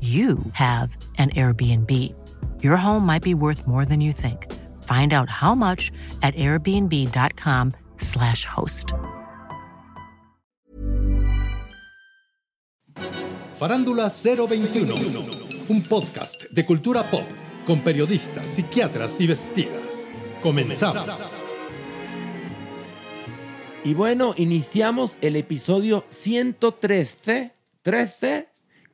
you have an Airbnb. Your home might be worth more than you think. Find out how much at airbnb.com/slash host. Farándula 021, un podcast de cultura pop con periodistas, psiquiatras y vestidas. Comenzamos. Y bueno, iniciamos el episodio 113, 13,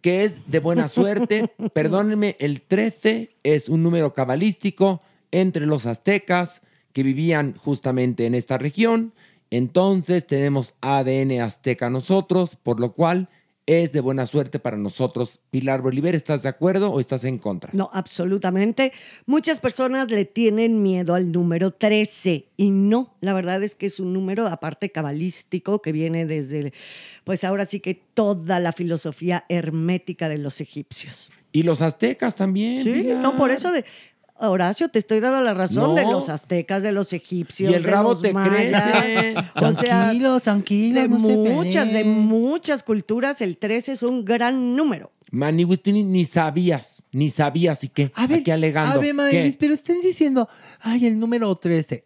que es de buena suerte. Perdónenme, el 13 es un número cabalístico entre los aztecas que vivían justamente en esta región. Entonces tenemos ADN azteca nosotros, por lo cual es de buena suerte para nosotros. Pilar Bolívar, ¿estás de acuerdo o estás en contra? No, absolutamente. Muchas personas le tienen miedo al número 13 y no, la verdad es que es un número aparte cabalístico que viene desde, pues ahora sí que toda la filosofía hermética de los egipcios. Y los aztecas también. Sí, Pilar. no, por eso de... Horacio, te estoy dando la razón No. de los aztecas, de los egipcios, Y el de rabo los te mayas. crece. O sea, Tranquilo, tranquilo. de no se muchas, de muchas culturas, el 13 es un gran número. Tú ni, sabías, ni sabías y qué. A ver, aquí alegando. a ver. Madelis, pero están diciendo, ay, el número 13.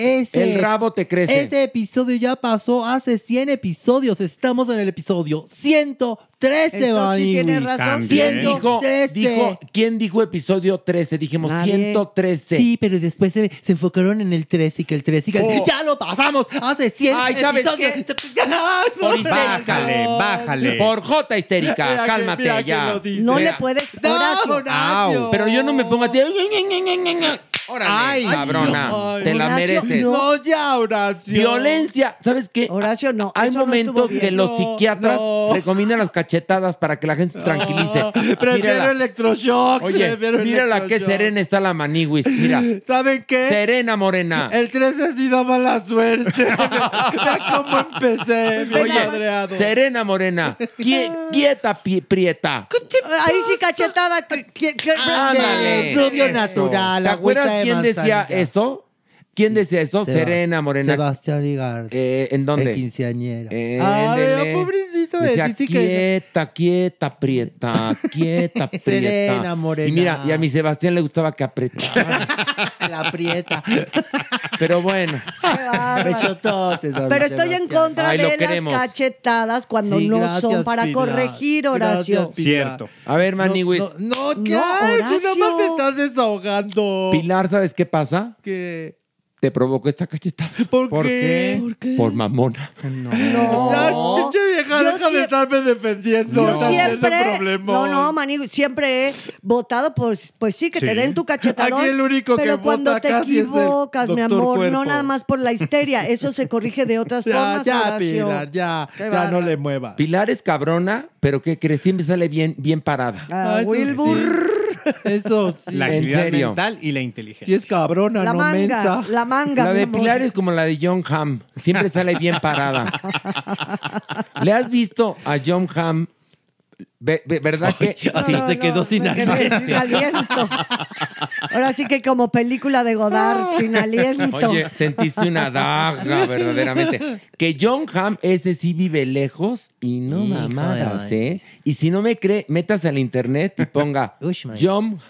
Ese, El rabo te crece. Ese episodio ya pasó hace 100 episodios. Estamos en el episodio 113, Eso sí Madelis. tienes razón. ¿Quién dijo, 113. dijo, ¿Quién dijo episodio 13? Dijimos Nadie. 113. Sí, pero después se, se enfocaron en el 13 y que el 13 y que el- Oh. ya lo pasamos hace 100 Ay, ¿sabes episodios. sé. histérica. bájale. Por J histérica. Mira que- Cálmate mira que ya. lo dice. No Mira. le puedes, No, Horacio. Horacio. Au, pero yo no me pongo así. Órale, Ay, cabrona. no. te la Horacio, mereces. no. No, ya, Horacio. Violencia, ¿sabes qué? Horacio, no. Hay eso no estuvo momentos bien. que los No, psiquiatras no. recomiendan las cachetadas para que la gente se tranquilice. No, prefiero Mírala. electroshock. Oye, prefiero mírala qué electroshock. serena está la maniwis. Mira, ¿Saben qué? serena morena. El 13 ha sido mala suerte. Vea cómo empecé, bien Oye, madreado. serena morena. Qui- quieta, pi- prieta. Ahí sí cachetada. que- que- que- Ándale. Rubio Eso. natural, ¿Te agüita acuerdas quién decía eso? ¿Quién decía eso? Serena morena. Sebastián Ligar. Eh, ¿En dónde? El quinceañera. Éndele. Ay, él Decía, dice que- quieta, quieta, prieta, quieta, prieta. Serena, morena. Y mira, y a mi Sebastián le gustaba que apretara. La aprieta. Pero bueno, Qué. Besototes Pero estoy en contra Ay, de las cachetadas cuando Sí, no gracias, son para Pilar. corregir, Horacio. Gracias. Cierto. a ver, No, Maniwis. No, no, ¿qué No? Tú Horacio. nada más te estás desahogando. Pilar, ¿sabes qué pasa? ¿Qué? Te provocó esta cachetada. ¿Por, ¿Por qué? qué? Por mamona. No. Ya, pinche vieja, Yo deja de estarme defendiendo. Yo siempre, no, no, Mani, siempre he votado por, pues sí, que te den tu cachetadón. Aquí el único que pero cuando vota te casi es el equivocas, mi amor, no nada más por la histeria, eso se corrige de otras Ya, formas, ya, Horacio. Pilar, ya. Qué Ya no le muevas. Pilar es cabrona, pero que crees siempre sale bien, bien parada. Ah, Wilbur. sí. Eso sí. La ¿En agilidad serio? mental y la Si inteligencia. es cabrona, La no manga, mensa. la manga. La mi de amor. Pilar es como la de John Hamm. Siempre sale bien parada. ¿Le has visto a John Hamm Ve- ve- ¿Verdad que? Hasta se quedó sin aliento. sin aliento. Ahora sí que como película de Godard, sin aliento. Oye, sentiste una daga, verdaderamente. Que John Hamm, ese sí vive lejos y no Hijo mamadas, ¿eh? Y si no me cree, métase al internet y ponga. John.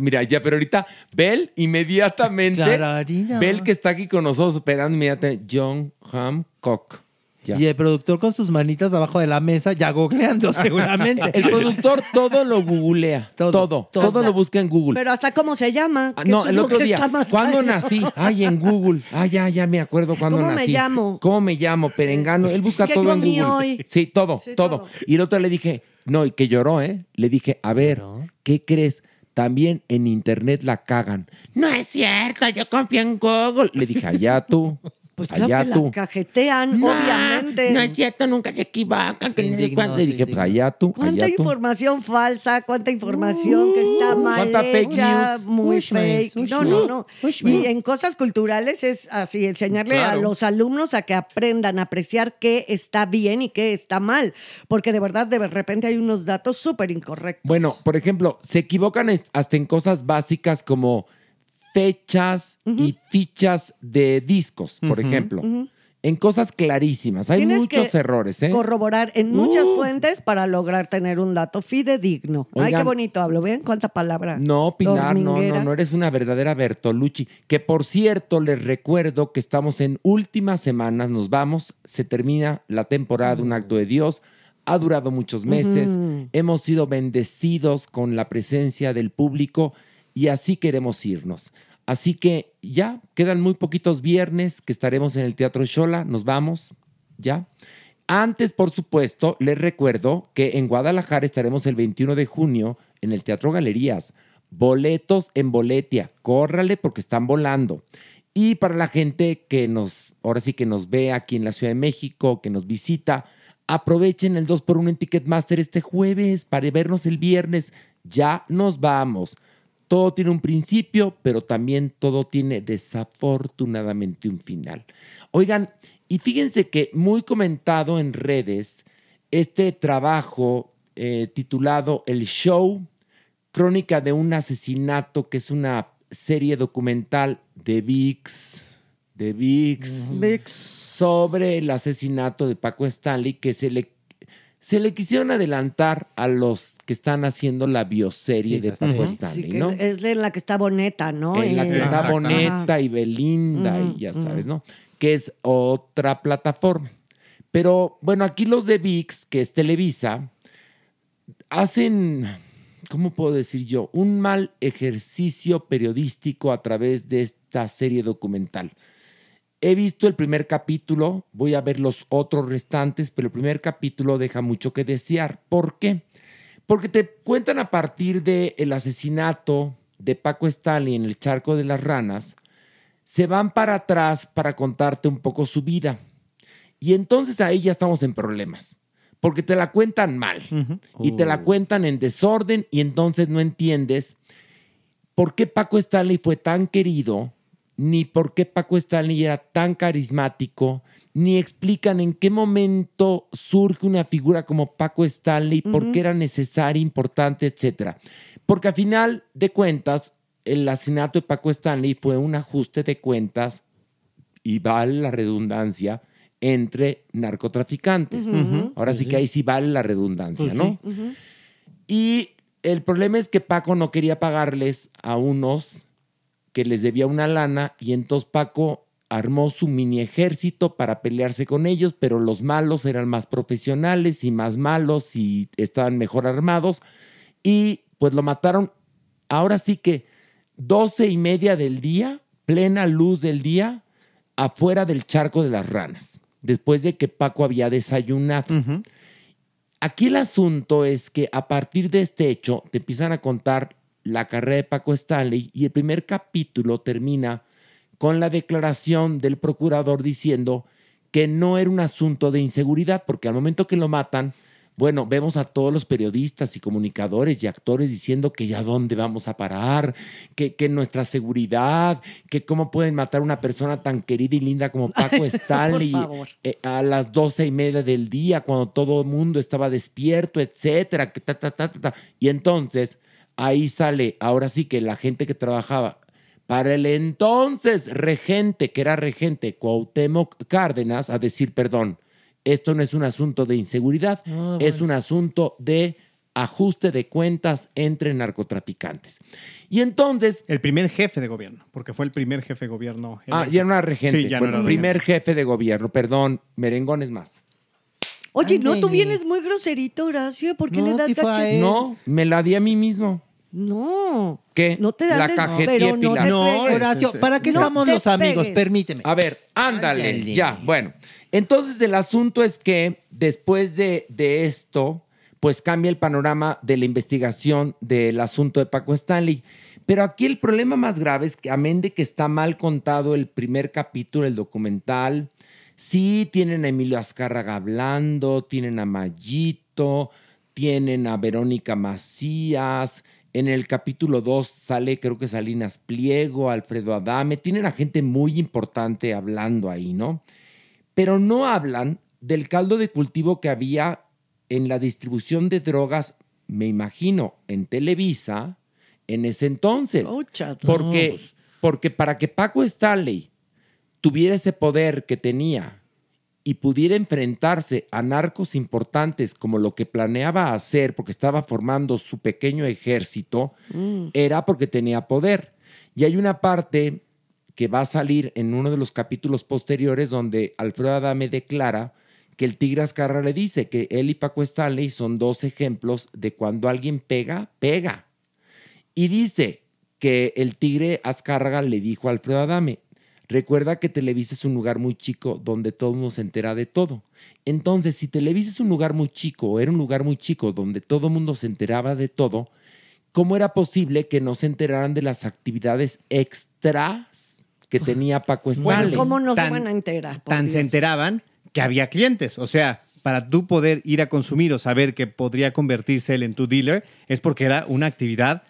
Mira, ya, pero ahorita, Bel inmediatamente. Clararina. Bel que está aquí con nosotros operando inmediatamente. John Hamm Cock. Ya. Y el productor con sus manitas abajo de la mesa, ya googleando seguramente. El productor todo lo googlea. Todo. Todo, Todo, todo. lo busca en Google. Pero hasta cómo se llama. Ah, no, el lo otro que día. está más ¿Cuándo padre. nací? Ay, en Google. Ay, ya, ya me acuerdo cuándo ¿Cómo me nací. llamo? ¿Cómo me llamo? Perengano. Él busca ¿Qué todo en Google. hoy? Sí, todo, Sí, todo, todo. Y el otro le dije, no, y que lloró, ¿eh? Le dije, a ver, ¿qué crees? También en internet la cagan. No es cierto, yo confío en Google. Le dije, allá tú. Pues claro allá que tú. la cajetean, obviamente. No es cierto, nunca se equivocan. que dije, pues indignó. allá tú. ¿Cuánta allá tú. información falsa? ¿Cuánta información que está mal ¿Cuánta fake hecha? news? Muy Ush, fake. ush, No, no, no. Ush, Y en cosas culturales es así, enseñarle a los alumnos a que aprendan a apreciar qué está bien y qué está mal. Porque de verdad, de repente hay unos datos súper incorrectos. Bueno, por ejemplo, se equivocan hasta en cosas básicas como fechas y fichas de discos, por ejemplo. En cosas clarísimas. Hay Tienes muchos que errores, ¿eh? Corroborar en muchas Uh. fuentes para lograr tener un dato fidedigno. Ay, Oigan. qué bonito hablo. ¿Ven cuánta palabra? No, Pilar, no, Dominguera. no, no eres una verdadera Bertolucci. Que por cierto, les recuerdo que estamos en últimas semanas, nos vamos, se termina la temporada de Un Acto de Dios. Ha durado muchos meses, hemos sido bendecidos con la presencia del público y así queremos irnos. Así que ya quedan muy poquitos viernes que estaremos en el Teatro Shola, nos vamos, ya. Antes, por supuesto, les recuerdo que en Guadalajara estaremos el 21 de junio en el Teatro Galerías. Boletos en Boletia. Córrale porque están volando. Y para la gente que nos, ahora sí que nos ve aquí en la Ciudad de México, que nos visita, aprovechen el 2x1 en Ticketmaster este jueves para vernos el viernes. Ya nos vamos. Todo tiene un principio, pero también todo tiene desafortunadamente un final. Oigan, y fíjense que muy comentado en redes este trabajo eh, titulado El Show, Crónica de un asesinato, que es una serie documental de VIX, de VIX, VIX. sobre el asesinato de Paco Stanley, que se le, se le quisieron adelantar a los que están haciendo la bioserie Sí, de Paco. Sí, Stanley, que ¿no? es de la que está Boneta, ¿no? en la que está. Boneta y Belinda y ya sabes, ¿no? Que es otra plataforma. Pero bueno, aquí los de VIX, que es Televisa, hacen, ¿cómo puedo decir yo? Un mal ejercicio periodístico a través de esta serie documental. He visto el primer capítulo, voy a ver los otros restantes, pero el primer capítulo deja mucho que desear. ¿Por qué? Porque te cuentan a partir del asesinato de Paco Stanley en el charco de las ranas, se van para atrás para contarte un poco su vida. Y entonces ahí ya estamos en problemas, porque te la cuentan mal y te la cuentan en desorden y entonces no entiendes por qué Paco Stanley fue tan querido, ni por qué Paco Stanley era tan carismático, ni explican en qué momento surge una figura como Paco Stanley, por qué era necesaria, importante, etcétera. Porque a final de cuentas, el asesinato de Paco Stanley fue un ajuste de cuentas, y vale la redundancia, entre narcotraficantes. Ahora sí que ahí sí vale la redundancia, ¿no? Y el problema es que Paco no quería pagarles a unos que les debía una lana y entonces Paco armó su mini ejército para pelearse con ellos, pero los malos eran más profesionales y más malos y estaban mejor armados y pues lo mataron ahora sí que doce y media del día, plena luz del día, afuera del charco de las ranas, después de que Paco había desayunado. Aquí el asunto es que a partir de este hecho te empiezan a contar la carrera de Paco Stanley y el primer capítulo termina con la declaración del procurador diciendo que no era un asunto de inseguridad, porque al momento que lo matan, Bueno, vemos a todos los periodistas y comunicadores y actores diciendo que ya dónde vamos a parar, que, que nuestra seguridad, que cómo pueden matar a una persona tan querida y linda como Paco Stanley eh, a las doce y media del día, cuando todo el mundo estaba despierto, etcétera, que ta, ta, ta, ta, ta. Y entonces ahí sale, ahora sí que la gente que trabajaba para el entonces regente, que era regente Cuauhtémoc Cárdenas, a decir, perdón, esto no es un asunto de inseguridad, Ah, es un asunto de ajuste de cuentas entre narcotraficantes. Y entonces, El primer jefe de gobierno, porque fue el primer jefe de gobierno. ah, ya no era regente, Sí, ya no era primer regente. jefe de gobierno, perdón, merengones más. Oye, no, tú vienes muy groserito, Horacio. ¿Por qué No, le das él. No, me la di a mí mismo. No. ¿Qué? No te La dan cajeteé, pero no te No. Horacio, ¿para qué No estamos los amigos? pegues. Permíteme. A ver, ándale, Ándale. ya, bueno. Entonces el asunto es que después de, de esto, pues cambia el panorama de la investigación del asunto de Paco Stanley. Pero aquí el problema más grave es que, amén de que está mal contado el primer capítulo del documental, sí tienen a Emilio Azcárraga hablando, tienen a Mayito, tienen a Verónica Macías. En el capítulo 2 sale, creo que Salinas Pliego, Alfredo Adame. Tienen a gente muy importante hablando ahí, ¿no? Pero no hablan del caldo de cultivo que había en la distribución de drogas, me imagino, en Televisa en ese entonces. Pucha, Porque, pues. porque para que Paco Stanley tuviera ese poder que tenía y pudiera enfrentarse a narcos importantes como lo que planeaba hacer, porque estaba formando su pequeño ejército, Mm. era porque tenía poder. Y hay una parte que va a salir en uno de los capítulos posteriores donde Alfredo Adame declara que el Tigre Azcarra le dice que él y Paco Stanley son dos ejemplos de cuando alguien pega, pega. Y dice que el Tigre Azcárraga le dijo a Alfredo Adame, recuerda que Televisa es un lugar muy chico donde todo el mundo se entera de todo. Entonces, si Televisa es un lugar muy chico, o era un lugar muy chico donde todo el mundo se enteraba de todo, ¿cómo era posible que no se enteraran de las actividades extras que tenía Paco Bueno, Stanley? ¿Cómo no se van a enterar? Tan se enteraban que había clientes. O sea, para tú poder ir a consumir o saber que podría convertirse él en tu dealer, es porque era una actividad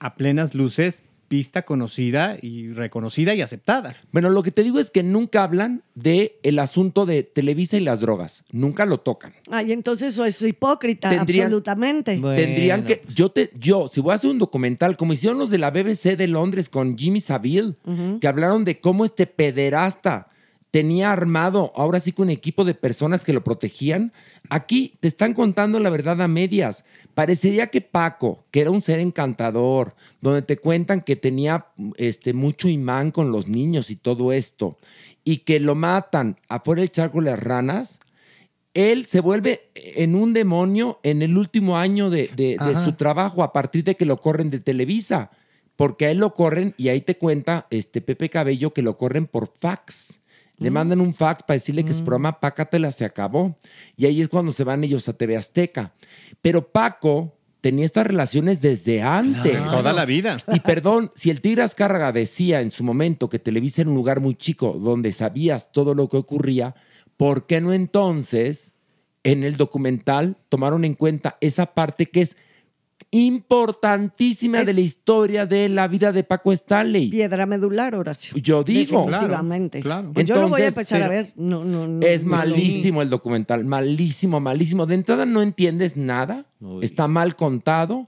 a plenas luces, vista, conocida y reconocida y aceptada. Bueno, lo que te digo es que nunca hablan de el asunto de Televisa y las drogas. Nunca lo tocan. Ay, entonces eso es hipócrita, Tendrían- absolutamente. Bueno. Tendrían que, yo te, yo, si voy a hacer un documental, como hicieron los de la BBC de Londres con Jimmy Savile, que hablaron de cómo este pederasta tenía armado, ahora sí que un equipo de personas que lo protegían. Aquí te están contando la verdad a medias. Parecería que Paco, que era un ser encantador, donde te cuentan que tenía este, mucho imán con los niños y todo esto, y que lo matan afuera del charco de las ranas, él se vuelve en un demonio en el último año de, de- de su trabajo a partir de que lo corren de Televisa. Porque a él lo corren y ahí te cuenta este Pepe Cabello que lo corren por fax. Le mandan un fax para decirle que su programa Pácatela se acabó. Y ahí es cuando se van ellos a TV Azteca. Pero Paco tenía estas relaciones desde antes. Toda la vida. Y perdón, si el Tigre Azcárraga decía en su momento que Televisa era un lugar muy chico donde sabías todo lo que ocurría, ¿por qué no entonces en el documental tomaron en cuenta esa parte que es importantísima Es- de la historia de la vida de Paco Stanley? Piedra medular, Horacio. Yo digo, Definitivamente. claro. Pues yo lo voy a Entonces, empezar a ver. No, no, no, es no, malísimo el documental, malísimo, malísimo. De entrada no entiendes nada, está mal contado.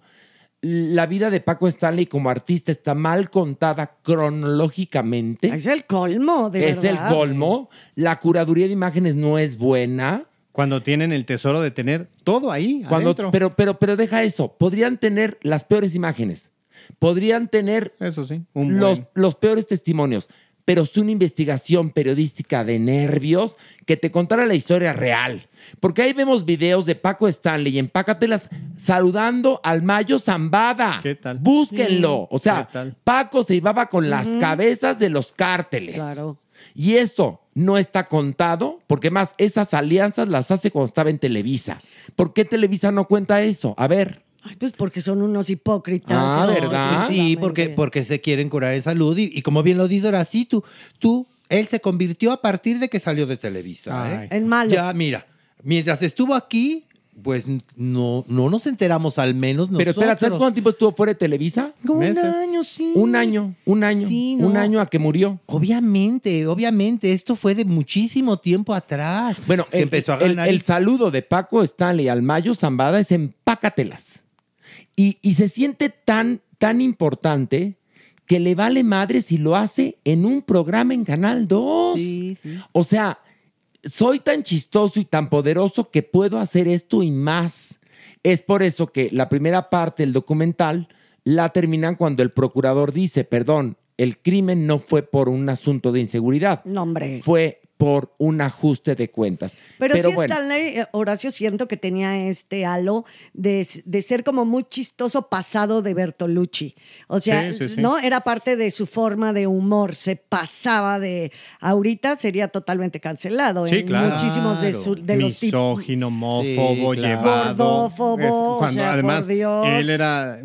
La vida de Paco Stanley como artista está mal contada cronológicamente. Es el colmo, de es verdad. el colmo. La curaduría de imágenes no es buena. Cuando tienen el tesoro de tener todo ahí Cuando, adentro. pero, pero, pero deja eso. Podrían tener las peores imágenes. Podrían tener Eso sí, un los, buen- los peores testimonios. Pero es una investigación periodística de nervios que te contara la historia real. Porque ahí vemos videos de Paco Stanley en Pácatelas saludando al Mayo Zambada. ¿Qué tal? Búsquenlo. O sea. Paco se llevaba con las cabezas de los cárteles. Claro. Y esto no está contado, porque más esas alianzas las hace cuando estaba en Televisa. ¿Por qué Televisa no cuenta eso? A ver. Ay, pues porque son unos hipócritas. Ah, ¿no? ¿verdad? Sí, porque, porque se quieren curar en salud. Y, y como bien lo dice ahora, sí, tú, tú, él se convirtió a partir de que salió de Televisa. ¿eh? En malo. Ya, mira, mientras estuvo aquí, pues no, no nos enteramos al menos nosotros. Pero espera, ¿sabes cuánto tiempo estuvo fuera de Televisa? Como un año, sí. Un año, un año. Sí, ¿no? Un año a que murió. Obviamente, obviamente, esto fue de muchísimo tiempo atrás. Bueno, el, empezó a el- ganar. el saludo de Paco Stanley al Mayo Zambada es empácatelas. Y, y se siente tan, tan importante que le vale madre si lo hace en un programa en Canal 2. Sí, sí. O sea, soy tan chistoso y tan poderoso que puedo hacer esto y más. Es por eso que la primera parte del documental la terminan cuando el procurador dice, perdón, el crimen no fue por un asunto de inseguridad, No, hombre. fue por un ajuste de cuentas. Pero, sí, bueno, Stanley, eh, Horacio, siento que tenía este halo de, de ser como muy chistoso pasado de Bertolucci. O sea, Sí, sí, sí. ¿no? Era parte de su forma de humor. Se pasaba de. Ahorita sería totalmente cancelado Sí, en claro. muchísimos de, su- de los tipos. Misógino, homófobo, llevado. Gordófobo, Es o cuando sea, además por Dios. él era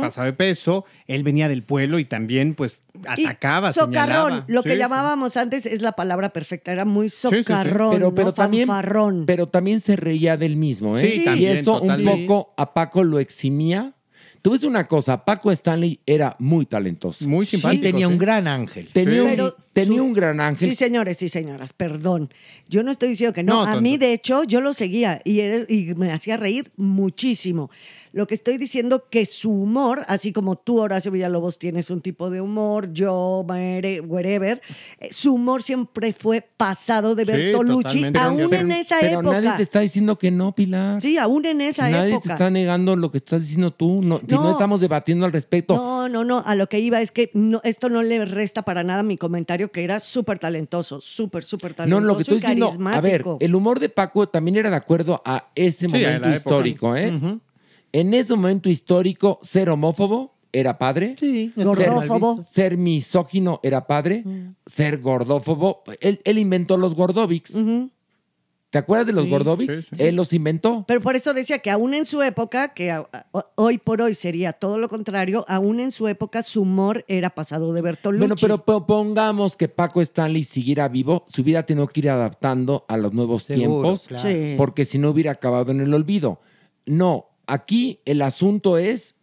pasado de peso, él venía del pueblo y también pues Y atacaba, socarrón, señalaba. lo que llamábamos antes es la palabra perfecta, era muy sí, sí. socarrón, pero, pero ¿no? también, Fanfarrón. pero también se reía del mismo, ¿eh? Sí, y también, eso un poco a Paco lo eximía. Tú ves una cosa, Paco Stanley era muy talentoso. Muy Y simpático. tenía sí. un gran ángel. Tenía, Sí. un, Pero tenía su- un gran ángel. Sí, señores y señoras, perdón. Yo no estoy diciendo que no. No, a mí, de hecho, yo lo seguía y, era- y me hacía reír muchísimo. Lo que estoy diciendo que su humor, así como tú, Horacio Villalobos, tienes un tipo de humor, yo, Mere- wherever, eh, su humor siempre fue pasado de Bertolucci, aún Pero- en esa Pero nadie época. te está diciendo que no, Pilar. Sí, aún en esa Nadie época. te está negando lo que estás diciendo tú. No, si no No. estamos debatiendo al respecto. No, no, no. A lo que iba es que no, esto no le resta para nada a mi comentario, que era súper talentoso, súper, súper No, talentoso. lo que estoy diciendo, a ver, carismático. el humor de Paco también era de acuerdo a ese Sí, a momento época. histórico, ¿eh? En ese momento histórico, ser homófobo era padre. Sí, Ser- Gordófobo. Ser, misógino era padre. Ser gordófobo. Él, él inventó los gordovics. ¿Te acuerdas de los Sí, gordovics? sí, sí. Él los inventó. Pero por eso decía que aún en su época, que hoy por hoy sería todo lo contrario, aún en su época su humor era pasado de Bertolucci. Bueno, pero po- pongamos que Paco Stanley siguiera vivo, se hubiera tenido que ir adaptando a los nuevos Seguro, tiempos, claro. Porque si no hubiera acabado en el olvido. No, aquí el asunto es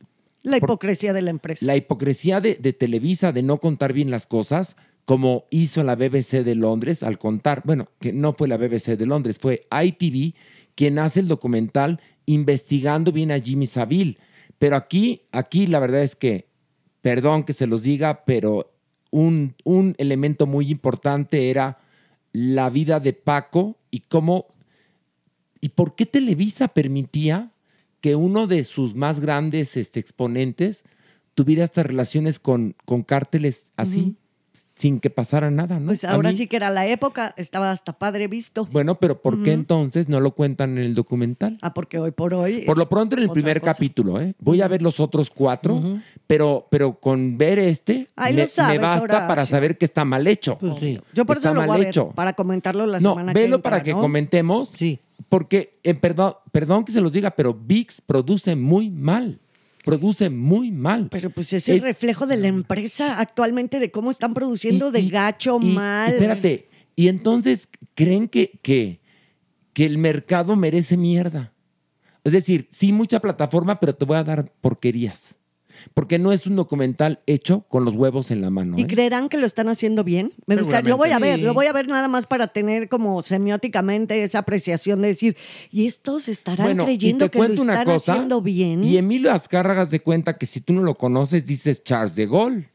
La hipocresía de la empresa. la hipocresía de, de Televisa de no contar bien las cosas, como hizo la BBC de Londres al contar, bueno, que no fue la BBC de Londres, fue ITV quien hace el documental investigando bien a Jimmy Savile. Pero aquí, aquí la verdad es que, perdón que se los diga, pero un, un elemento muy importante era la vida de Paco y cómo ¿Y por qué Televisa permitía que uno de sus más grandes este, exponentes tuviera estas relaciones con, con cárteles así, sin que pasara nada, ¿no? Pues ahora mí- sí que era la época, estaba hasta padre visto. Bueno, pero ¿por qué entonces no lo cuentan en el documental? Ah, porque hoy por hoy. Por lo pronto en el primer cosa. capítulo, ¿eh? Voy a ver los otros cuatro, pero, pero con ver este Ay, me, lo sabes, me basta para saber que está mal hecho. Pues sí. Yo por está eso lo voy mal a ver, hecho. para comentarlo la no, semana que velo entra, para que ¿no? comentemos. Sí. Porque, eh, perdón, perdón que se los diga, pero VIX produce muy mal. Produce muy mal. Pero pues es el Eh, reflejo de la empresa actualmente, de cómo están produciendo y- de y- gacho, y- mal. Espérate, y entonces creen que, que, que el mercado merece mierda. Es decir, sí, mucha plataforma, pero te voy a dar porquerías. Porque no es un documental hecho con los huevos en la mano. ¿Y ¿eh? creerán que lo están haciendo bien? Me gusta, lo voy a ver, Sí. lo voy a ver nada más para tener como semióticamente esa apreciación de decir, ¿y estos estarán Bueno, y creyendo te que lo cuento una están cosa. haciendo bien? Y Emilio Azcárraga de cuenta que si tú no lo conoces, dices Charles de Gaulle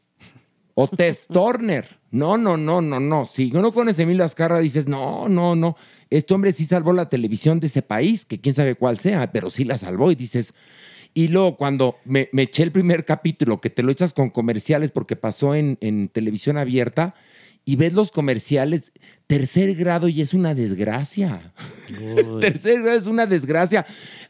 o Ted Turner. No, no, no, no, no. Si uno conoce a Emilio Azcárraga, dices, no, no, no. Este hombre sí salvó la televisión de ese país, que quién sabe cuál sea, pero sí la salvó. Y dices, y luego cuando me, me eché el primer capítulo, que te lo echas con comerciales porque pasó en, en televisión abierta, y ves los comerciales, tercer grado y es una desgracia. tercer grado es una desgracia.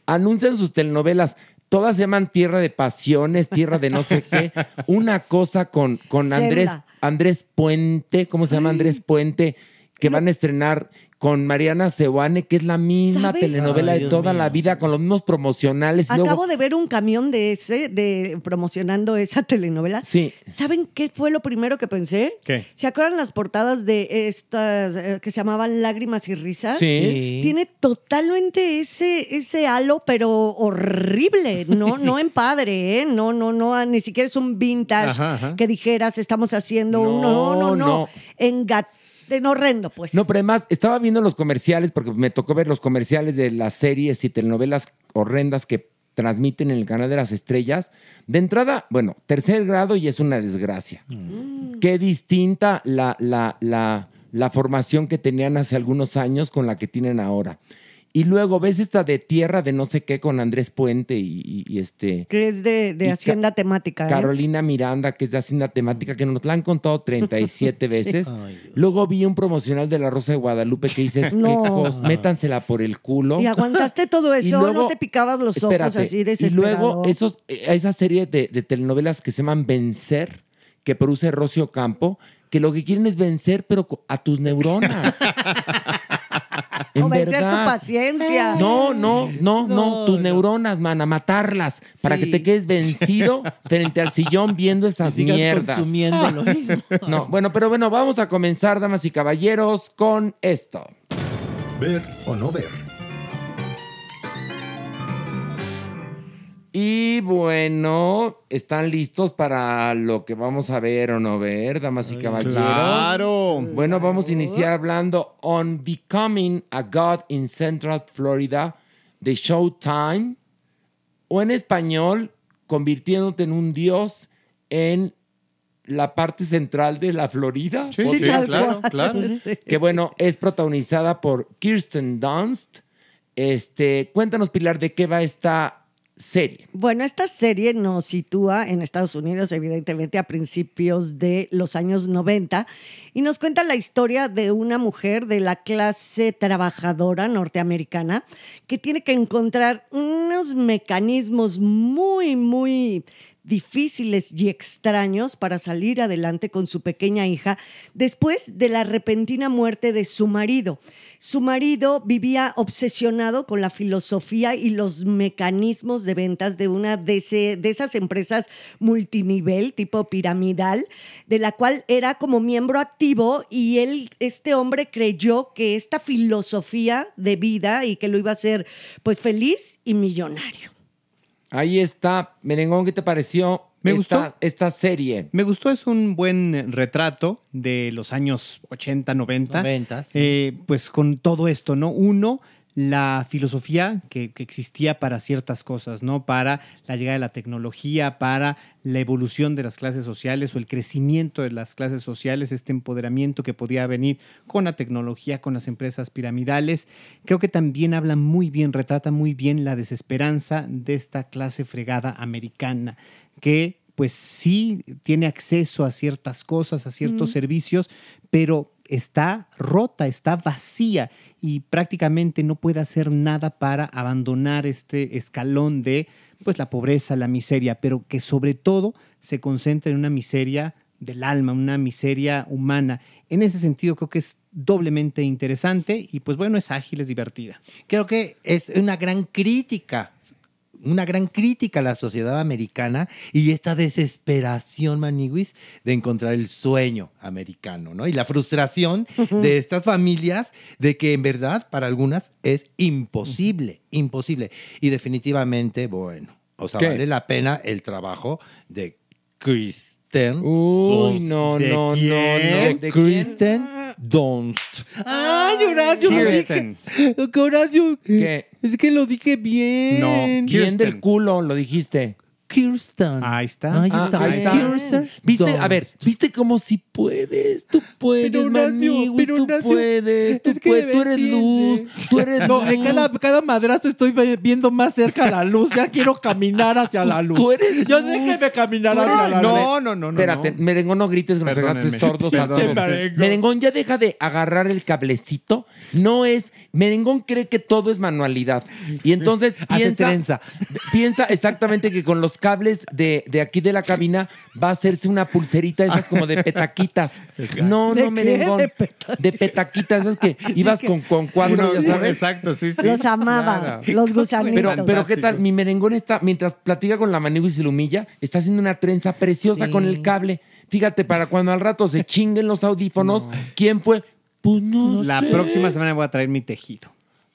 Anuncian sus telenovelas. Todas se llaman Tierra de Pasiones, Tierra de no sé qué. Una cosa con, con Andrés. Andrés Puente, ¿cómo se llama Andrés Puente? Que van a estrenar con Mariana Seoane, que es la misma ¿Sabes? telenovela Ay, de Dios toda mío. la vida, con los mismos promocionales. y Acabo luego, de ver un camión de ese, de promocionando esa telenovela. Sí. ¿Saben qué fue lo primero que pensé? ¿Qué? ¿Se acuerdan las portadas de estas eh, que se llamaban Lágrimas y Risas? Sí. Tiene totalmente ese, ese halo, pero horrible. No, no en padre, ¿eh? No, no, no. ah, Ni siquiera es un vintage Ajá, ajá. que dijeras, estamos haciendo un. No, No, no, no. no. En gat- en horrendo, pues. No, pero además estaba viendo los comerciales, porque me tocó ver los comerciales de las series y telenovelas horrendas que transmiten en el canal de las estrellas. De entrada, bueno, tercer grado y es una desgracia. Qué distinta la, la, la, la formación que tenían hace algunos años con la que tienen ahora. Y luego ves esta de tierra de no sé qué con Andrés Puente y, y- y este que es de, de Y Ca- Hacienda Temática. ¿eh? Carolina Miranda, que es de Hacienda Temática, que nos la han contado 37 veces. Ay. Luego vi un promocional de la Rosa de Guadalupe que dices, No. "Qué cos- métansela por el culo. Y aguantaste todo Y eso, luego- no te picabas los ojos así Y desesperado. luego esos, eh, esa serie de, de telenovelas que se llaman Vencer, que produce Rocio Campo, que lo que quieren es vencer, pero a tus neuronas. o vencer tu paciencia. No, no, no, no, No, tus no. neuronas, man, a matarlas, para que te quedes vencido frente al sillón viendo esas mierdas. consumiendo lo mismo. No, bueno, pero bueno, vamos a comenzar, damas y caballeros, con esto. Ver o no ver. Y bueno, ¿están listos para lo que vamos a ver o no ver, damas y caballeros? Claro. Bueno, vamos a iniciar hablando on Becoming a God in Central Florida de Showtime, o en español, convirtiéndote en un dios en la parte central de la Florida. Sí, Sí, sí, claro, claro. Sí. que bueno, es protagonizada por Kirsten Dunst. Este, cuéntanos, Pilar, de qué va esta Bueno, esta serie nos sitúa en Estados Unidos, evidentemente, a principios de los años 90, y nos cuenta la historia de una mujer de la clase trabajadora norteamericana que tiene que encontrar unos mecanismos muy, muy difíciles y extraños para salir adelante con su pequeña hija después de la repentina muerte de su marido. Su marido vivía obsesionado con la filosofía y los mecanismos de ventas de una de, esas empresas multinivel, tipo piramidal, de la cual era como miembro activo y él, este hombre creyó que esta filosofía de vida y que lo iba a hacer pues feliz y millonario. Ahí está, Merengón, ¿qué te pareció Me esta, gustó. esta serie? Me gustó, es un buen retrato de los años 80, 90. 90, sí. Eh, pues con todo esto, ¿no? Uno, la filosofía que, que existía para ciertas cosas, ¿no? Para la llegada de la tecnología, para la evolución de las clases sociales o el crecimiento de las clases sociales, este empoderamiento que podía venir con la tecnología, con las empresas piramidales. Creo que también habla muy bien, retrata muy bien la desesperanza de esta clase fregada americana, que pues sí tiene acceso a ciertas cosas, a ciertos servicios, pero está rota, está vacía y prácticamente no puede hacer nada para abandonar este escalón de pues la pobreza, la miseria, pero que sobre todo se concentra en una miseria del alma, una miseria humana. En ese sentido creo que es doblemente interesante y pues bueno, es ágil, es divertida. Creo que es una gran crítica, una gran crítica a la sociedad americana y esta desesperación, Maniguis, de encontrar el sueño americano, ¿no? Y la frustración de estas familias de que en verdad para algunas es imposible, imposible. Y definitivamente, bueno, o sea, ¿Qué? vale la pena el trabajo de Kristen. Uy, no, ¿De no, no, no. quién? ¿De quién? Kristen Dunst. ¡Ay, Horacio! que Horacio, ¿Qué? Es que lo dije bien. No, Bien Kirsten. del culo, lo dijiste. Kirsten. Ahí está. Ahí Ah, está. ahí está. Kirsten ¿Viste? A ver, ¿viste cómo si puedes? Tú puedes, Pero, tú puedes, tú es que puedes, tú eres luz, tú eres No, luz. en cada, cada madrazo estoy viendo más cerca la luz. Ya quiero caminar hacia la luz. tú eres Yo luz. déjeme caminar hacia la luz. No, no, no, no. Espérate, no. Merengón, no grites que nos dejaste sordos a todos. Merengón, ya deja de agarrar el cablecito. No es. Merengón cree que todo es manualidad. Y entonces Hace piensa. trenza. Piensa exactamente que con los cables de, de aquí de la cabina va a hacerse una pulserita esas como de petaquitas. No, ¿De no, merengón. ¿De De petaquitas, esas que ibas con, con cuatro, Uno- ya sabes. Exacto, sí, sí. Los amaba, Claro. los gusanitos. Pero, pero ¿qué tal? Mi merengón está, mientras platica con la manigua y se lo humilla, está haciendo una trenza preciosa Sí. con el cable. Fíjate, para cuando al rato se chinguen los audífonos, ¿quién fue? Pues no La sé. próxima semana voy a traer mi tejido.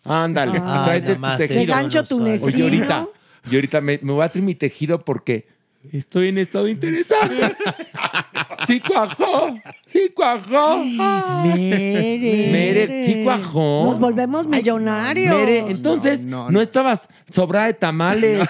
Ándale, Ah, tráete tu tejido. De gancho no Oye, tunecino. ahorita, yo ahorita me, me voy a traer mi tejido porque estoy en estado interesante. Sí cuajó, sí cuajó. Mere. Mere, sí cuajó. Nos volvemos millonarios. Mere, entonces no, no, no. estabas sobrada de tamales.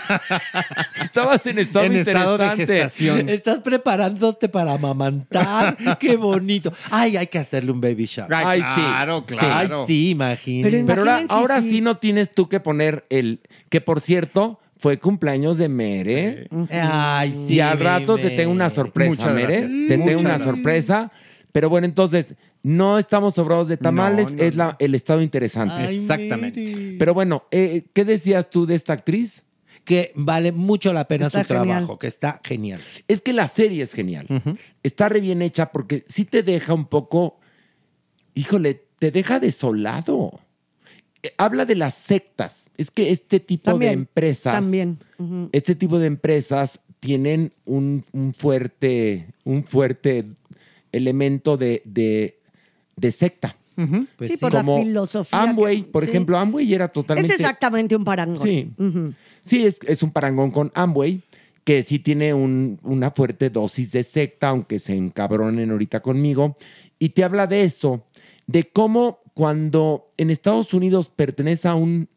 estabas en estado En estado de interesante. gestación. Estás preparándote para amamantar. Qué bonito. Ay, hay que hacerle un baby shower. Ay, sí. claro, Sí. Ay, claro. sí, imagínate. Pero Pero ahora, sí no tienes tú que poner el. Que por cierto, fue cumpleaños de Mere. Ay, sí. y al rato te tengo una sorpresa, Muchas Mere. gracias. Te Muchas tengo una gracias. sorpresa. Pero bueno, entonces, no estamos sobrados de tamales, No, no, es la- el estado interesante. Ay, Exactamente. Mere. Pero bueno, eh, ¿qué decías tú de esta actriz? que vale mucho la pena Está su genial. trabajo, que está genial. Es que la serie es genial. Está re bien hecha porque sí te deja un poco, híjole, te deja desolado. Eh, Habla de las sectas. Es que este tipo de empresas, También. este tipo de empresas tienen un, un fuerte, un fuerte elemento de, de, de secta. Pues sí, sí. por Como la filosofía. Amway, que- por sí. ejemplo, Amway era totalmente... Es exactamente un parangón. Sí. Sí, es, es un parangón con Amway, que sí tiene un- una fuerte dosis de secta, aunque se encabronen ahorita conmigo. Y te habla de eso, de cómo cuando en Estados Unidos pertenece a un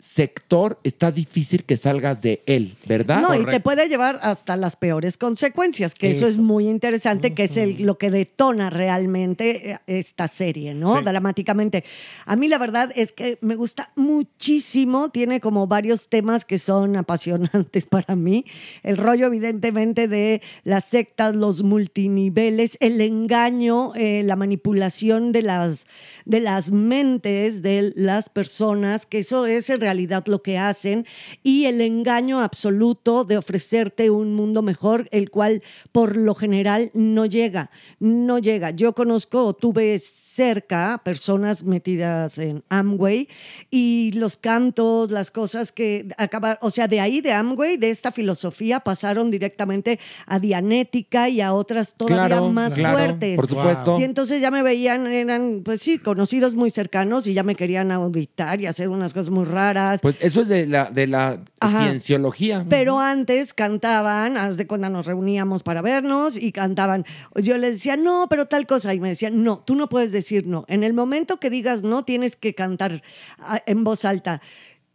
sector, está difícil que salgas de él, ¿verdad? No, y te puede llevar hasta las peores consecuencias, que eso, es muy interesante, que es el- lo que detona realmente eh, esta serie, ¿no? Dramáticamente. A mí la verdad es que me gusta muchísimo, tiene como varios temas que son apasionantes para mí. El rollo evidentemente de las sectas, los multiniveles, el engaño, eh, la manipulación de las, de las mentes de las personas, que eso es en realidad lo que hacen, y el engaño absoluto de ofrecerte un mundo mejor, el cual por lo general no llega, no llega. Yo conozco, tuve cerca personas metidas en Amway y los cantos, las cosas que acabar, o sea, de ahí de Amway, de esta filosofía, pasaron directamente a Dianética y a otras todavía Claro, más claro, fuertes. por supuesto. Y entonces ya me veían, eran, pues sí, conocidos muy cercanos y ya me querían auditar y hacer unas cosas muy raras. Pues eso es de la, de la Ajá. cienciología. Pero antes cantaban, haz de cuando nos reuníamos para vernos y cantaban. Yo les decía, no, pero tal cosa. Y me decían, no, tú no puedes decir no. En el momento que digas no, tienes que cantar ah, en voz alta.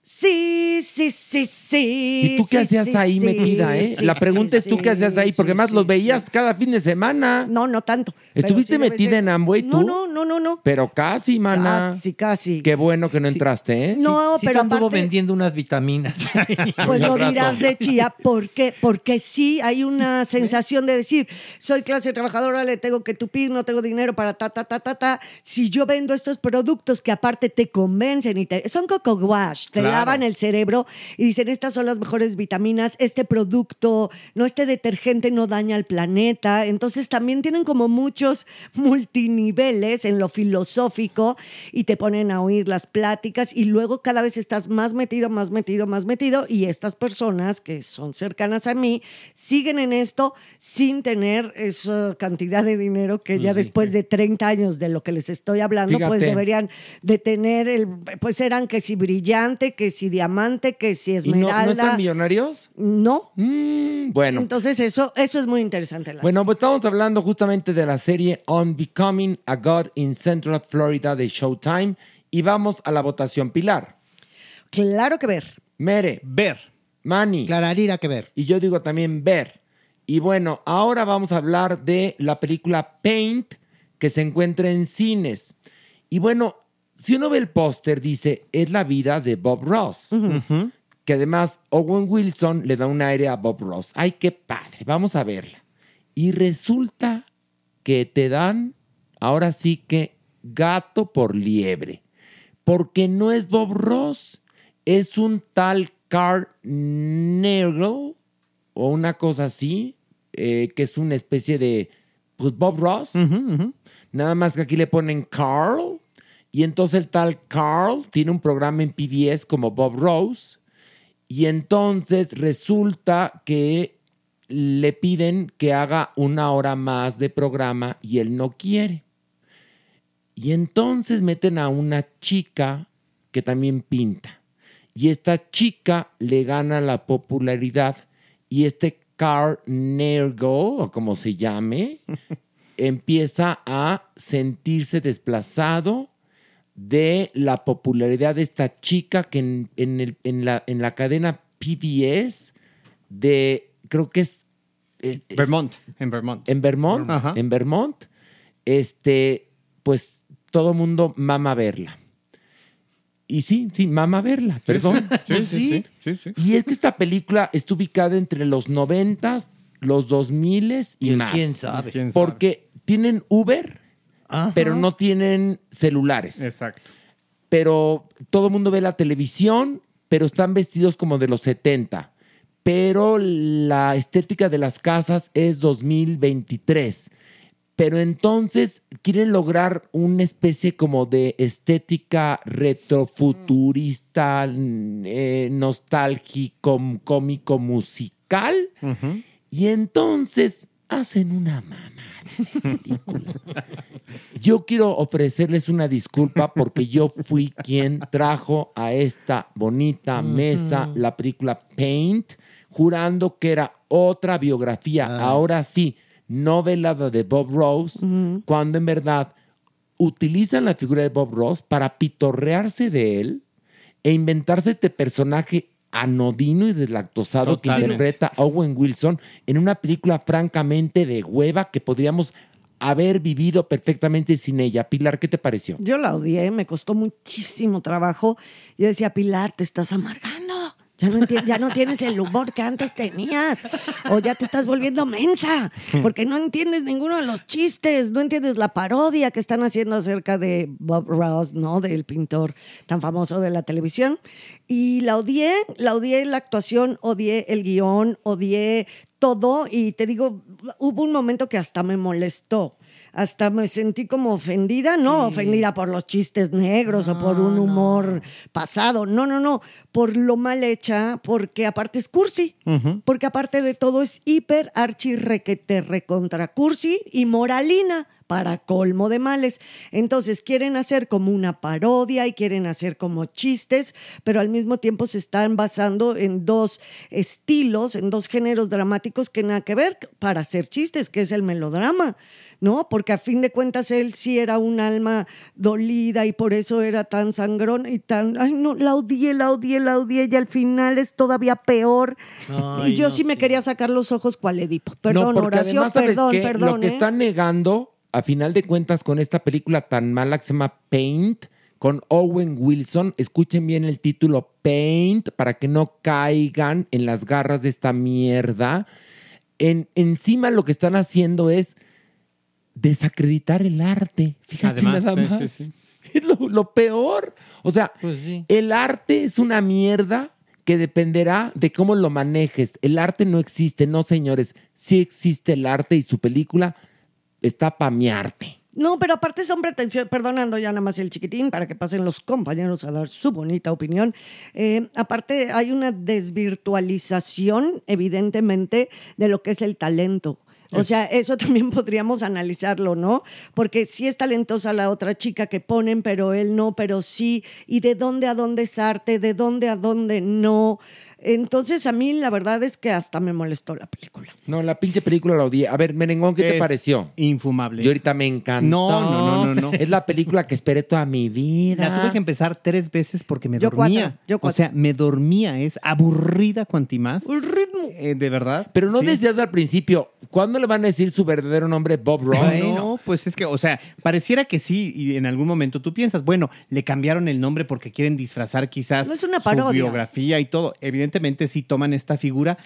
Sí, sí, sí, sí. ¿Y tú qué sí, hacías sí, ahí sí, metida, eh? sí, la sí, pregunta es tú sí, qué hacías ahí, porque sí, más sí, los veías sí. cada fin de semana. No, no tanto. ¿Estuviste metida en Amway No, tú? no, no, no, no. Pero casi, mana. Casi, casi. Qué bueno que no entraste, ¿eh? No, Sí pero te anduvo aparte- vendiendo unas vitaminas. Pues lo dirás de chía. ¿Por qué? Porque sí hay una sensación de decir, soy clase trabajadora, le tengo que tupir, no tengo dinero para ta, ta, ta, ta, ta. Si yo vendo estos productos que aparte te convencen y te... Son coco wash, te Claro. Lavan el cerebro y dicen, estas son las mejores vitaminas, este producto, no este detergente no daña al planeta. Entonces también tienen como muchos multiniveles en lo filosófico y te ponen a oír las pláticas y luego cada vez estás más metido, más metido, más metido y estas personas que son cercanas a mí siguen en esto sin tener esa cantidad de dinero que ya después de 30 años de lo que les estoy hablando, pues deberían de tener el, pues eran que si brillante, que si diamante, que si ¿Y no, esmeralda. no están millonarios? No. Mm, bueno. Entonces eso, eso es muy interesante. la Bueno, pues estamos hablando justamente de la serie On Becoming a God in Central Florida de Showtime y vamos a la votación Pilar. Claro que ver. Mere, Ver. Manny Clararira que ver. y yo digo también ver. Y bueno, ahora vamos a hablar de la película Paint que se encuentra en cines. Y bueno, si uno ve el póster dice, es la vida de Bob Ross. Que además Owen Wilson le da un aire a Bob Ross. Ay, qué padre, vamos a verla. Y resulta que te dan, ahora sí que, gato por liebre. Porque no es Bob Ross, es un tal Carl Nagel o una cosa así, eh, que es una especie de pues, Bob Ross. Nada más que aquí le ponen Carl. Y entonces el tal Carl tiene un programa en PBS como Bob Rose. Y entonces resulta que le piden que haga una hora más de programa y él no quiere. Y entonces meten a una chica que también pinta. Y esta chica le gana la popularidad. Y este Carl Nergo, o como se llame, empieza a sentirse desplazado de la popularidad de esta chica que en, en el- en la, en la cadena PBS de, creo que es... es- Vermont, en Vermont. en Vermont, Ajá. en Vermont, este, pues todo mundo mama verla. Y sí, sí, mama verla, perdón. Sí, sí, sí, sí, sí. Y es que esta película está ubicada entre los 90, los 2000 y, Y más. quién sabe. ¿Quién sabe? Porque tienen Uber, Ajá. pero no tienen celulares. Exacto. Pero todo el mundo ve la televisión, pero están vestidos como de los 70. Pero la estética de las casas es 2023. Pero entonces quieren lograr una especie como de estética retrofuturista, eh, nostálgico, cómico, musical. Y entonces hacen una mamá de película. Yo quiero ofrecerles una disculpa porque yo fui quien trajo a esta bonita mesa la película Paint, jurando que era otra biografía. Ahora sí, no velada de Bob Rose, cuando en verdad utilizan la figura de Bob Ross para pitorrearse de él e inventarse este personaje anodino y deslactosado que Totalmente. interpreta a Owen Wilson en una película francamente de hueva que podríamos haber vivido perfectamente sin ella. Pilar, ¿qué te pareció? Yo la odié, me costó muchísimo trabajo. Yo decía, Pilar, te estás amargando. Ya no, enti- ya no tienes el humor que antes tenías. O ya te estás volviendo mensa. Porque no entiendes ninguno de los chistes. No entiendes la parodia que están haciendo acerca de Bob Ross, ¿no? Del pintor tan famoso de la televisión. Y la odié, la odié la actuación, odié el guion, odié todo. Y te digo, hubo un momento que hasta me molestó hasta me sentí como ofendida, no ofendida por los chistes negros o por un humor pasado, no, no, no, por lo mal hecha, porque aparte es cursi, porque aparte de todo es hiper archi requete recontra cursi y moralina para colmo de males. Entonces quieren hacer como una parodia y quieren hacer como chistes, pero al mismo tiempo se están basando en dos estilos, en dos géneros dramáticos que nada que ver para hacer chistes, que es el melodrama. ¿no? Porque a fin de cuentas él sí era un alma dolida y por eso era tan sangrón y tan, ay no, la odié, la odié, la odié y al final es todavía peor. Ay, y yo no, sí me sí. quería sacar los ojos cual Edipo. Perdón, no, porque Horacio, además, ¿sabes perdón, qué? perdón. Lo que ¿eh? están negando, a final de cuentas, con esta película tan mala que se llama Paint, con Owen Wilson, escuchen bien el título Paint, para que no caigan en las garras de esta mierda. En, encima lo que están haciendo es desacreditar el arte. Fíjate Además, nada sí, más. sí, sí. Es lo, lo peor. O sea, Pues el arte es una mierda que dependerá de cómo lo manejes. El arte no existe, no señores. Sí existe el arte y su película está pa' mi arte. No, pero aparte son pretensiones, perdonando ya nada más el chiquitín para que pasen los compañeros a dar su bonita opinión. Eh, aparte hay una desvirtualización, evidentemente, de lo que es el talento. O sea, eso también podríamos analizarlo, ¿no? Porque sí es talentosa la otra chica que ponen, pero él no, pero sí. ¿Y de dónde a dónde es arte? ¿De dónde a dónde no? Entonces a mí la verdad es que hasta me molestó la película. No, la pinche película la odié. A ver, Merengón, ¿qué te Es pareció? Infumable. Yo ahorita me encantó. No, no, no, no, no. Es la película que esperé toda mi vida. La tuve que empezar tres veces porque me Yo dormía. cuatro, yo O cuatro. sea, me dormía. Es aburrida cuantimás. El ritmo. Eh, de verdad. Pero no Sí. decías al principio, ¿cuándo le van a decir su verdadero nombre Bob Ross? No, pues es que, o sea, pareciera que sí, y en algún momento tú piensas, bueno, le cambiaron el nombre porque quieren disfrazar quizás No es una su parodia. biografía y todo. Evidentemente sí toman esta figura,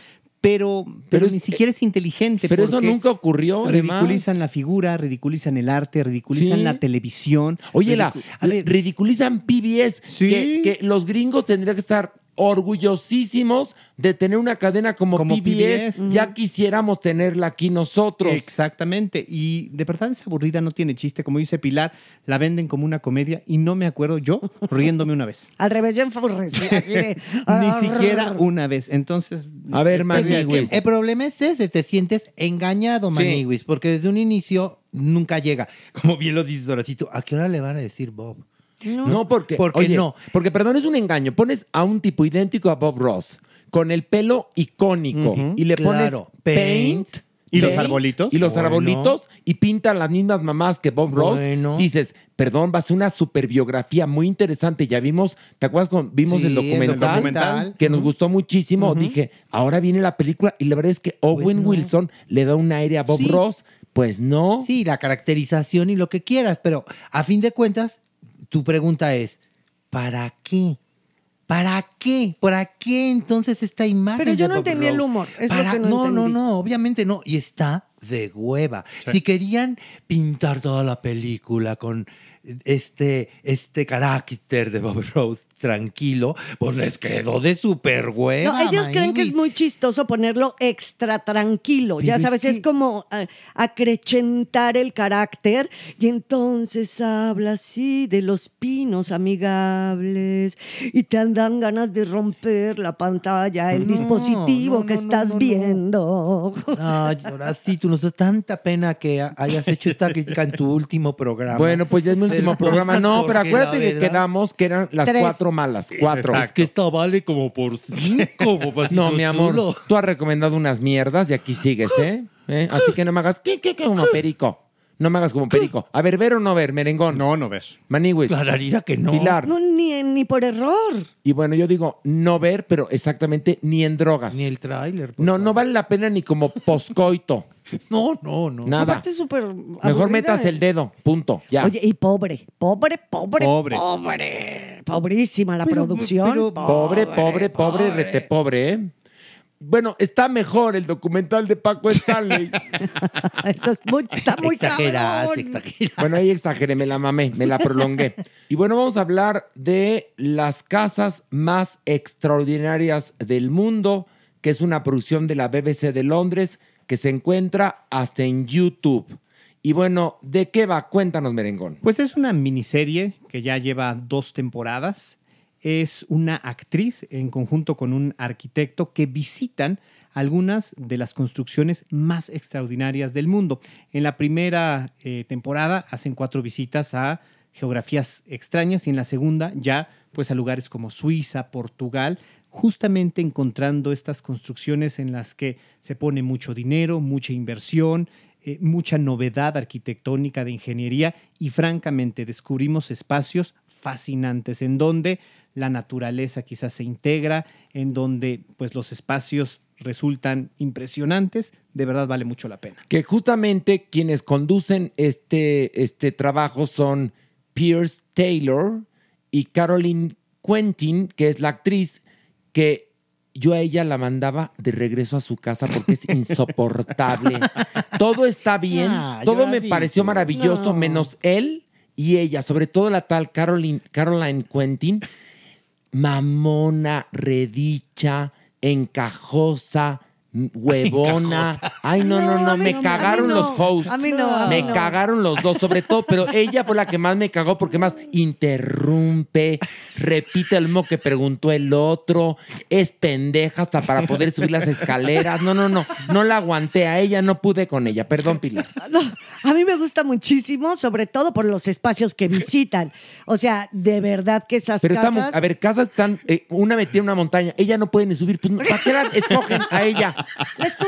pero, pero, ni siquiera es inteligente. Pero eso nunca ocurrió, además. Ridiculizan la figura, ridiculizan el arte, ridiculizan Sí. la televisión. Oye, la, ridicu- a ver, ridiculizan PBS, Sí. que, que los gringos tendrían que estar orgullosísimos de tener una cadena como, Como PBS. PBS. Ya quisiéramos tenerla aquí nosotros. Exactamente. Y de verdad es aburrida, no tiene chiste. Como dice Pilar, la venden como una comedia y no me acuerdo yo riéndome una vez. Al revés, yo de... Ni siquiera una vez. Entonces. A ver, tiempo. El problema es ese, te sientes engañado, Maniguis, porque desde un inicio nunca llega. Como bien lo dices, Horacito, ¿a qué hora le van a decir Bob? No, porque. ¿Por qué oye, no? Porque, perdón, es un engaño. Pones a un tipo idéntico a Bob Ross, con el pelo icónico, y le pones claro. paint. Paint. ¿Y los arbolitos? Y los Bueno. arbolitos, y pintan las mismas mamás que Bob Ross. Bueno. Dices, perdón, va a ser una super biografía muy interesante. Ya vimos, ¿te acuerdas cuando vimos Sí, el documental? documental. Que nos gustó muchísimo. Dije, ahora viene la película, y la verdad es que Owen no. Wilson le da un aire a Bob Sí. Ross. Pues no. Sí, la caracterización y lo que quieras, pero a fin de cuentas, tu pregunta es, ¿para qué? ¿Para qué? ¿Para qué entonces esta imagen? Pero yo de no Bob entendí el humor, es lo que no no, no, entendí. no, obviamente no. Y está de hueva. Si querían pintar toda la película con este, este carácter de Bob Rose tranquilo, pues les quedó de súper hueva. No, ellos creen que es muy chistoso ponerlo extra tranquilo. Ya Pero sabes, es, que- como ah, acrecentar el carácter y entonces habla así de los pinos amigables y te dan ganas de romper la pantalla, el No, dispositivo no, que no, estás no, no. viendo. Ay, ahora sí, tú nos da tanta pena que ha- hayas hecho esta crítica en tu último programa. Bueno, pues ya es Del último programa. No, pero acuérdate que quedamos que eran las Tres. cuatro malas. Cuatro. Exacto. Es que esta vale como por cinco, papacito No, mi amor, chulo. tú has recomendado unas mierdas y aquí sigues, ¿eh? ¿Eh? Así que no me hagas ¿qué, qué, qué? como perico. No me hagas como perico. A ver, ver o no ver, merengón. No, no ves. Maniwis. Clararía que no. Pilar. No, ni, ni por error. Y bueno, yo digo no ver, pero exactamente ni en drogas. Ni el tráiler. por No, no vale la pena ni como poscoito. No, no, no. Nada. Aparte, súper. Mejor metas el dedo. Punto. Ya. Oye, y pobre, pobre, pobre, Pobre. pobre. Pobrísima la Pero- producción. pero- Pobre, pobre, pobre, rete pobre, ¿eh? Bueno, está mejor el documental de Paco Stanley. Eso es muy, está muy Exageras. Bueno, ahí exageré, me la mamé, me la prolongué. Y bueno, vamos a hablar de las casas más extraordinarias del mundo, que es una producción de la BBC de Londres que se encuentra hasta en YouTube. Y bueno, ¿de qué va? Cuéntanos, merengón. Pues es una miniserie que ya lleva dos temporadas. Es una actriz en conjunto con un arquitecto que visitan algunas de las construcciones más extraordinarias del mundo. En la primera eh, temporada hacen cuatro visitas a geografías extrañas y en la segunda ya pues a lugares como Suiza, Portugal, justamente encontrando estas construcciones en las que se pone mucho dinero, mucha inversión, eh, mucha novedad arquitectónica de ingeniería y francamente descubrimos espacios fascinantes en donde la naturaleza quizás se integra, en donde pues los espacios resultan impresionantes, de verdad vale mucho la pena. Que justamente quienes conducen este, este trabajo son Pierce Taylor y Caroline Quentin, que es la actriz que yo a ella la mandaba de regreso a su casa porque es insoportable. todo está bien, Ah, todo me pareció maravilloso, No. menos él y ella, sobre todo la tal Caroline, Caroline Quentin, mamona, redicha, encajosa, huevona. Ay, no, no, No, me no, cagaron no. los hosts. A mí no, a mí me no. cagaron los dos, sobre todo, pero ella fue la que más me cagó porque más interrumpe, repite el mismo que preguntó el otro, es pendeja hasta para poder subir las escaleras. No, no, no, no la aguanté a ella, no pude con ella. Perdón, Pilar. No, a mí me gusta muchísimo, sobre todo por los espacios que visitan. O sea, de verdad que esas Pero casas. estamos, a ver, casas están, eh, una metida en una montaña, ella no puede ni subir, pues ¿para qué la escogen a ella?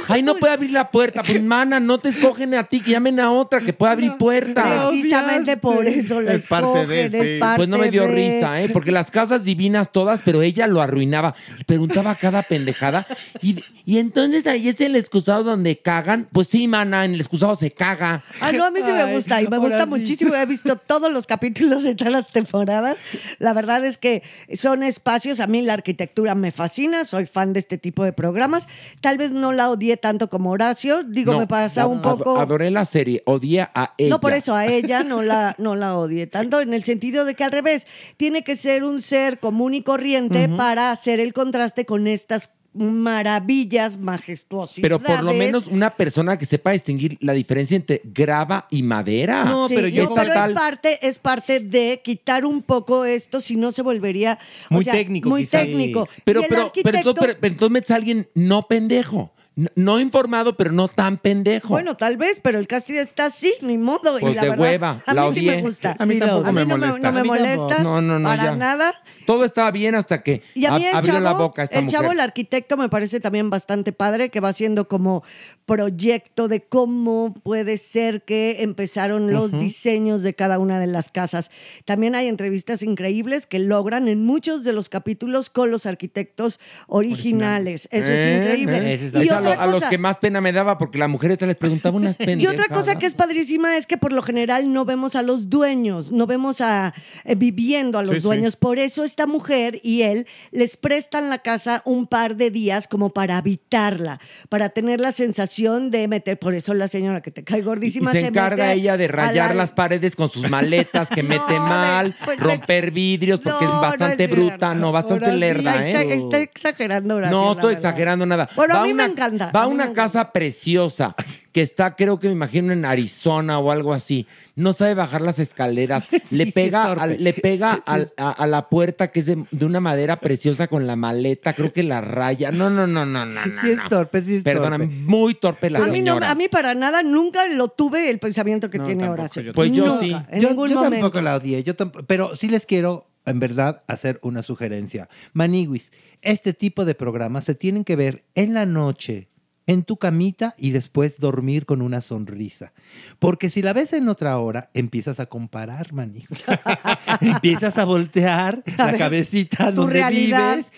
Ay, no puede abrir la puerta, pues mana, no te escogen a ti, que llamen a otra que pueda abrir puertas. Precisamente por eso la Es parte de, escogen, sí. es parte Pues no me dio de- risa, ¿eh? Porque las casas divinas todas, pero ella lo arruinaba. Preguntaba cada pendejada. Y, y entonces ahí es el excusado donde cagan. Pues sí, mana, en el excusado se caga. Ah, no, a mí sí me gusta y me gusta muchísimo. He visto todos los capítulos de todas las temporadas. La verdad es que son espacios, a mí la arquitectura me fascina, soy fan de este tipo de programas. Tal vez no la odié tanto como Horacio. Digo, No, me pasa un poco. Adoré la serie, odié a ella. No, por eso a ella no la, no la odié tanto, en el sentido de que al revés, tiene que ser un ser común y corriente para hacer el contraste con estas maravillas, majestuosidades. Pero por lo menos una persona que sepa distinguir la diferencia entre grava y madera. No, Sí, pero yo- no, pero es parte, es parte de quitar un poco esto, si no se volvería o Muy sea, técnico, Muy quizás. técnico. Pero, pero, pero, arquitecto- entonces, pero- pero entonces metes a alguien no pendejo. No, no informado, pero no tan pendejo. Bueno, tal vez, pero el casting está así, ni modo. y Pues la de verdad, hueva, A la mí sí me gusta. A mí Sí, tampoco A mí me no molesta. me, no me molesta. No, no, no, para ya. nada. Todo estaba bien hasta que Y a mí el abrió chavo, la boca esta el chavo, el arquitecto, me parece también bastante padre, que va haciendo como proyecto de cómo puede ser que empezaron los diseños de cada una de las casas. También hay entrevistas increíbles que logran en muchos de los capítulos con los arquitectos originales. Eso es increíble. eh. Y otra a los que más pena me daba porque la mujer esta les preguntaba unas y pendejadas. otra cosa que es padrísima es que por lo general no vemos a los dueños, no vemos a eh, viviendo a los Sí, sí. dueños. Por eso esta mujer y él les prestan la casa un par de días como para habitarla, para tener la sensación de meter. Por eso la señora que te cae Y gordísima se encarga mete ella de rayar la- las paredes con sus maletas que mete de- mal, pues de- romper vidrios porque No, es no bastante es bruta, no, bastante lerda, Está, ¿eh? está exagerando Horacio, No estoy exagerando nada. Bueno, a mí me una- encanta, Va a una casa preciosa que está, creo que me imagino en Arizona o algo así. No sabe bajar las escaleras. le pega, al- le pega al- a, a la puerta que es de, de una madera preciosa con la maleta. Creo que la raya. No, no, no, no, no. no, Sí es torpe, sí es Perdóname, torpe. muy torpe la a mí, no, a mí para nada nunca lo tuve el pensamiento que No, tiene tampoco, Horacio. yo Pues yo Nunca, sí. En yo, ningún yo momento. tampoco la odié, yo tamp- pero sí les quiero, en verdad, hacer una sugerencia. Maniguis, este tipo de programas se tienen que ver en la noche, en tu camita y después dormir con una sonrisa. Porque si la ves en otra hora, empiezas a comparar, Maniguis. empiezas a voltear A la ver, cabecita donde realidad. vives,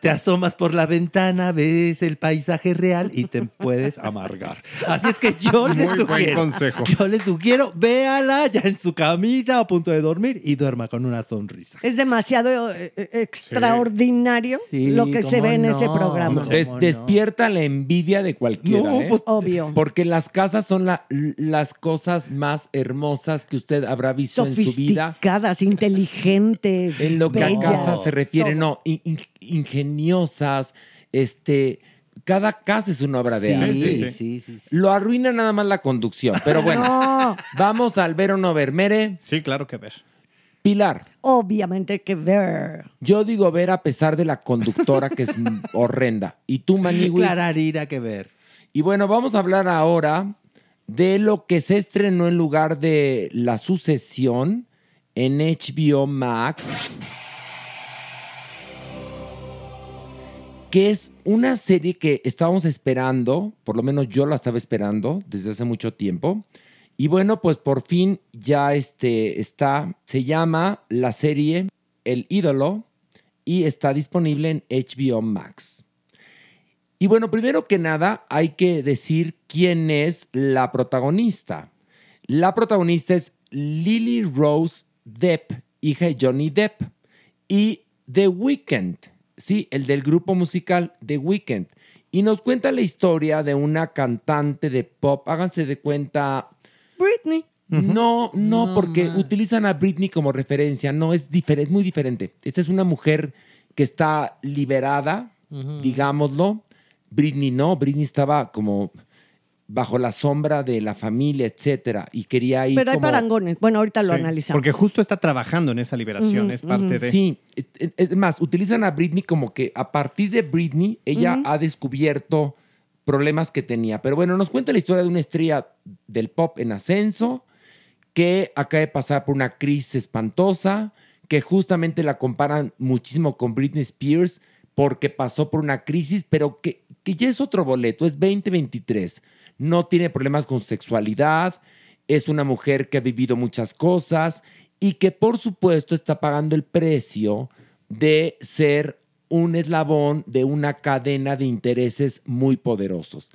te asomas por la ventana, ves el paisaje real y te puedes amargar. Así es que yo les Muy buen sugiero, consejo. yo les sugiero, véala ya en su camita a punto de dormir y duerma con una sonrisa. Es demasiado eh, eh, extraordinario Sí, lo que se ve en ese no. programa. Des- ¿Cómo no? Despierta la envidia de cualquiera. No, ¿eh? pues, Obvio. Porque las casas son la- las cosas más hermosas que usted habrá visto en su vida. Sofisticadas, inteligentes. En lo que a bellas, casa se refiere, todo. no, in- in- ingeniosas, este, cada casa es una obra de arte. sí, sí. sí, sí, sí. Lo arruina nada más la conducción, pero bueno, No, vamos al ver o no ver. Mere, Sí, claro que ver. Pilar, obviamente que ver. yo digo ver a pesar de la conductora que es horrenda. Y tú, Maniwis. Clararira que ver. Y bueno, vamos a hablar ahora de lo que se estrenó en lugar de La Sucesión en HBO Max, que es una serie que estábamos esperando, por lo menos yo la estaba esperando desde hace mucho tiempo. Y bueno, pues por fin ya este, está, se llama la serie El ídolo y está disponible en HBO Max. Y bueno, primero que nada hay que decir quién es la protagonista. La protagonista es Lily Rose Depp, hija de Johnny Depp, y The Weeknd, sí, el del grupo musical The Weeknd. Y nos cuenta la historia de una cantante de pop, háganse de cuenta, Britney. no, no, No porque utilizan a Britney como referencia. No, es diferente, es muy diferente. Esta es una mujer que está liberada, digámoslo. Britney no, Britney estaba como bajo la sombra de la familia, etcétera, y quería ir Pero hay como- parangones. Bueno, ahorita lo Sí, analizamos. Porque justo está trabajando en esa liberación, es parte de... Sí, es- es más, utilizan a Britney como que a partir de Britney ella ha descubierto problemas que tenía. Pero bueno, nos cuenta la historia de una estrella del pop en ascenso que acaba de pasar por una crisis espantosa, que justamente la comparan muchísimo con Britney Spears porque pasó por una crisis, pero que, que ya es otro boleto, es 2023. No tiene problemas con sexualidad, es una mujer que ha vivido muchas cosas y que por supuesto está pagando el precio de ser un eslabón de una cadena de intereses muy poderosos.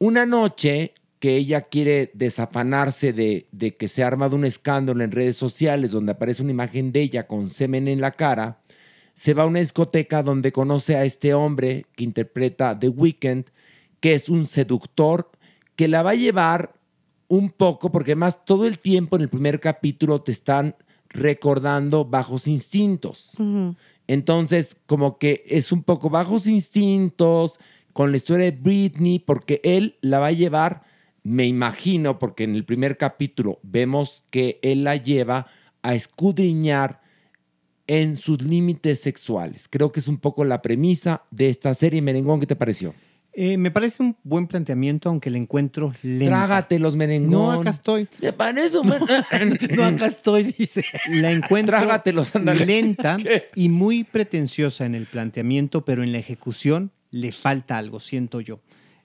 Una noche que ella quiere desafanarse de, de que se ha armado un escándalo en redes sociales donde aparece una imagen de ella con semen en la cara, se va a una discoteca donde conoce a este hombre que interpreta The Weeknd, que es un seductor que la va a llevar un poco, porque además todo el tiempo en el primer capítulo te están recordando bajos instintos. Entonces, como que es un poco bajos instintos con la historia de Britney, porque él la va a llevar, me imagino, porque en el primer capítulo vemos que él la lleva a escudriñar en sus límites sexuales. Creo que es un poco la premisa de esta serie. Merengón, ¿qué te pareció? Eh, me parece un buen planteamiento, aunque le encuentro lento. Trágate los merengón. No, acá estoy. Me parece un... No, acá estoy, dice. La encuentro Trágatelos, lenta ¿Qué? y muy pretenciosa en el planteamiento, pero en la ejecución le falta algo, siento yo.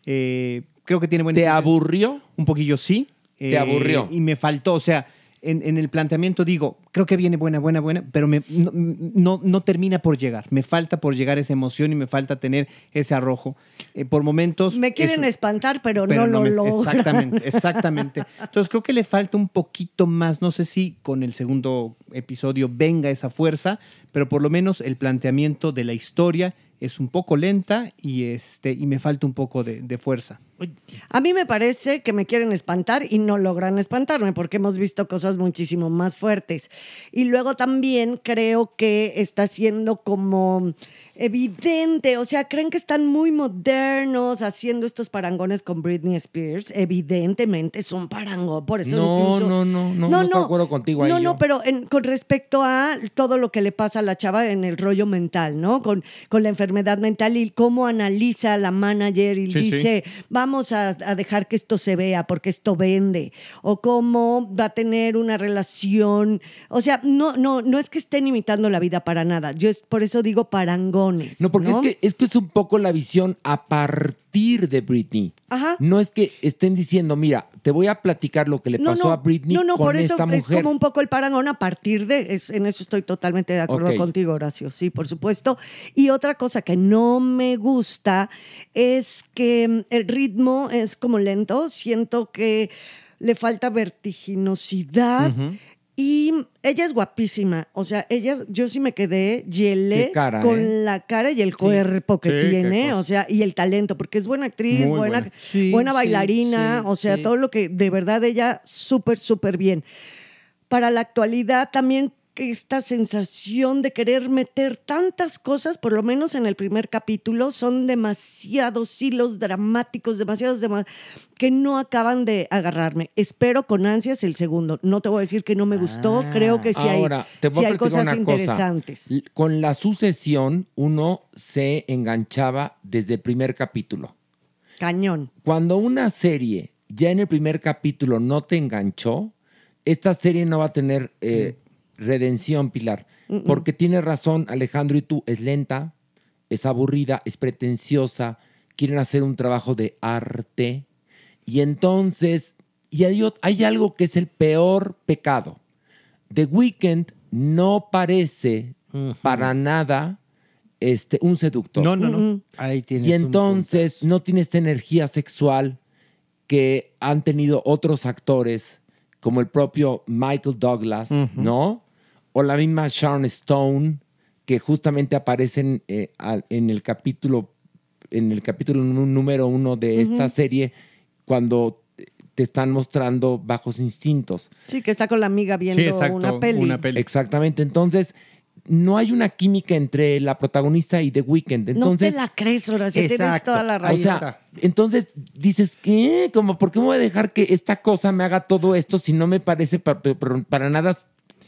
Eh, creo que tiene buena ¿Te aburrió? Un poquillo sí. Eh, ¿Te aburrió? Y me faltó, o sea, en, en el planteamiento digo, creo que viene buena, buena, buena, pero me- no, no, no termina por llegar. Me falta por llegar esa emoción y me falta tener ese arrojo. Eh, por momentos... Me quieren es- espantar, pero, pero no, me- lo logran. Exactamente, exactamente. Entonces creo que le falta un poquito más. No sé si con el segundo episodio venga esa fuerza, pero por lo menos el planteamiento de la historia es un poco lenta y, este, y me falta un poco de, de fuerza. A mí me parece que me quieren espantar y no logran espantarme porque hemos visto cosas muchísimo más fuertes. Y luego también creo que está siendo como evidente, o sea, creen que están muy modernos haciendo estos parangones con Britney Spears. Evidentemente es un parangón, por eso No, incluso- no, no, no, no estoy de acuerdo contigo ahí No, no, yo. pero en- con respecto a todo lo que le pasa a la chava en el rollo mental, ¿no? Con, con la enfermedad mental y cómo analiza la manager y Sí, sí. dice, vamos a, a dejar que esto se vea porque esto vende. O cómo va a tener una relación. O sea, no, no, no es que estén imitando la vida para nada. Yo por eso digo No, porque ¿no? Es, que, es que es un poco la visión a partir de Britney. Ajá. No es que estén diciendo, mira, te voy a platicar lo que le No, pasó no, a Britney no, no, con por eso esta es mujer. como un poco el parangón a partir de, es- en eso estoy totalmente de acuerdo contigo, Horacio, sí, por supuesto. Y otra cosa que no me gusta es que mm, el ritmo es como lento, siento que le falta vertiginosidad. Y ella es guapísima, o sea, ella, yo sí me quedé cara, con ¿eh? la cara y el cuerpo que Sí, tiene, o sea, y el talento, porque es buena actriz, Muy buena, buena. Sí, buena sí, bailarina, o sea, todo lo que de verdad ella súper, súper bien. Para la actualidad también esta sensación de querer meter tantas cosas, por lo menos en el primer capítulo, son demasiados hilos dramáticos, demasiados dema- que no acaban de agarrarme. Espero con ansias el segundo. No te voy a decir que no me gustó, creo que sí Ahora, hay, te voy sí a hay platicar cosas cosa. interesantes. Con la sucesión, uno se enganchaba desde el primer capítulo. Cañón. Cuando una serie ya en el primer capítulo no te enganchó, esta serie no va a tener eh, redención, Pilar. Porque tiene razón Alejandro y tú, es lenta, es aburrida, es pretenciosa, quieren hacer un trabajo de arte. Y entonces, y hay, algo que es el peor pecado. The Weeknd no parece para nada este, un seductor. No, no, no. Ahí tienes Y un entonces no tiene esta energía sexual que han tenido otros actores, como el propio Michael Douglas, ¿no? O la misma Sharon Stone, que justamente aparecen eh, en el capítulo, en el capítulo número uno de esta serie, cuando te están mostrando bajos instintos. Sí, que está con la amiga viendo Sí, exacto, una peli. una peli. Exactamente. Entonces, no hay una química entre la protagonista y The Weeknd. Entonces, no te la crees, Horacio, tienes Exacto. toda la o razón. sea, entonces dices, ¿qué? Como, ¿por qué me voy a dejar que esta cosa me haga todo esto si no me parece pa- pa- pa- para, nada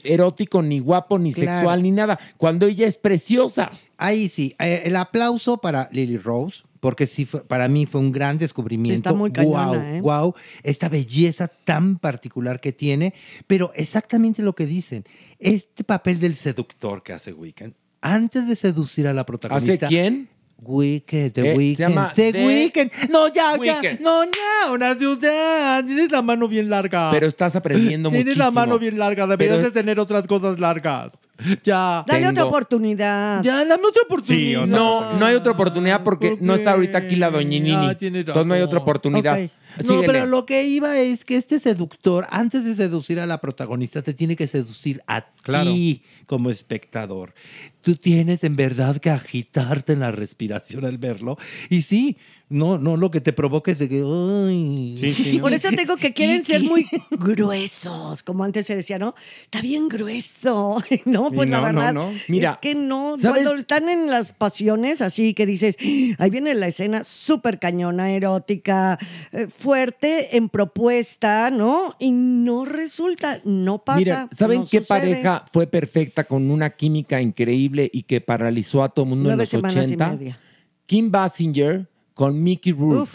erótico, ni guapo, ni Claro. sexual, ni nada? Cuando ella es preciosa. Ahí sí, eh, el aplauso para Lily Rose, porque sí fue- para mí fue un gran descubrimiento. Sí, está muy cañona, Guau, ¿eh? guau, esta belleza tan particular que tiene, pero exactamente lo que dicen, este papel del seductor que hace Weekend, antes de seducir a la protagonista. ¿Hace quién? Weekend, The Eh, se Weeknd, llama The The Weeknd. No, ya, ya. Weeknd. No, ya, Horacio, ya. Tienes la mano bien larga. Pero estás aprendiendo Tienes muchísimo. la mano bien larga. Deberías Pero- de tener otras cosas largas. Ya. Dale otra oportunidad. Ya, dame otra oportunidad. Sí, No, no hay otra oportunidad porque ¿Por no está ahorita aquí la doñinini. Ah, Entonces no hay otra oportunidad. No, pero lo que iba es que este seductor, antes de seducir a la protagonista, te tiene que seducir a Claro. ti como espectador. Tú tienes en verdad que agitarte en la respiración al verlo. Y sí, no, no lo que te provoca es de que, ay. Por eso tengo que quieren ser muy gruesos, como antes se decía, ¿no? Está bien grueso. No, pues la no, no, verdad. no. Mira, es que no. ¿sabes? Cuando están en las pasiones, así que dices, ahí viene la escena súper cañona, erótica, eh, fuerte en propuesta, ¿no? Y no resulta, no pasa. Mira, ¿saben no qué sucede. pareja fue perfecta con una química increíble y que paralizó a todo el mundo Nueve en los semanas y 80? media. Kim Basinger con Mickey Rourke.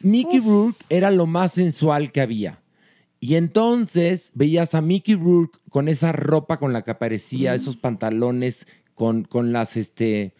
Mickey Rourke era lo más sensual que había. Y entonces veías a Mickey Rourke con esa ropa con la que aparecía, esos pantalones con, con las, este,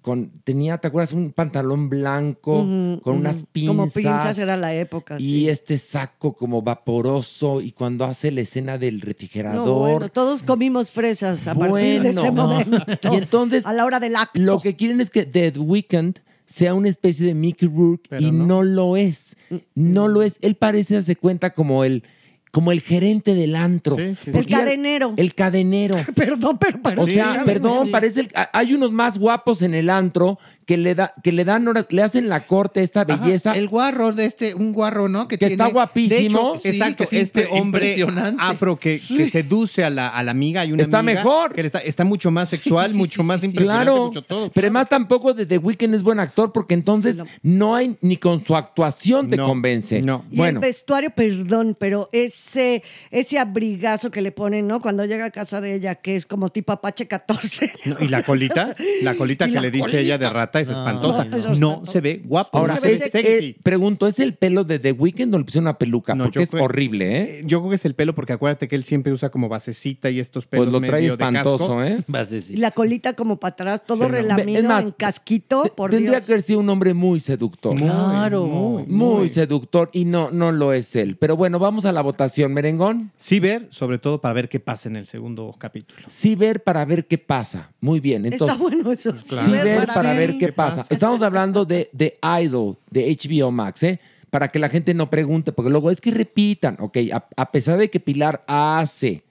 con, tenía, ¿te acuerdas? Un pantalón blanco con unas pinzas. Como pinzas era la época. Y sí. este saco como vaporoso y cuando hace la escena del refrigerador. No, bueno, todos comimos fresas a partir de ese momento. Y entonces, a la hora del acto. Lo que quieren es que The Weeknd sea una especie de Mickey Rourke y no. lo es. No lo es. Él parece, hace cuenta, como el, como el gerente del antro. El cadenero. El cadenero. Perdón, pero parece O sea, perdón, parece el- hay unos más guapos en el antro que le da, que le dan horas, le hacen la corte esta belleza. el guarro de este, un guarro, ¿no? Que, Que tiene- está guapísimo. De hecho, sí, Exacto, es este hombre afro que, que seduce a la, a la amiga. Hay una Está amiga mejor. que está, está mucho más sexual, mucho más impresionante, Claro, mucho todo. pero además tampoco de The Weeknd es buen actor porque entonces no, hay ni con su actuación te convence. No. Y Bueno, el vestuario, perdón, pero ese, ese abrigazo que le ponen, ¿no? Cuando llega a casa de ella, que es como tipo Apache 14. No, y la colita, la colita Y que la le dice ella de rata es No, espantosa. no, se ve guapo, ahora no se ve es- sexy. eh, pregunto, ¿es el pelo de The Weeknd o le pusieron una peluca? No, porque es creo- horrible, ¿eh? Yo creo que es el pelo porque acuérdate que él siempre usa como basecita y estos pelos Pues lo trae medio de espantoso, casco. ¿eh? Y la colita como para atrás, todo relamido en casquito, por Tendría Dios. que haber sido un hombre muy seductor. Claro, Muy, muy. seductor y no, no lo es él. Pero bueno, vamos a la votación, merengón. Sí ver, sobre todo para ver qué pasa en el segundo capítulo. Sí ver para ver qué pasa. Muy bien. Entonces, Está bueno eso. Sí ver para, ver qué pasa. Estamos hablando de, de Idol, de HBO Max, ¿eh? Para que la gente no pregunte, porque luego es que repitan. Ok, a, a pesar de que Pilar hace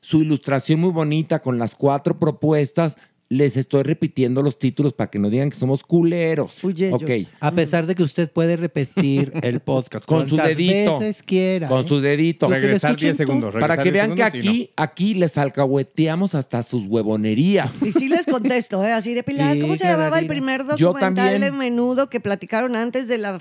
su ilustración muy bonita con las cuatro propuestas, les estoy repitiendo los títulos para que no digan que somos culeros. Ok. A pesar de que usted puede repetir el podcast Con su dedito. veces quiera. Con ¿eh? su dedito. Le escuchen todo. Para que vean que aquí, aquí les alcahueteamos hasta sus huevonerías. Y sí les contesto, ¿eh? Así de Pilar, Sí, ¿cómo se llamaba el primer documental también. de menudo que platicaron antes de la...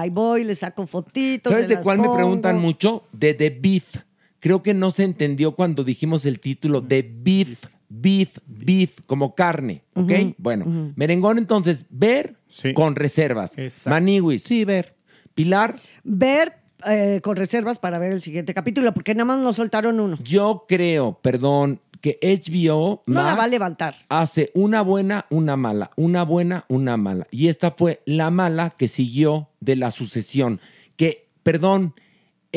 Ahí voy, le saco fotitos. ¿Sabes de cuál me preguntan mucho? De The Beef. Creo que no se entendió cuando dijimos el título de Beef, Beef, Beef, como carne. ¿Ok? Bueno, merengón, entonces, ver con reservas. Maniwis. Sí, ver. Pilar. Ver eh, con reservas para ver el siguiente capítulo, porque nada más nos soltaron uno. Yo creo, perdón, que HBO No la va a levantar. hace una buena, una mala, una buena, una mala. Y esta fue la mala que siguió de la sucesión. Que, perdón,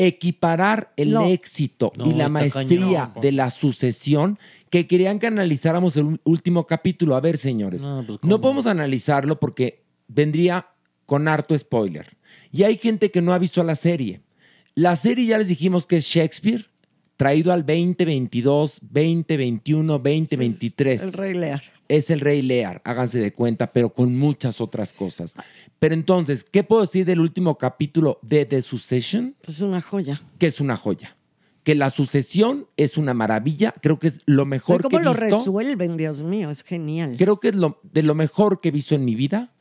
equiparar el No. éxito No, y la maestría cañón. de la sucesión que querían que analizáramos el último capítulo. A ver, señores, No, pues, no podemos analizarlo porque vendría con harto spoiler. Y hay gente que no ha visto la serie. La serie ya les dijimos que es Shakespeare, traído al 2022, 2021, 2023 El Rey Lear. Es el Rey Lear, háganse de cuenta, pero con muchas otras cosas. Pero entonces, ¿qué puedo decir del último capítulo de The Succession? Pues una joya. Que es una joya. Que la sucesión es una maravilla, creo que es lo mejor ¿Cómo que he lo visto. resuelven, Dios mío? Es genial. Creo que es lo, de lo mejor que he visto en mi vida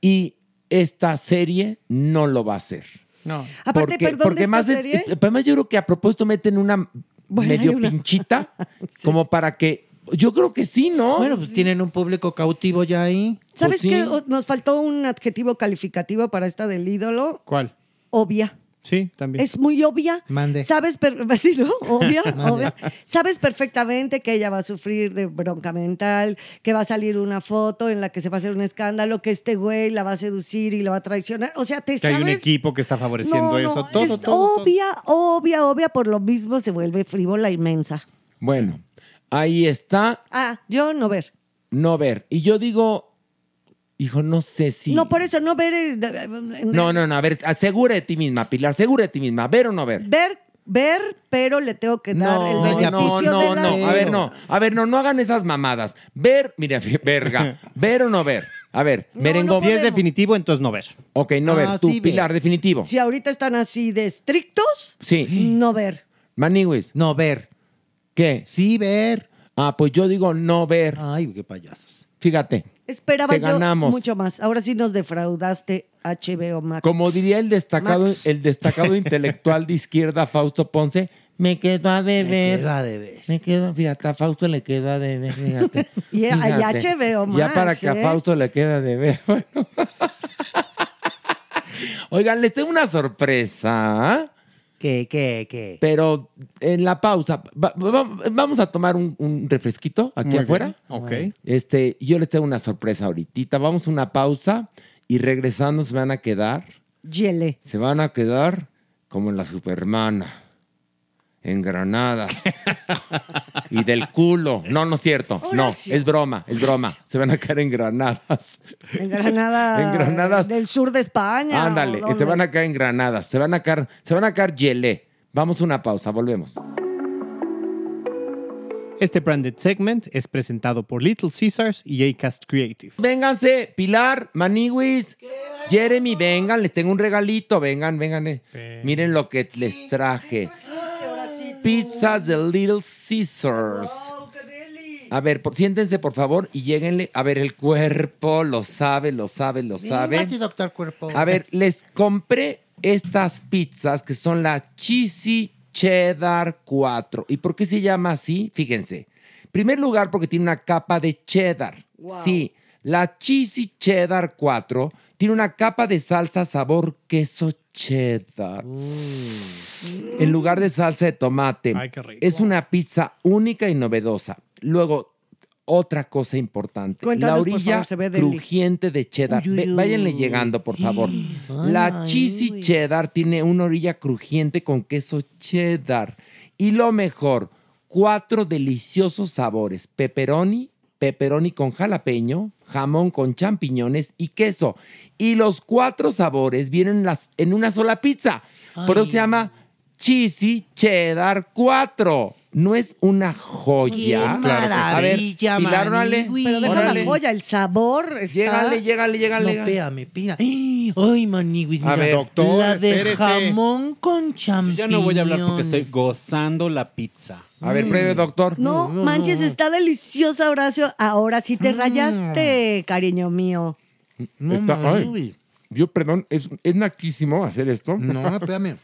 y esta serie no lo va a hacer. No. Aparte, perdón, de esta más, es- además yo creo que a propósito meten una Bueno, medio una- pinchita como para que yo creo que sí, ¿no? Bueno, pues tienen un público cautivo ya ahí. ¿Sabes Pues sí. qué? Nos faltó un adjetivo calificativo para esta del ídolo. ¿Cuál? Obvia. Sí, también. Es muy obvia. Mande. Sabes, per- sí, ¿no? Obvia, Mande. obvia. Sabes perfectamente que ella va a sufrir de bronca mental, que va a salir una foto en la que se va a hacer un escándalo, que este güey la va a seducir y la va a traicionar. O sea, te Que hay un equipo que está favoreciendo No, eso. no, todo, es todo, todo. obvia, obvia, obvia. Por lo mismo se vuelve frívola inmensa. Bueno, ahí está, Ah, yo no ver. no ver. Y yo digo, hijo, no sé si. No, por eso no ver. es No, no, no, a ver, asegura de ti misma, Pilar, asegura de ti misma, ver o no ver. Ver, ver, pero le tengo que dar No, el no, beneficio no, de la no, a ver, no, a ver, no, no hagan esas mamadas. Ver, mira, verga, ver o no ver. A ver, No, merengo. no Si es definitivo, entonces no ver. ok, no ver. Ah, Tú, sí, ve. Pilar, definitivo. Si ahorita están así de estrictos, Sí. no ver. Maniwis, No ver. ¿Qué? Sí ver. Ah, pues yo digo no ver. Ay, qué payasos. Fíjate. Esperaba Te yo ganamos. mucho más. Ahora sí nos defraudaste HBO Max. Como diría el destacado, Max. el destacado intelectual de izquierda, Fausto Ponce, me quedó a deber. Queda de ver. Me quedo, fíjate, a Fausto le queda de ver, fíjate. Y a- y. HBO Ya Max, para que a ¿eh? Fausto le queda de ver. Bueno. Oigan, les tengo una sorpresa, ¿Qué, qué, qué? pero en la pausa, va- va- vamos a tomar un, un refresquito aquí Muy afuera. bien. Ok. Este, yo les tengo una sorpresa ahorita. Vamos a una pausa y regresando se van a quedar, Yele. se van a quedar como en la Supermana. En granadas. y del culo. No, no es cierto. No, Horacio. es broma, es broma. Se van a quedar en granadas. En Granada. En Granadas. Del sur de España. Ándale, ¿o y te van a caer en granadas. Se van a caer, se van a caer gelé. Vamos a una pausa, volvemos. Este branded segment es presentado por Little Caesars y Acast Creative. Vénganse, Pilar, Maniwis, Jeremy, vengan, les tengo un regalito. Vengan, vengan. eh. Miren lo que les traje. Pizzas de Little Caesars. A ver, por- siéntense por favor y lléguenle. A ver, el cuerpo lo sabe, lo sabe, lo sabe. Sí, doctor Cuerpo. A ver, les compré estas pizzas que son la Cheesy Cheddar 4. ¿Y por qué se llama así? Fíjense. En primer lugar, porque tiene una capa de cheddar. Sí, la Cheesy Cheddar 4 tiene una capa de salsa sabor queso cheddar. En lugar de salsa de tomate. Ay, qué rico. Es una pizza única y novedosa. Luego, otra cosa importante. Cuéntanos, la orilla favor, se ve deli. crujiente de cheddar. Uy, uy, Ve- uy. váyanle llegando, por favor. La cheesy uy. cheddar tiene una orilla crujiente con queso cheddar. Y lo mejor, cuatro deliciosos sabores. Pepperoni, pepperoni con jalapeño, jamón con champiñones y queso. Y los cuatro sabores vienen en las- en una sola pizza. Por eso se llama Cheesy Cheddar 4. ¿No es una joya? Qué A ver, maravilla, Pilar, órale. Maniwis. Pero deja Órale. la joya, el sabor está... Llégale, llégale, No, llégale. espérame, pina. Ay, maniguis, A mira. ver, doctor, La de espérese. jamón con Yo champiñones. ya no voy a hablar porque estoy gozando la pizza. A ver, pruebe, doctor. No, No, no, manches, está deliciosa, Horacio. Ahora sí te rayaste, cariño mío. No, Está- ay. Yo, perdón, es, es naquísimo hacer esto, No, espérame.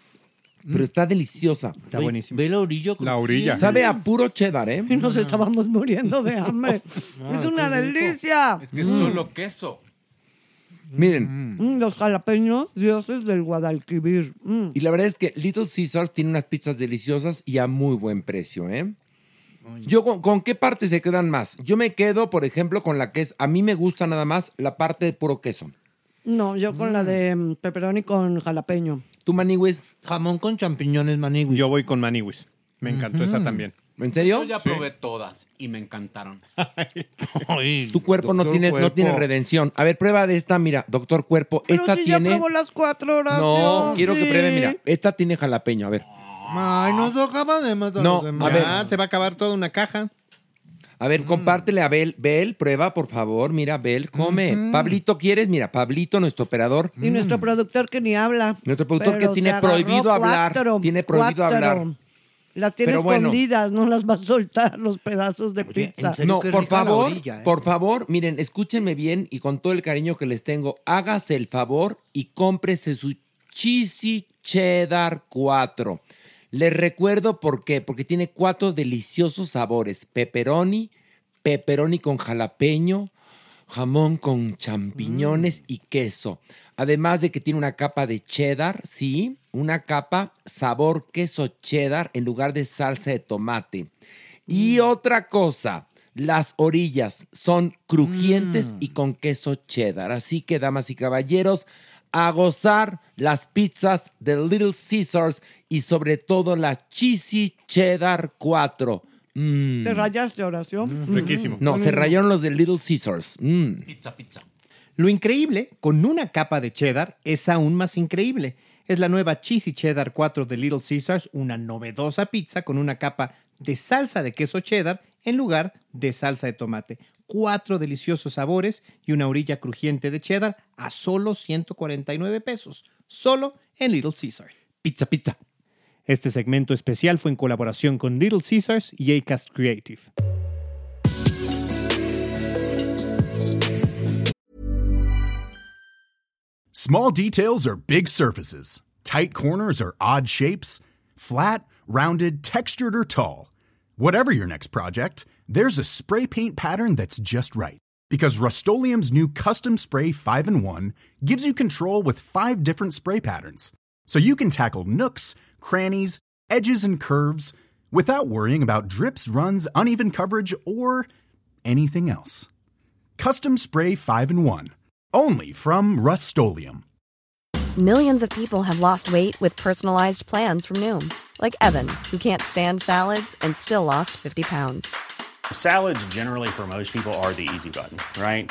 Pero está deliciosa. Está Ve- buenísimo. Ve la orilla. La orilla. Sabe a puro cheddar, ¿eh? Y nos estábamos muriendo de hambre. es una delicia. Es que es solo queso. Miren, Mm, los jalapeños, dioses del Guadalquivir. Mm. y la verdad es que Little Caesars tiene unas pizzas deliciosas y a muy buen precio, ¿eh? Yo, ¿con, con qué parte se quedan más? Yo me quedo, por ejemplo, con la que es, a mí me gusta nada más la parte de puro queso. No, yo con la de mm, pepperoni con jalapeño. ¿Tú, Maniwis? Jamón con champiñones, maniguis. Yo voy con Maniwis. Me encantó esa también. ¿En serio? Yo ya probé todas y me encantaron. Ay, Tu cuerpo no doctor tiene, no Cuerpo. tiene redención. A ver, prueba de esta, mira, doctor cuerpo. Pero esta si tiene... ya probó las cuatro horas. No, quiero que pruebe, mira, esta tiene jalapeño, a ver. Ay, nos acaba de matar No, los demás. a ver. Se va a acabar toda una caja. A ver, compártele a Bel. Bel, prueba, por favor. Mira, Bel, come. Pablito, ¿quieres? Mira, Pablito, nuestro operador. Y nuestro productor que ni habla. Nuestro productor que tiene prohibido hablar, cuatro, tiene prohibido cuatro. hablar. Las tiene Pero bueno. escondidas, no las va a soltar los pedazos de Oye, pizza. No, por favor, orilla, ¿eh? por favor, miren, escúchenme bien y con todo el cariño que les tengo, hágase el favor y cómprese su Cheesy Cheddar 4. Les recuerdo por qué, porque tiene cuatro deliciosos sabores: pepperoni, pepperoni con jalapeño, jamón con champiñones y queso. Además de que tiene una capa de cheddar, sí, una capa sabor queso cheddar en lugar de salsa de tomate. Y otra cosa, las orillas son crujientes y con queso cheddar. Así que, damas y caballeros, a gozar las pizzas de Little Caesars y sobre todo la Cheesy Cheddar 4. Mm. ¿Te rayaste, oración? Riquísimo. No, se rayaron los de Little Caesars. Mm. Pizza, pizza. Lo increíble, con una capa de cheddar, es aún más increíble. Es la nueva Cheesy Cheddar 4 de Little Caesars, una novedosa pizza con una capa de salsa de queso cheddar en lugar de salsa de tomate. cuatro deliciosos sabores y una orilla crujiente de cheddar a solo 149 pesos, solo en Little Caesars. Pizza, pizza. Este segmento especial fue en colaboración con Little Caesars y Acast Creative. Small details are big surfaces. Tight corners are odd shapes. Flat, rounded, textured, or tall. Whatever your next project, there's a spray paint pattern that's just right. Because Rust new Custom Spray 5 in 1 gives you control with five different spray patterns. So you can tackle nooks, crannies, edges, and curves without worrying about drips, runs, uneven coverage, or anything else. Custom Spray 5 in 1. Only from Rust Millions of people have lost weight with personalized plans from Noom, like Evan, who can't stand salads and still lost 50 pounds. Salads, generally, for most people, are the easy button, right?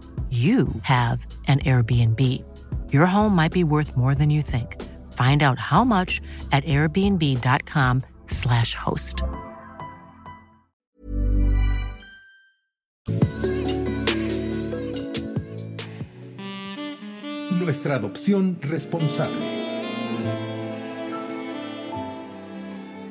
you have an Airbnb. Your home might be worth more than you think. Find out how much at airbnb.com/slash host. Nuestra adopción responsable.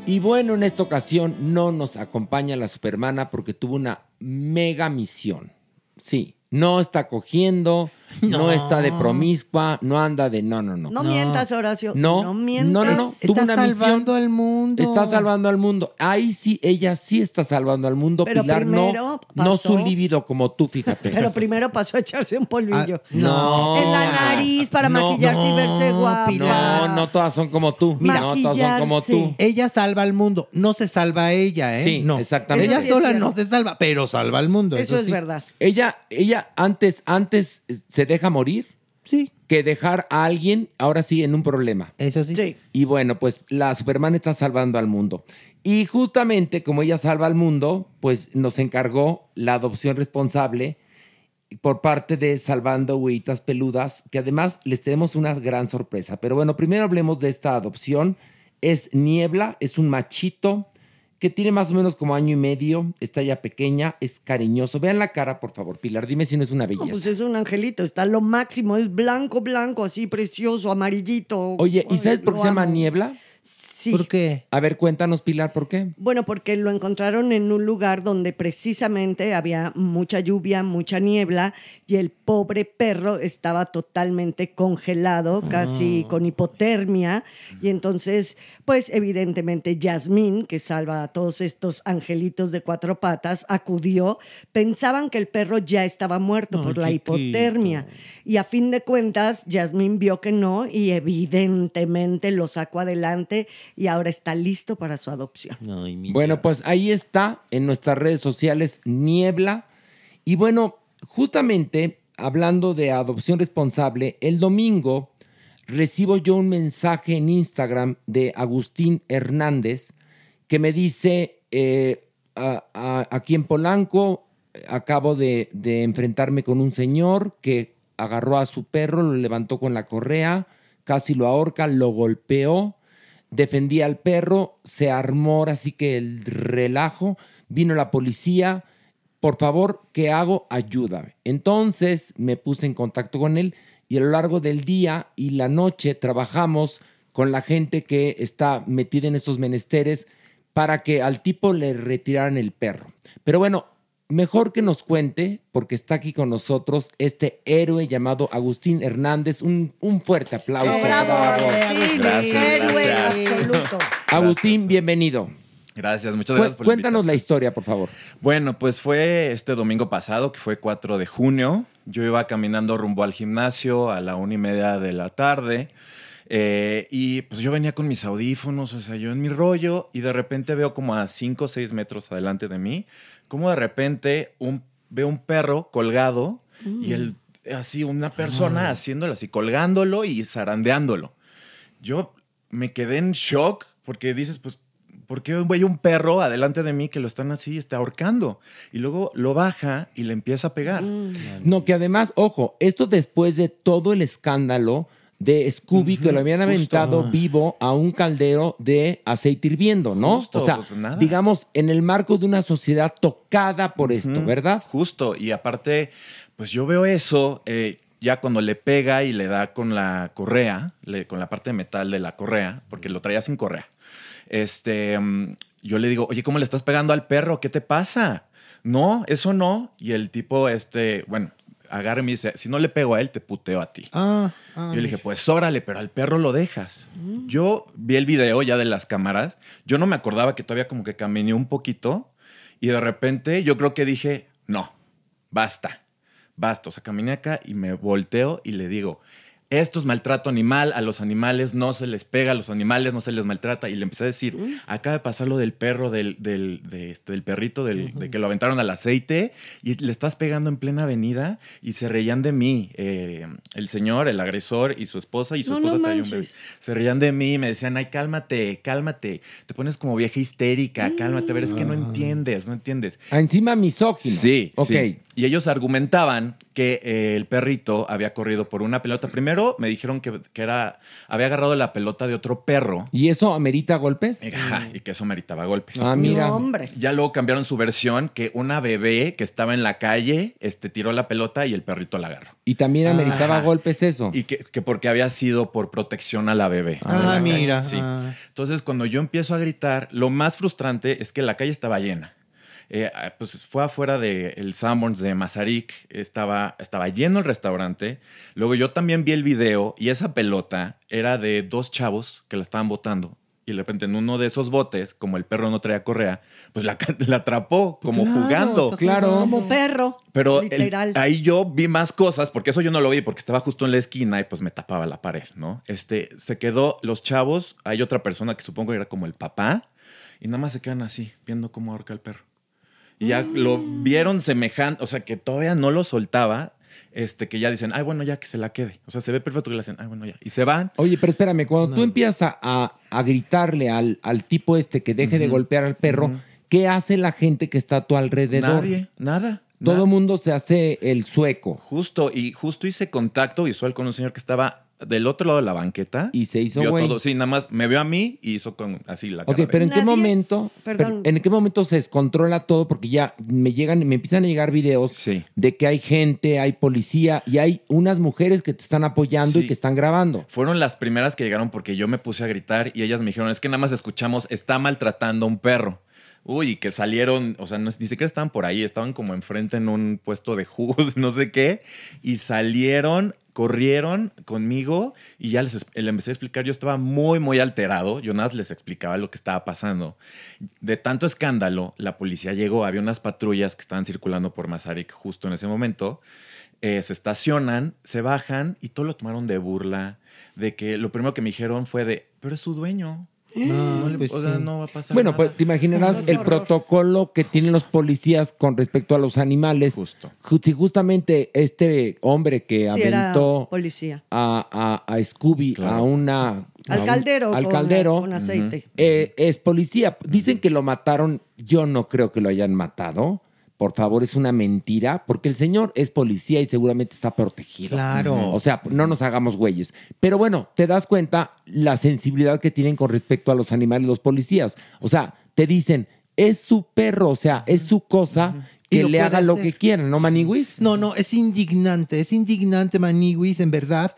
Y bueno, en esta ocasión no nos acompaña la supermana porque tuvo una mega misión. Sí, no está cogiendo, no, No. está de promiscua, no anda de no, no, no. No, mientas, Horacio. No, no no, mientas. no, no, Tuvo Está una misión. salvando al mundo. Está salvando al mundo. Ahí sí, ella sí está salvando al mundo. Pero Pilar primero no, no su líbido como tú, fíjate. Pero primero pasó a echarse un polvillo. Ah, no. En la nariz para No, maquillarse y verse guapa. No, no todas son como tú. Mira, no todas son como tú. Ella salva al mundo, no se salva ella, ¿eh? Sí, no. exactamente. Ella sí es sola no se salva, pero salva al mundo. Eso, sí. Ella, ella antes, antes eh, se deja morir. Sí. Que dejar a alguien, ahora sí, en un problema. Eso sí. Y bueno, pues la Superman está salvando al mundo. Y justamente como ella salva al mundo, pues nos encargó la adopción responsable por parte de Salvando Huitas Peludas, que además les tenemos una gran sorpresa. Pero bueno, primero hablemos de esta adopción. Es Niebla, es un machito que tiene más o menos como año y medio, está ya pequeña, es cariñoso. Vean la cara, por favor, Pilar, dime si no es una No, belleza. pues es un angelito, está lo máximo, es blanco, blanco, así precioso, amarillito. Oye, ¿y Ay, sabes por qué se llama. Niebla? Sí. ¿Por qué? A ver, cuéntanos, Pilar, ¿por qué? Bueno, porque lo encontraron en un lugar donde precisamente había mucha lluvia, mucha niebla y el pobre perro estaba totalmente congelado, casi con hipotermia. Y entonces, pues evidentemente Yasmín, que salva a todos estos angelitos de cuatro patas, acudió. Pensaban que el perro ya estaba muerto por la hipotermia. Y a fin de cuentas, Yasmín vio que no y evidentemente lo sacó adelante y ahora está listo para su adopción. Bueno, pues ahí está en nuestras redes sociales Niebla. Y bueno, justamente hablando de adopción responsable, el domingo recibo yo un mensaje en Instagram de Agustín Hernández que me dice, eh, a- a- aquí en Polanco acabo de, de enfrentarme con un señor que agarró a su perro, lo levantó con la correa, casi lo ahorca, lo golpeó, defendí al perro, se armó así que el relajo, vino la policía, por favor, ¿qué hago? Ayúdame. Entonces me puse en contacto con él y a lo largo del día y la noche trabajamos con la gente que está metida en estos menesteres para que al tipo le retiraran el perro. Pero bueno, mejor que nos cuente, porque está aquí con nosotros este héroe llamado Agustín Hernández. Un, un fuerte aplauso. ¡Bravo, Bravo. Agustín! Gracias, Héroe gracias. absoluto. Agustín, bienvenido. Gracias, muchas gracias por la Cuéntanos la historia, por favor. Bueno, pues fue este domingo pasado, que fue 4 de junio. Yo iba caminando rumbo al gimnasio a la una y media de la tarde. eh, y pues yo venía con mis audífonos, o sea, yo en mi rollo, y de repente veo como a 5 o 6 metros adelante de mí, como de repente un, veo un perro colgado y el, así una persona Ah. haciéndolo así, colgándolo y zarandeándolo. Yo me quedé en shock porque dices, pues, ¿por qué veo un perro adelante de mí que lo están así, está ahorcando? Y luego lo baja y le empieza a pegar. No, que además, ojo, esto después de todo el escándalo de Scooby que lo habían aventado Ah. vivo a un caldero de aceite hirviendo, ¿no? Justo, o sea, pues, digamos, en el marco de una sociedad tocada por esto, ¿verdad? Justo. Y aparte, pues yo veo eso eh, ya cuando le pega y le da con la correa, le- con la parte de metal de la correa, porque lo traía sin correa. Este, mm, yo le digo, oye, ¿cómo le estás pegando al perro? ¿Qué te pasa? No, eso no. Y el tipo, este, bueno, agarra y me dice, si no le pego a él, te puteo a ti. Ah, ah, Yo le dije, pues órale, pero al perro lo dejas. Yo vi el video ya de las cámaras. Yo no me acordaba que todavía como que caminé un poquito. Y de repente yo creo que dije, no, basta, basta. O sea, caminé acá y me volteo y le digo, esto es maltrato animal, a los animales no se les pega, a los animales no se les maltrata. Y le empecé a decir, acaba de pasar lo del perro, del, del, de este, del perrito, del, de que lo aventaron al aceite y le estás pegando en plena avenida y se reían de mí. eh, el señor, el agresor y su esposa y su No, esposa no traía un bebé. Se reían de mí y me decían, ay, cálmate, cálmate. Te pones como vieja histérica, cálmate. A ver, es que no entiendes, no entiendes. Ah, Encima misógino. Sí, Ok. sí. Y ellos argumentaban que eh, el perrito había corrido por una pelota. Primero me dijeron que, que era, había agarrado la pelota de otro perro. ¿Y eso amerita golpes? Ajá, y que eso meritaba golpes. Ah, mira. No, hombre. Ya luego cambiaron su versión que una bebé que estaba en la calle este, tiró la pelota y el perrito la agarró. Y también ameritaba Ajá. golpes eso. Y que, que porque había sido por protección a la bebé. Ah, la mira. Sí. ah. Entonces, cuando yo empiezo a gritar, lo más frustrante es que la calle estaba llena. Eh, ah, pues fue afuera del el Sanborns de Mazarik, estaba, estaba lleno el restaurante. Luego yo también vi el video y esa pelota era de dos chavos que la estaban botando. Y de repente en uno de esos botes, como el perro no traía correa, pues la, la atrapó como Claro, jugando. jugando Como perro. Pero el- ahí yo vi más cosas, porque eso yo no lo vi, porque estaba justo en la esquina y pues me tapaba la pared, ¿no? Este, se quedó los chavos, hay otra persona que supongo que era como el papá, y nada más se quedan así, viendo cómo ahorca el perro. Y ya lo vieron semejante, o sea, que todavía no lo soltaba, este, que ya dicen, ay, bueno, ya que se la quede. O sea, se ve perfecto que le hacen, ay, bueno, ya. Y se van. Oye, pero espérame, cuando tú empiezas a, a- a gritarle al, al tipo este que deje de golpear al perro. ¿qué hace la gente que está a tu alrededor? Nadie, nada. Todo el mundo se hace el sueco. Justo, y justo hice contacto visual con un señor que estaba del otro lado de la banqueta. Y se hizo Vio güey. todo. Sí, nada más me vio a mí y hizo con así la Ok, cara. pero ¿en qué Nadie- momento? Perdón. ¿En qué momento se descontrola todo? Porque ya me llegan, me empiezan a llegar videos de que hay gente, hay policía y hay unas mujeres que te están apoyando y Sí. que están grabando. Fueron las primeras que llegaron porque yo me puse a gritar y ellas me dijeron, es que nada más escuchamos, está maltratando a un perro. Uy, que salieron, o sea, no- ni siquiera estaban por ahí, estaban como enfrente en un puesto de jugos, no sé qué, y salieron, corrieron conmigo y ya les, es- le empecé a explicar, yo estaba muy, muy alterado, yo nada más les explicaba lo que estaba pasando. De tanto escándalo, la policía llegó, había unas patrullas que estaban circulando por Mazarik justo en ese momento, eh, se estacionan, se bajan y todo lo tomaron de burla, de que lo primero que me dijeron fue de, pero es su dueño. No, le- pues o sea, sí. no va a pasar Bueno, nada. pues te imaginarás el protocolo que tienen los policías con respecto a los animales. Justo. Si justamente este hombre que Sí, aventó policía. a, a- a Scooby a una... Al un- caldero al caldero. con aceite. eh, es policía. Dicen que lo mataron. Yo no creo que lo hayan matado. Por favor, es una mentira, porque el señor es policía y seguramente está protegido. Claro. O sea, no nos hagamos güeyes. Pero bueno, te das cuenta la sensibilidad que tienen con respecto a los animales los policías. O sea, te dicen, es su perro, o sea, es su cosa, que le haga lo que quieran, ¿no, Maniwis? No, no, es indignante, es indignante, Maniwis, en verdad.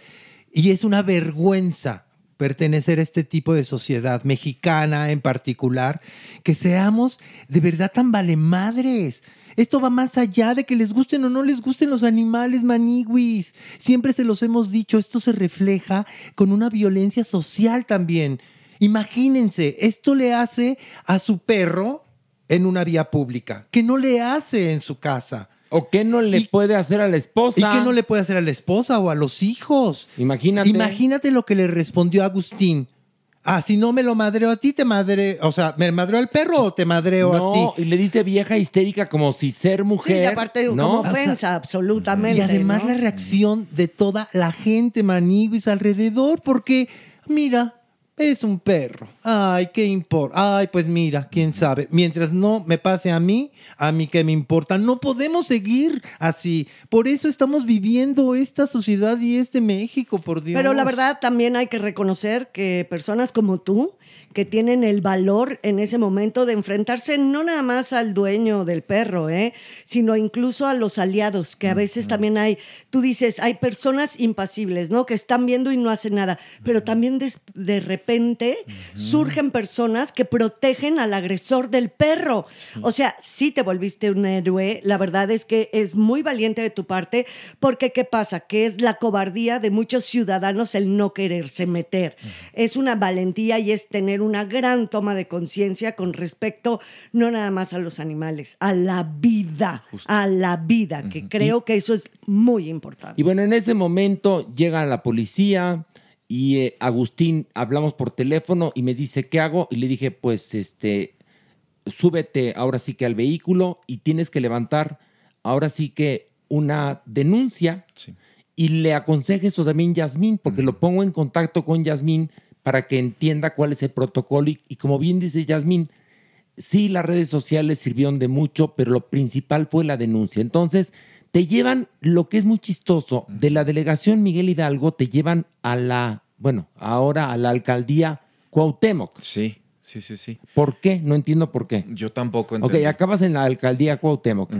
Y es una vergüenza pertenecer a este tipo de sociedad mexicana en particular, que seamos de verdad tan valemadres. Esto va más allá de que les gusten o no les gusten los animales maniguis. Siempre se los hemos dicho, esto se refleja con una violencia social también. Imagínense, esto le hace a su perro en una vía pública, que no le hace en su casa. ¿O qué no le puede hacer a la esposa? ¿Y qué no le puede hacer a la esposa o a los hijos? Imagínate. Imagínate lo que le respondió Agustín. Ah, si no me lo madreo a ti, te madre, o sea, ¿me madreo al perro o te madreo No, a ti? y le dice vieja histérica como si ser Sí, mujer. y aparte ¿no? como ofensa, absolutamente. Y además ¿no? la reacción de toda la gente maniguis alrededor, porque, mira, es un perro. Ay, ¿qué importa? Ay, pues mira, quién sabe. Mientras no me pase a mí, a mí qué me importa. No podemos seguir así. Por eso estamos viviendo esta sociedad y este México, por Dios. Pero la verdad también hay que reconocer que personas como tú, que tienen el valor en ese momento de enfrentarse no nada más al dueño del perro, ¿eh? sino incluso a los aliados, que a veces también hay, tú dices, hay personas impasibles, ¿no? Que están viendo y no hacen nada, pero también des- de repente surgen personas que protegen al agresor del perro. O sea, sí te volviste un héroe, la verdad es que es muy valiente de tu parte, porque ¿qué pasa? Que es la cobardía de muchos ciudadanos el no quererse meter. Es una valentía y es tener una gran toma de conciencia con respecto no nada más a los animales, a la vida, a la vida, que creo que eso es muy importante. Y bueno, en ese momento llega la policía y eh, Agustín, hablamos por teléfono y me dice, ¿qué hago? Y le dije, pues, este, súbete ahora sí que al vehículo y tienes que levantar ahora sí que una denuncia y le aconseje eso también Yasmín, porque lo pongo en contacto con Yasmín para que entienda cuál es el protocolo y, y como bien dice Yasmín, sí las redes sociales sirvieron de mucho, pero lo principal fue la denuncia. Entonces, te llevan, lo que es muy chistoso, de la delegación Miguel Hidalgo, te llevan a la, bueno, ahora a la alcaldía Cuauhtémoc. Sí, sí, sí, sí. ¿Por qué? No entiendo por qué. Yo tampoco Ok, entendí. acabas en la alcaldía Cuauhtémoc.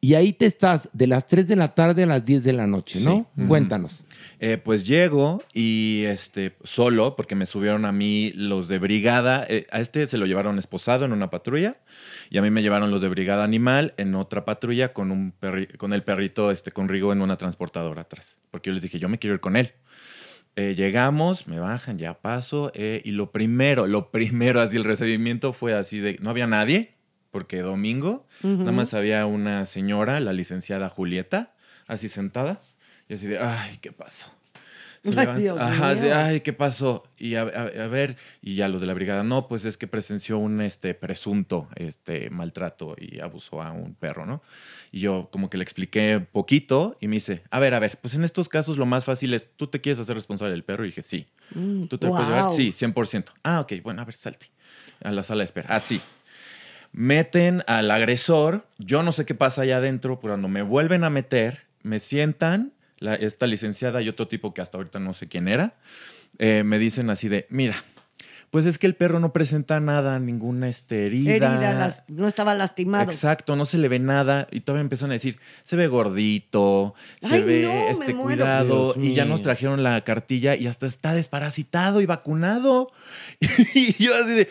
Y ahí te estás de las 3 de la tarde a las 10 de la noche, ¿no? Cuéntanos. Eh, pues llego y este solo, porque me subieron a mí los de brigada. eh, a este se lo llevaron esposado en una patrulla y a mí me llevaron los de brigada animal en otra patrulla con un perri- con el perrito este con Rigo en una transportadora atrás. Porque yo les dije, yo me quiero ir con él. Eh, llegamos, me bajan, ya paso. eh, y lo primero, lo primero, así el recibimiento fue así de, no había nadie, porque domingo, nada más había una señora, la licenciada Julieta, así sentada, y así de, ay, ¿qué pasó? Ay, Dios Ajá, mío. de, ay, ¿qué pasó? Y a, a- a ver, y ya los de la brigada, no, pues es que presenció un este, presunto este, maltrato y abusó a un perro, ¿no? Y yo como que le expliqué poquito y me dice, a ver, a ver, pues en estos casos lo más fácil es, ¿tú te quieres hacer responsable del perro? Y dije, sí. Mm, ¿Tú te lo puedes llevar? wow. Sí, 100%. Ah, ok, bueno, a ver, salte. A la sala de espera. Así. Meten al agresor. Yo no sé qué pasa allá adentro, pero cuando me vuelven a meter, me sientan, la- esta licenciada y otro tipo que hasta ahorita no sé quién era, eh, me dicen así de, mira, pues es que el perro no presenta nada, ninguna este, herida. Herida, las- no estaba lastimado. Exacto, no se le ve nada y todavía empiezan a decir, se ve gordito, se Ay, ve no, este cuidado Dios y ya nos trajeron la cartilla y hasta está desparasitado y vacunado. Y yo así de,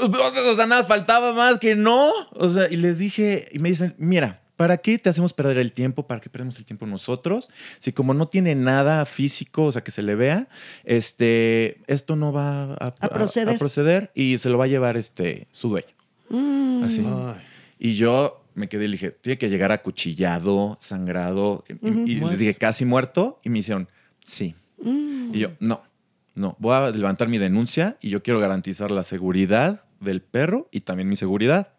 o sea, nada, faltaba más que no. O sea, y les dije, y me dicen, mira, ¿para qué te hacemos perder el tiempo? ¿Para qué perdemos el tiempo nosotros? Si como no tiene nada físico, o sea, que se le vea, este, esto no va a, A proceder. a proceder y se lo va a llevar este, su dueño. Mm. Así. Y yo me quedé y le dije, tiene que llegar acuchillado, sangrado. Y, les dije, casi muerto. Y me hicieron, sí. Mm. Y yo, no, no, voy a levantar mi denuncia y yo quiero garantizar la seguridad del perro y también mi seguridad.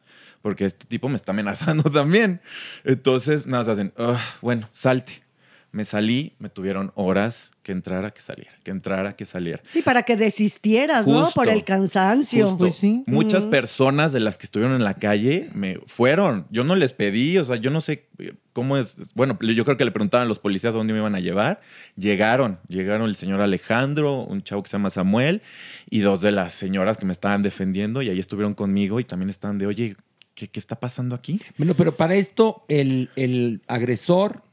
Porque este tipo me está amenazando también. Entonces, nada, se hacen, "Ugh, bueno, salte. Me salí, me tuvieron horas que entrara, que saliera, que entrara, que saliera. Sí, para que desistieras, ¿no? Por el cansancio. Justo. Muchas Ujú. personas de las que estuvieron en la calle me fueron. Yo no les pedí, o sea, yo no sé eh, cómo es. Bueno, yo creo que le preguntaban a los policías dónde me iban a llevar. Llegaron, llegaron el señor Alejandro, un chavo que se llama Samuel, y dos de las señoras que me estaban defendiendo, y ahí estuvieron conmigo y también estaban de, oye, ¿qué, qué está pasando aquí? Bueno, pero para esto el, el agresor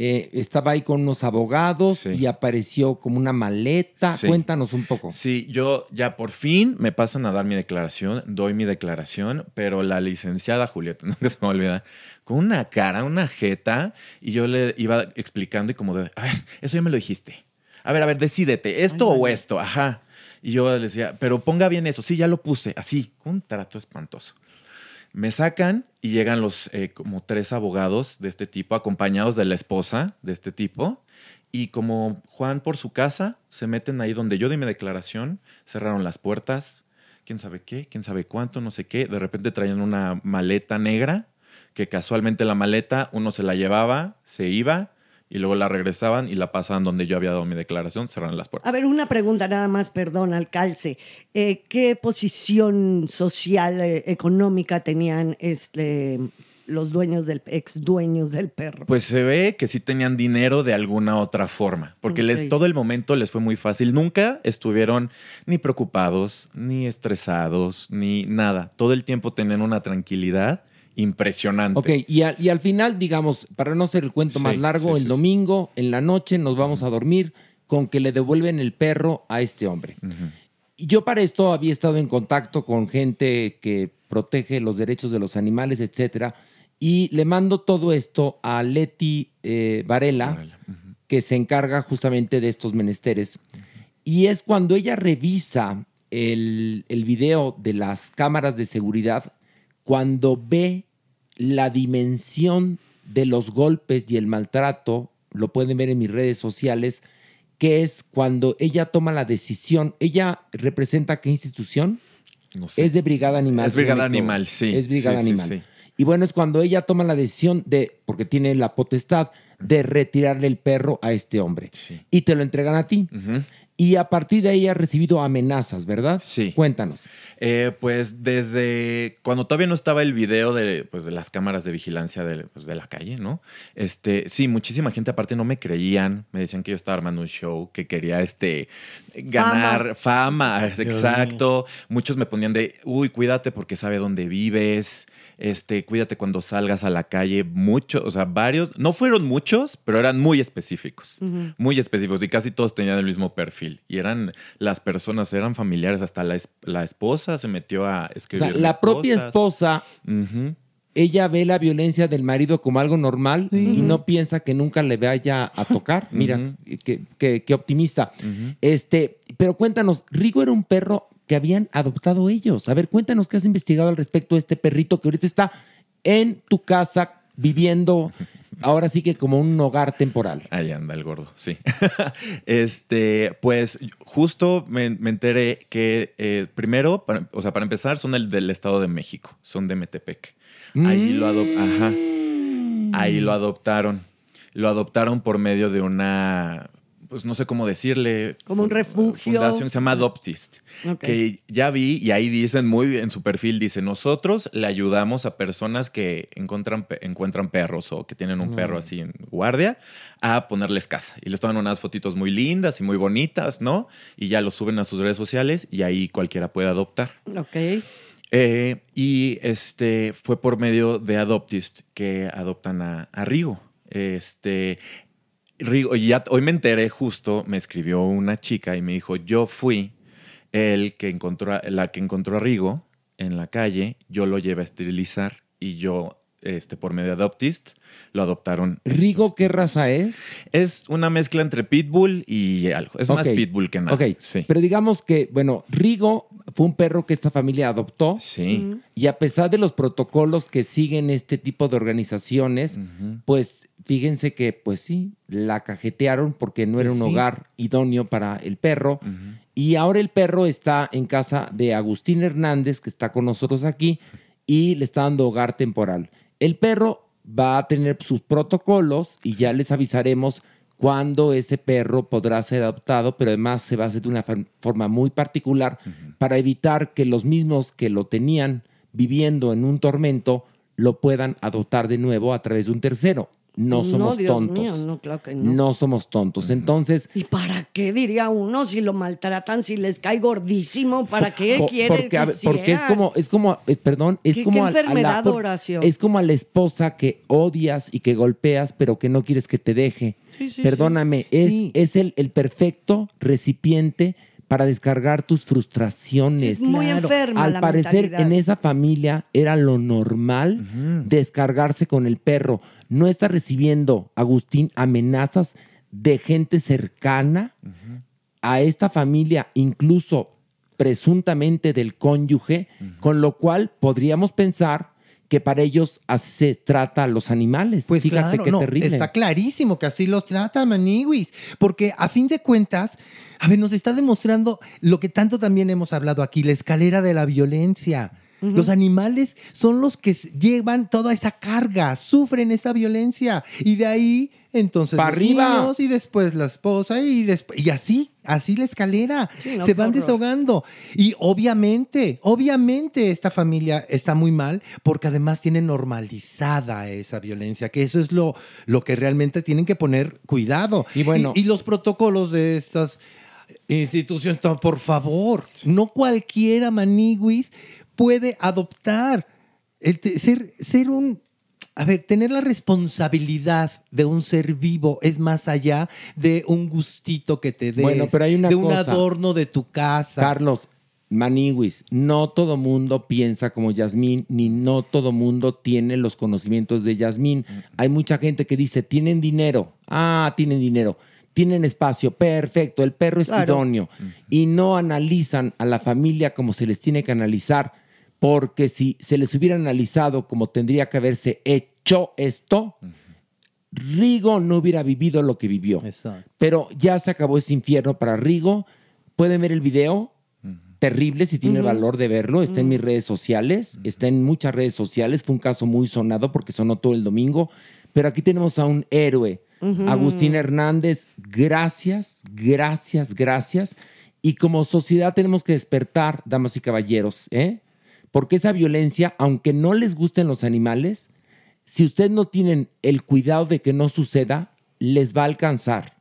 eh, estaba ahí con unos abogados y apareció como una maleta. Sí. Cuéntanos un poco. Sí, yo ya por fin me pasan a dar mi declaración, doy mi declaración, pero la licenciada Julieta, nunca se me va a olvidar, con una cara, una jeta, y yo le iba explicando y como de, a ver, eso ya me lo dijiste. A ver, a ver, decídete, esto o esto, ajá. Y yo le decía, pero ponga bien eso. Sí, ya lo puse. Así, un trato espantoso. Me sacan y llegan los eh, como tres abogados de este tipo, acompañados de la esposa de este tipo. Y como Juan por su casa, se meten ahí donde yo di mi declaración, cerraron las puertas, quién sabe qué, quién sabe cuánto, no sé qué. De repente traían una maleta negra, que casualmente la maleta uno se la llevaba, se iba y luego la regresaban y la pasaban donde yo había dado mi declaración, cerraron las puertas. A ver, una pregunta nada más, perdón, al calce. Eh, ¿Qué posición social, eh, económica tenían este, los dueños del, ex dueños del perro? Pues se ve que sí tenían dinero de alguna otra forma, porque les, todo el momento les fue muy fácil. Nunca estuvieron ni preocupados, ni estresados, ni nada. Todo el tiempo tenían una tranquilidad impresionante. Ok, y, al- y al final, digamos, para no hacer el cuento Sí, más largo, sí, el sí, domingo, en la noche, nos vamos a dormir con que le devuelven el perro a este hombre. Y yo para esto había estado en contacto con gente que protege los derechos de los animales, etcétera, y le mando todo esto a Leti eh, Varela, que se encarga justamente de estos menesteres. Y es cuando ella revisa el, el video de las cámaras de seguridad, cuando ve la dimensión de los golpes y el maltrato, lo pueden ver en mis redes sociales, que es cuando ella toma la decisión. ¿Ella representa qué institución? No sé. Es de Brigada Animal. Es Brigada. Animal, sí. Es Brigada Sí, Animal. sí. Y bueno, es cuando ella toma la decisión de, porque tiene la potestad, de retirarle el perro a este hombre. Y te lo entregan a ti. Y a partir de ahí ha recibido amenazas, ¿verdad? Sí. Cuéntanos. Eh, pues desde cuando todavía no estaba el video de, pues, de las cámaras de vigilancia de, pues, de la calle, ¿no? Este, sí, muchísima gente aparte no me creían, me decían que yo estaba armando un show, que quería este, ganar fama, exacto. Muchos me ponían de, uy, cuídate porque sabe dónde vives, este, cuídate cuando salgas a la calle, muchos, o sea, varios, no fueron muchos, pero eran muy específicos muy específicos y casi todos tenían el mismo perfil. Y eran las personas, eran familiares, hasta la, la esposa se metió a O escribir. sea, la propia esposa, ella ve la violencia del marido como algo normal y no piensa que nunca le vaya a tocar. Mira, qué, qué- qué optimista. Este, pero cuéntanos, Rigo era un perro que habían adoptado ellos. A ver, cuéntanos qué has investigado al respecto de este perrito que ahorita está en tu casa viviendo, ahora sí que como un hogar temporal. Ahí anda el gordo, sí. este, pues justo me, me enteré que eh, primero, para- o sea, para empezar, son el del Estado de México, son de Metepec. Ahí lo adop- Ajá. Ahí lo adoptaron. Lo adoptaron por medio de una, pues no sé cómo decirle. Como un refugio. Fundación que se llama Adoptist. Ok. Que ya vi y ahí dicen muy bien en su perfil, dice, nosotros le ayudamos a personas que encuentran, encuentran perros o que tienen un Mm. perro así en guardia a ponerles casa. Y les toman unas fotitos muy lindas y muy bonitas, ¿no? Y ya lo suben a sus redes sociales y ahí cualquiera puede adoptar. Ok. Eh, y este fue por medio de Adoptist que adoptan a, a Rigo. Este, Rigo, y ya hoy me enteré justo, me escribió una chica y me dijo, yo fui el que encontró, a- la que encontró a Rigo en la calle, yo lo llevé a esterilizar y yo, este, por medio de Adoptist, lo adoptaron. ¿Rigo qué raza es? Es una mezcla entre Pitbull y algo. Es más. Pitbull que nada. Ok, pero digamos que, bueno, Rigo fue un perro que esta familia adoptó. Sí. Y a pesar de los protocolos que siguen este tipo de organizaciones, pues fíjense que, pues sí, la cajetearon porque no era un Sí. hogar idóneo para el perro. Y ahora el perro está en casa de Agustín Hernández, que está con nosotros aquí, y le está dando hogar temporal. El perro va a tener sus protocolos y ya les avisaremos cuándo ese perro podrá ser adoptado, pero además se va a hacer de una forma muy particular para evitar que los mismos que lo tenían viviendo en un tormento lo puedan adoptar de nuevo a través de un tercero. No somos Dios tontos. mío, no, claro que no. no somos tontos. Entonces, ¿Y para qué diría uno si lo maltratan, si les cae gordísimo? ¿Para qué quieren porque, que a porque es como, es como, eh, perdón, es ¿Qué- como qué a- a la- enfermedad, por- Horacio? es como a la esposa que odias y que golpeas, pero que no quieres que te deje. Sí, sí, Perdóname, sí. es, Sí. es el, el perfecto recipiente para descargar tus frustraciones. Sí, es muy enferma Al la parecer, mentalidad. en esa familia era lo normal descargarse con el perro. No está recibiendo, Agustín, amenazas de gente cercana a esta familia, incluso presuntamente del cónyuge, con lo cual podríamos pensar que para ellos así se trata a los animales. Pues Fíjate claro, qué no, terrible. está clarísimo que así los trata Maniwis, porque a fin de cuentas, a ver, nos está demostrando lo que tanto también hemos hablado aquí, la escalera de la violencia. Los animales son los que llevan toda esa carga, sufren esa violencia y de ahí entonces los arriba. niños y después la esposa y después y así, así la escalera. Sí, no, Se van horror. desahogando y obviamente, obviamente esta familia está muy mal porque además tiene normalizada esa violencia, que eso es lo, lo que realmente tienen que poner cuidado. Y bueno- y, los protocolos de estas instituciones, por favor, no cualquiera maniguis puede adoptar, ser, ser un... A ver, tener la responsabilidad de un ser vivo es más allá de un gustito que te des, Bueno, pero hay una de un cosa. adorno de tu casa. Carlos, Maniwis, no todo mundo piensa como Yasmín, ni no todo mundo tiene los conocimientos de Yasmín. Hay mucha gente que dice, tienen dinero. Ah, tienen dinero. Tienen espacio, perfecto, el perro es Claro. idóneo. Y no analizan a la familia como se les tiene que analizar, porque si se les hubiera analizado como tendría que haberse hecho esto, Rigo no hubiera vivido lo que vivió. Pero ya se acabó ese infierno para Rigo. Pueden ver el video. Terrible, si tiene el valor de verlo. Está en mis redes sociales. Está en muchas redes sociales. Fue un caso muy sonado porque sonó todo el domingo. Pero aquí tenemos a un héroe. Agustín Hernández, gracias, gracias, gracias. Y como sociedad tenemos que despertar, damas y caballeros, ¿eh? Porque esa violencia, aunque no les gusten los animales, si ustedes no tienen el cuidado de que no suceda, les va a alcanzar.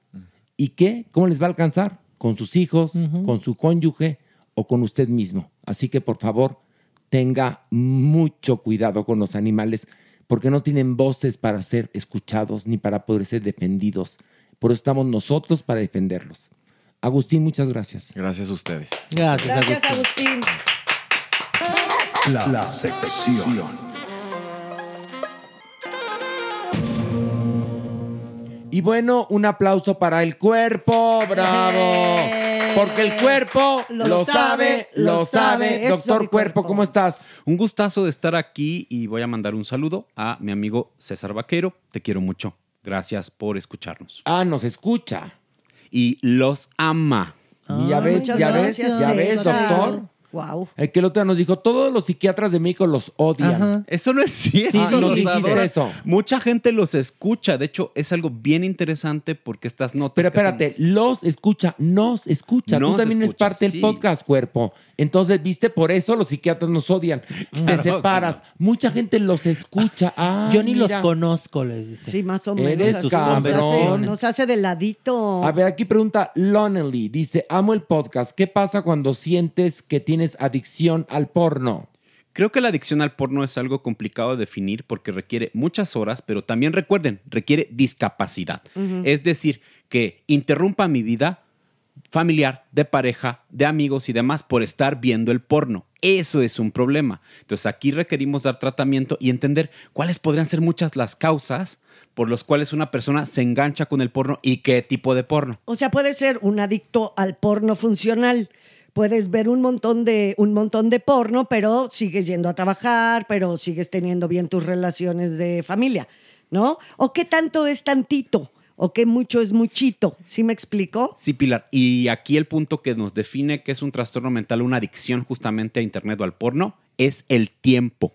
¿Y qué? ¿Cómo les va a alcanzar? Con sus hijos, con su cónyuge o con usted mismo. Así que por favor, tenga mucho cuidado con los animales porque no tienen voces para ser escuchados ni para poder ser defendidos. Por eso estamos nosotros para defenderlos. Agustín, muchas gracias. Gracias a ustedes. Gracias, Gracias, Agustín. La, sección. Y bueno, un aplauso para el cuerpo, bravo. Porque el cuerpo lo, sabe, lo sabe. Doctor Cuerpo, ¿cómo estás? Un gustazo de estar aquí y voy a mandar un saludo a mi amigo César Vaquero. Te quiero mucho. Gracias por escucharnos. Ah, nos escucha. Y los ama. Y ya ves, ya ves, ya ves, doctor. Wow. El que el otro día nos dijo, todos los psiquiatras de México los odian. Eso no es cierto. Sí, los dijiste eso. Mucha gente los escucha. De hecho, es algo bien interesante porque estas notas. Pero que espérate, los escucha, nos escucha. Tú también eres escucha, parte del sí. podcast, cuerpo. Entonces, viste, por eso los psiquiatras nos odian. Te Claro, separas. Mucha gente los escucha. Ah, Yo ni mira. los conozco, les dice. Sí, más o menos. Eres así nos hace, nos hace de ladito. A ver, aquí pregunta Lonely. Dice, amo el podcast. ¿Qué pasa cuando sientes que tienes adicción al porno? Creo que la adicción al porno es algo complicado de definir porque requiere muchas horas, pero también recuerden, requiere discapacidad. Es decir, que interrumpa mi vida familiar, de pareja, de amigos y demás por estar viendo el porno. Eso es un problema. Entonces aquí requerimos dar tratamiento y entender cuáles podrían ser muchas las causas por las cuales una persona se engancha con el porno y qué tipo de porno. O sea, puede ser un adicto al porno funcional. Puedes ver un montón de un montón de porno, pero sigues yendo a trabajar, pero sigues teniendo bien tus relaciones de familia, ¿no? ¿O qué tanto es tantito? ¿O qué mucho es muchito? ¿Sí me explico? Sí, Pilar. Y aquí el punto que nos define que es un trastorno mental, una adicción justamente a Internet o al porno, es el tiempo.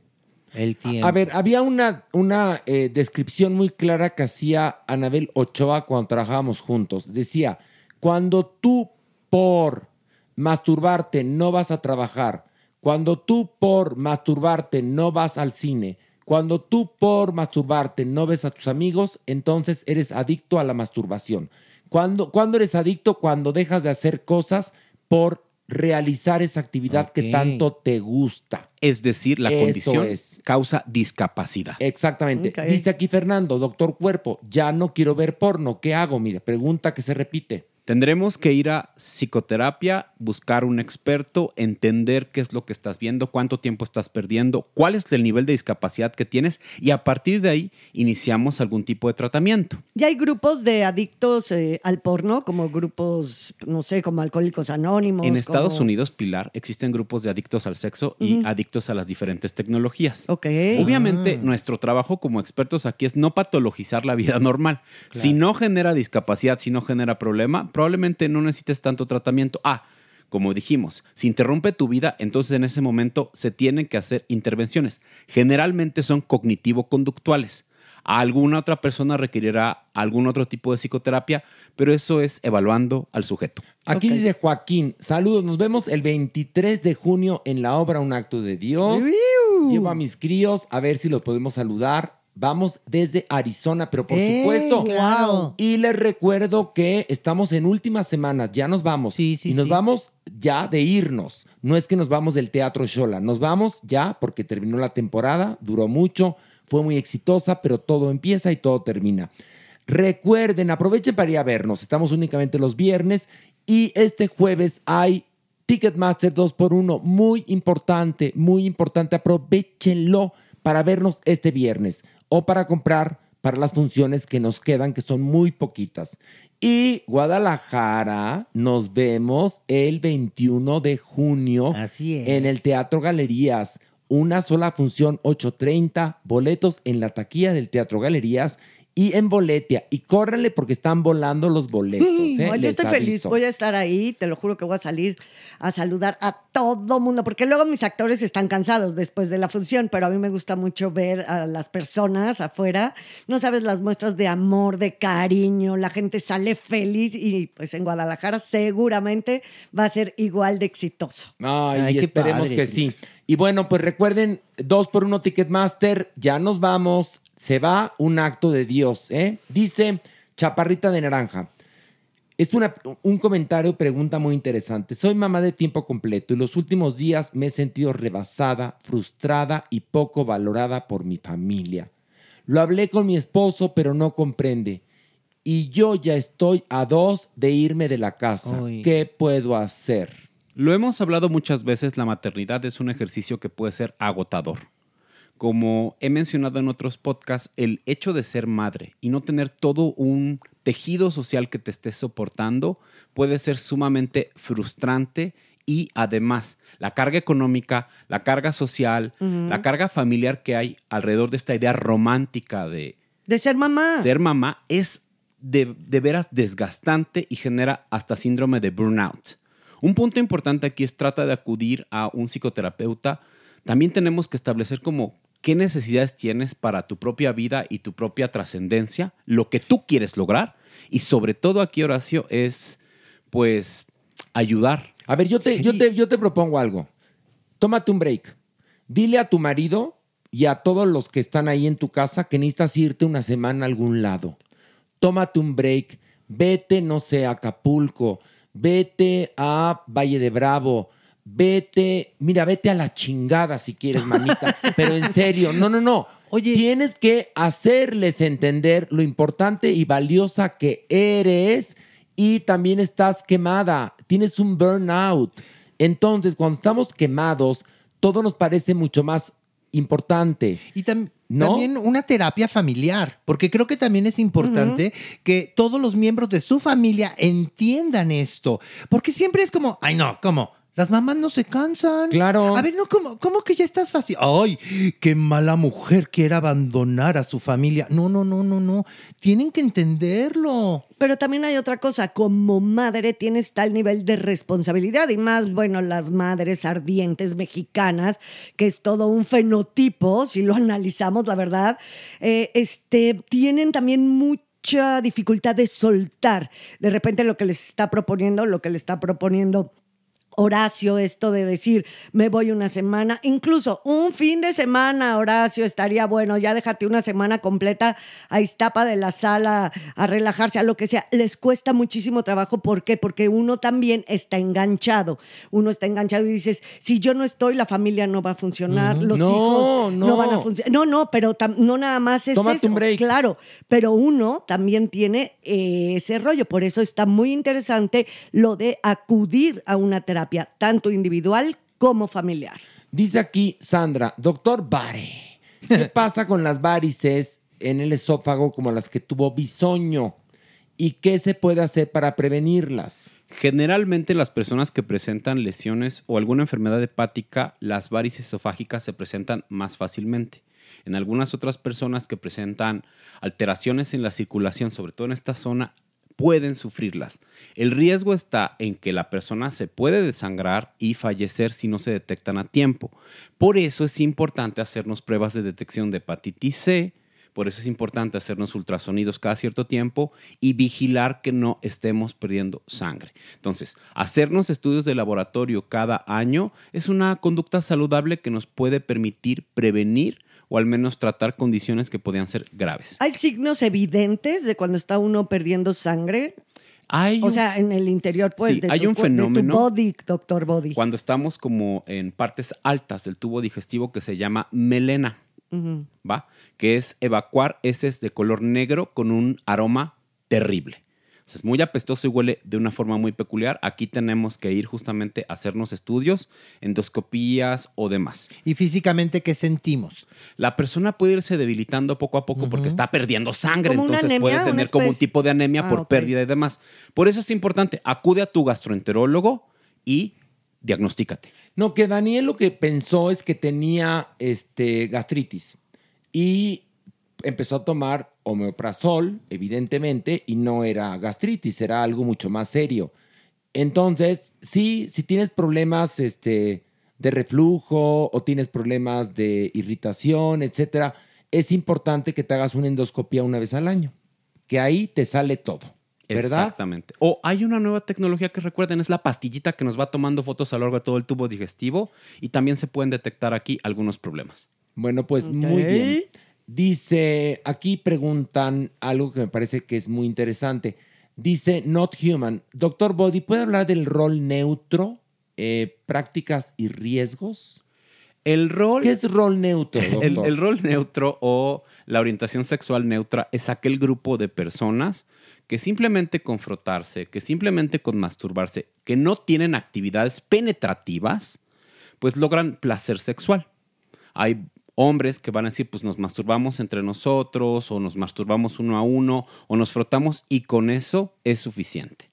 El tiempo. A ver, había una, una eh, descripción muy clara que hacía Anabel Ochoa cuando trabajábamos juntos. Decía, cuando tú por masturbarte no vas a trabajar, cuando tú por masturbarte no vas al cine, cuando tú por masturbarte no ves a tus amigos, entonces eres adicto a la masturbación. Cuando, cuando eres adicto? Cuando dejas de hacer cosas por realizar esa actividad que tanto te gusta. Es decir, la Eso condición es. causa discapacidad. Exactamente. Ok. Dice aquí Fernando, doctor cuerpo, ya no quiero ver porno, ¿qué hago? Mire, pregunta que se repite. Tendremos que ir a psicoterapia, buscar un experto, entender qué es lo que estás viendo, cuánto tiempo estás perdiendo, cuál es el nivel de discapacidad que tienes y a partir de ahí iniciamos algún tipo de tratamiento. Y hay grupos de adictos eh, al porno, como grupos, no sé, como Alcohólicos Anónimos. En Estados como- Unidos, Pilar, existen grupos de adictos al sexo y adictos a las diferentes tecnologías. Ok. Obviamente, Ah. nuestro trabajo como expertos aquí es no patologizar la vida normal. Si no genera discapacidad, si no genera problema, probablemente no necesites tanto tratamiento. Ah, como dijimos, si interrumpe tu vida, entonces en ese momento se tienen que hacer intervenciones. Generalmente son cognitivo-conductuales. Alguna otra persona requerirá algún otro tipo de psicoterapia, pero eso es evaluando al sujeto. Aquí dice Joaquín, saludos, nos vemos el 23 de junio en la obra Un Acto de Dios. Llevo a mis críos a ver si los podemos saludar. Vamos desde Arizona, pero por ¡Eh, supuesto. Y les recuerdo que estamos en últimas semanas, ya nos vamos. y nos sí. vamos ya de irnos. No es que nos vamos del Teatro Shola, nos vamos ya porque terminó la temporada, duró mucho, fue muy exitosa, pero todo empieza y todo termina. Recuerden, aprovechen para ir a vernos. Estamos únicamente los viernes y este jueves hay Ticketmaster 2x1. Muy importante, muy importante. Aprovechenlo para vernos este viernes o para comprar para las funciones que nos quedan, que son muy poquitas. Y Guadalajara, nos vemos el 21 de junio en el Teatro Galerías. Una sola función, 8.30, boletos en la taquilla del Teatro Galerías y en Boletia. Y córranle porque están volando los boletos. ¿eh? No, yo estoy feliz, voy a estar ahí, te lo juro que voy a salir a saludar a todo mundo, porque luego mis actores están cansados después de la función, pero a mí me gusta mucho ver a las personas afuera, no sabes las muestras de amor, de cariño, la gente sale feliz y pues en Guadalajara seguramente va a ser igual de exitoso. Ay, Ay, y esperemos padre, que sí. Y bueno, pues recuerden, dos por uno Ticketmaster, ya nos vamos. Se va un acto de Dios, ¿eh? Dice Chaparrita de Naranja. Es una- un comentario, pregunta muy interesante. Soy mamá de tiempo completo y los últimos días me he sentido rebasada, frustrada y poco valorada por mi familia. Lo hablé con mi esposo, pero no comprende. Y yo ya estoy a dos de irme de la casa. Uy. ¿Qué puedo hacer? Lo hemos hablado muchas veces, la maternidad es un ejercicio que puede ser agotador. Como he mencionado en otros podcasts, el hecho de ser madre y no tener todo un tejido social que te esté soportando puede ser sumamente frustrante y además la carga económica, la carga social, la carga familiar que hay alrededor de esta idea romántica de De ser mamá. ser mamá es de, de veras desgastante y genera hasta síndrome de burnout. Un punto importante aquí es trata de acudir a un psicoterapeuta. También tenemos que establecer como qué necesidades tienes para tu propia vida y tu propia trascendencia, lo que tú quieres lograr y sobre todo aquí Horacio es pues ayudar. A ver, yo te, yo te, yo te propongo algo. Tómate un break. Dile a tu marido y a todos los que están ahí en tu casa que necesitas irte una semana a algún lado. Tómate un break. Vete, no sé, a Acapulco. Vete a Valle de Bravo. Vete, mira, vete a la chingada si quieres, mamita. Pero en serio, no, no, no. Oye, tienes que hacerles entender lo importante y valiosa que eres y también estás quemada, tienes un burnout. Entonces, cuando estamos quemados, todo nos parece mucho más importante. Y tam- ¿No? también una terapia familiar, porque creo que también es importante que todos los miembros de su familia entiendan esto, porque siempre es como, ay no, ¿cómo? Las mamás no se cansan. Claro. A ver, no, ¿cómo, cómo que ya estás fácil? Ay, qué mala mujer quiere abandonar a su familia. No, no, no, no, no. Tienen que entenderlo. Pero también hay otra cosa, como madre tienes tal nivel de responsabilidad y más, bueno, las madres ardientes mexicanas, que es todo un fenotipo, si lo analizamos, la verdad, eh, este, tienen también mucha dificultad de soltar de repente lo que les está proponiendo, lo que le está proponiendo Horacio, esto de decir, me voy una semana, incluso un fin de semana, Horacio, estaría bueno, ya déjate una semana completa a Iztapa de la sala, a relajarse, a lo que sea. Les cuesta muchísimo trabajo, ¿por qué? Porque uno también está enganchado, uno está enganchado y dices, si yo no estoy, la familia no va a funcionar, los No, hijos no. no. van a funcionar. No, no, pero no nada más es Tómate eso, un break. claro, pero uno también tiene eh, ese rollo, por eso está muy interesante lo de acudir a una terapia, tanto individual como familiar. Dice aquí Sandra, doctor Bare, ¿qué pasa con las varices en el esófago como las que tuvo bisoño? ¿Y qué se puede hacer para prevenirlas? Generalmente las personas que presentan lesiones o alguna enfermedad hepática, las varices esofágicas se presentan más fácilmente. En algunas otras personas que presentan alteraciones en la circulación, sobre todo en esta zona, pueden sufrirlas. El riesgo está en que la persona se puede desangrar y fallecer si no se detectan a tiempo. Por eso es importante hacernos pruebas de detección de hepatitis C, por eso es importante hacernos ultrasonidos cada cierto tiempo y vigilar que no estemos perdiendo sangre. Entonces, hacernos estudios de laboratorio cada año es una conducta saludable que nos puede permitir prevenir o al menos tratar condiciones que podían ser graves. ¿Hay signos evidentes de cuando está uno perdiendo sangre? Hay o un- sea, en el interior, pues, Sí, de, hay tu, un cu- de tu fenómeno- body, doctor body. Cuando estamos como en partes altas del tubo digestivo que se llama melena. ¿va? Que es evacuar heces de color negro con un aroma terrible. Es muy apestoso y huele de una forma muy peculiar. Aquí tenemos que ir justamente a hacernos estudios, endoscopías o demás. ¿Y físicamente qué sentimos? La persona puede irse debilitando poco a poco porque está perdiendo sangre, ¿Como una entonces anemia? puede ¿Una tener como un tipo de anemia Ah, por pérdida y demás. Por eso es importante, acude a tu gastroenterólogo y diagnostícate. No, que Daniel lo que pensó es que tenía este, gastritis y empezó a tomar omeprazol, evidentemente, y no era gastritis, era algo mucho más serio. Entonces, sí, si tienes problemas este, de reflujo o tienes problemas de irritación, etcétera, es importante que te hagas una endoscopia una vez al año, que ahí te sale todo, ¿verdad? Exactamente. O hay una nueva tecnología que recuerden, es la pastillita que nos va tomando fotos a lo largo de todo el tubo digestivo y también se pueden detectar aquí algunos problemas. Bueno, pues muy bien. Dice, aquí preguntan algo que me parece que es muy interesante. Dice Not Human, Doctor Body, ¿puede hablar del rol neutro, eh, prácticas y riesgos? El rol... ¿Qué es rol neutro? El, el rol neutro o la orientación sexual neutra es aquel grupo de personas que simplemente con frotarse, que simplemente con masturbarse, que no tienen actividades penetrativas, pues logran placer sexual. Hay hombres que van a decir, pues nos masturbamos entre nosotros, o nos masturbamos uno a uno, o nos frotamos, y con eso es suficiente.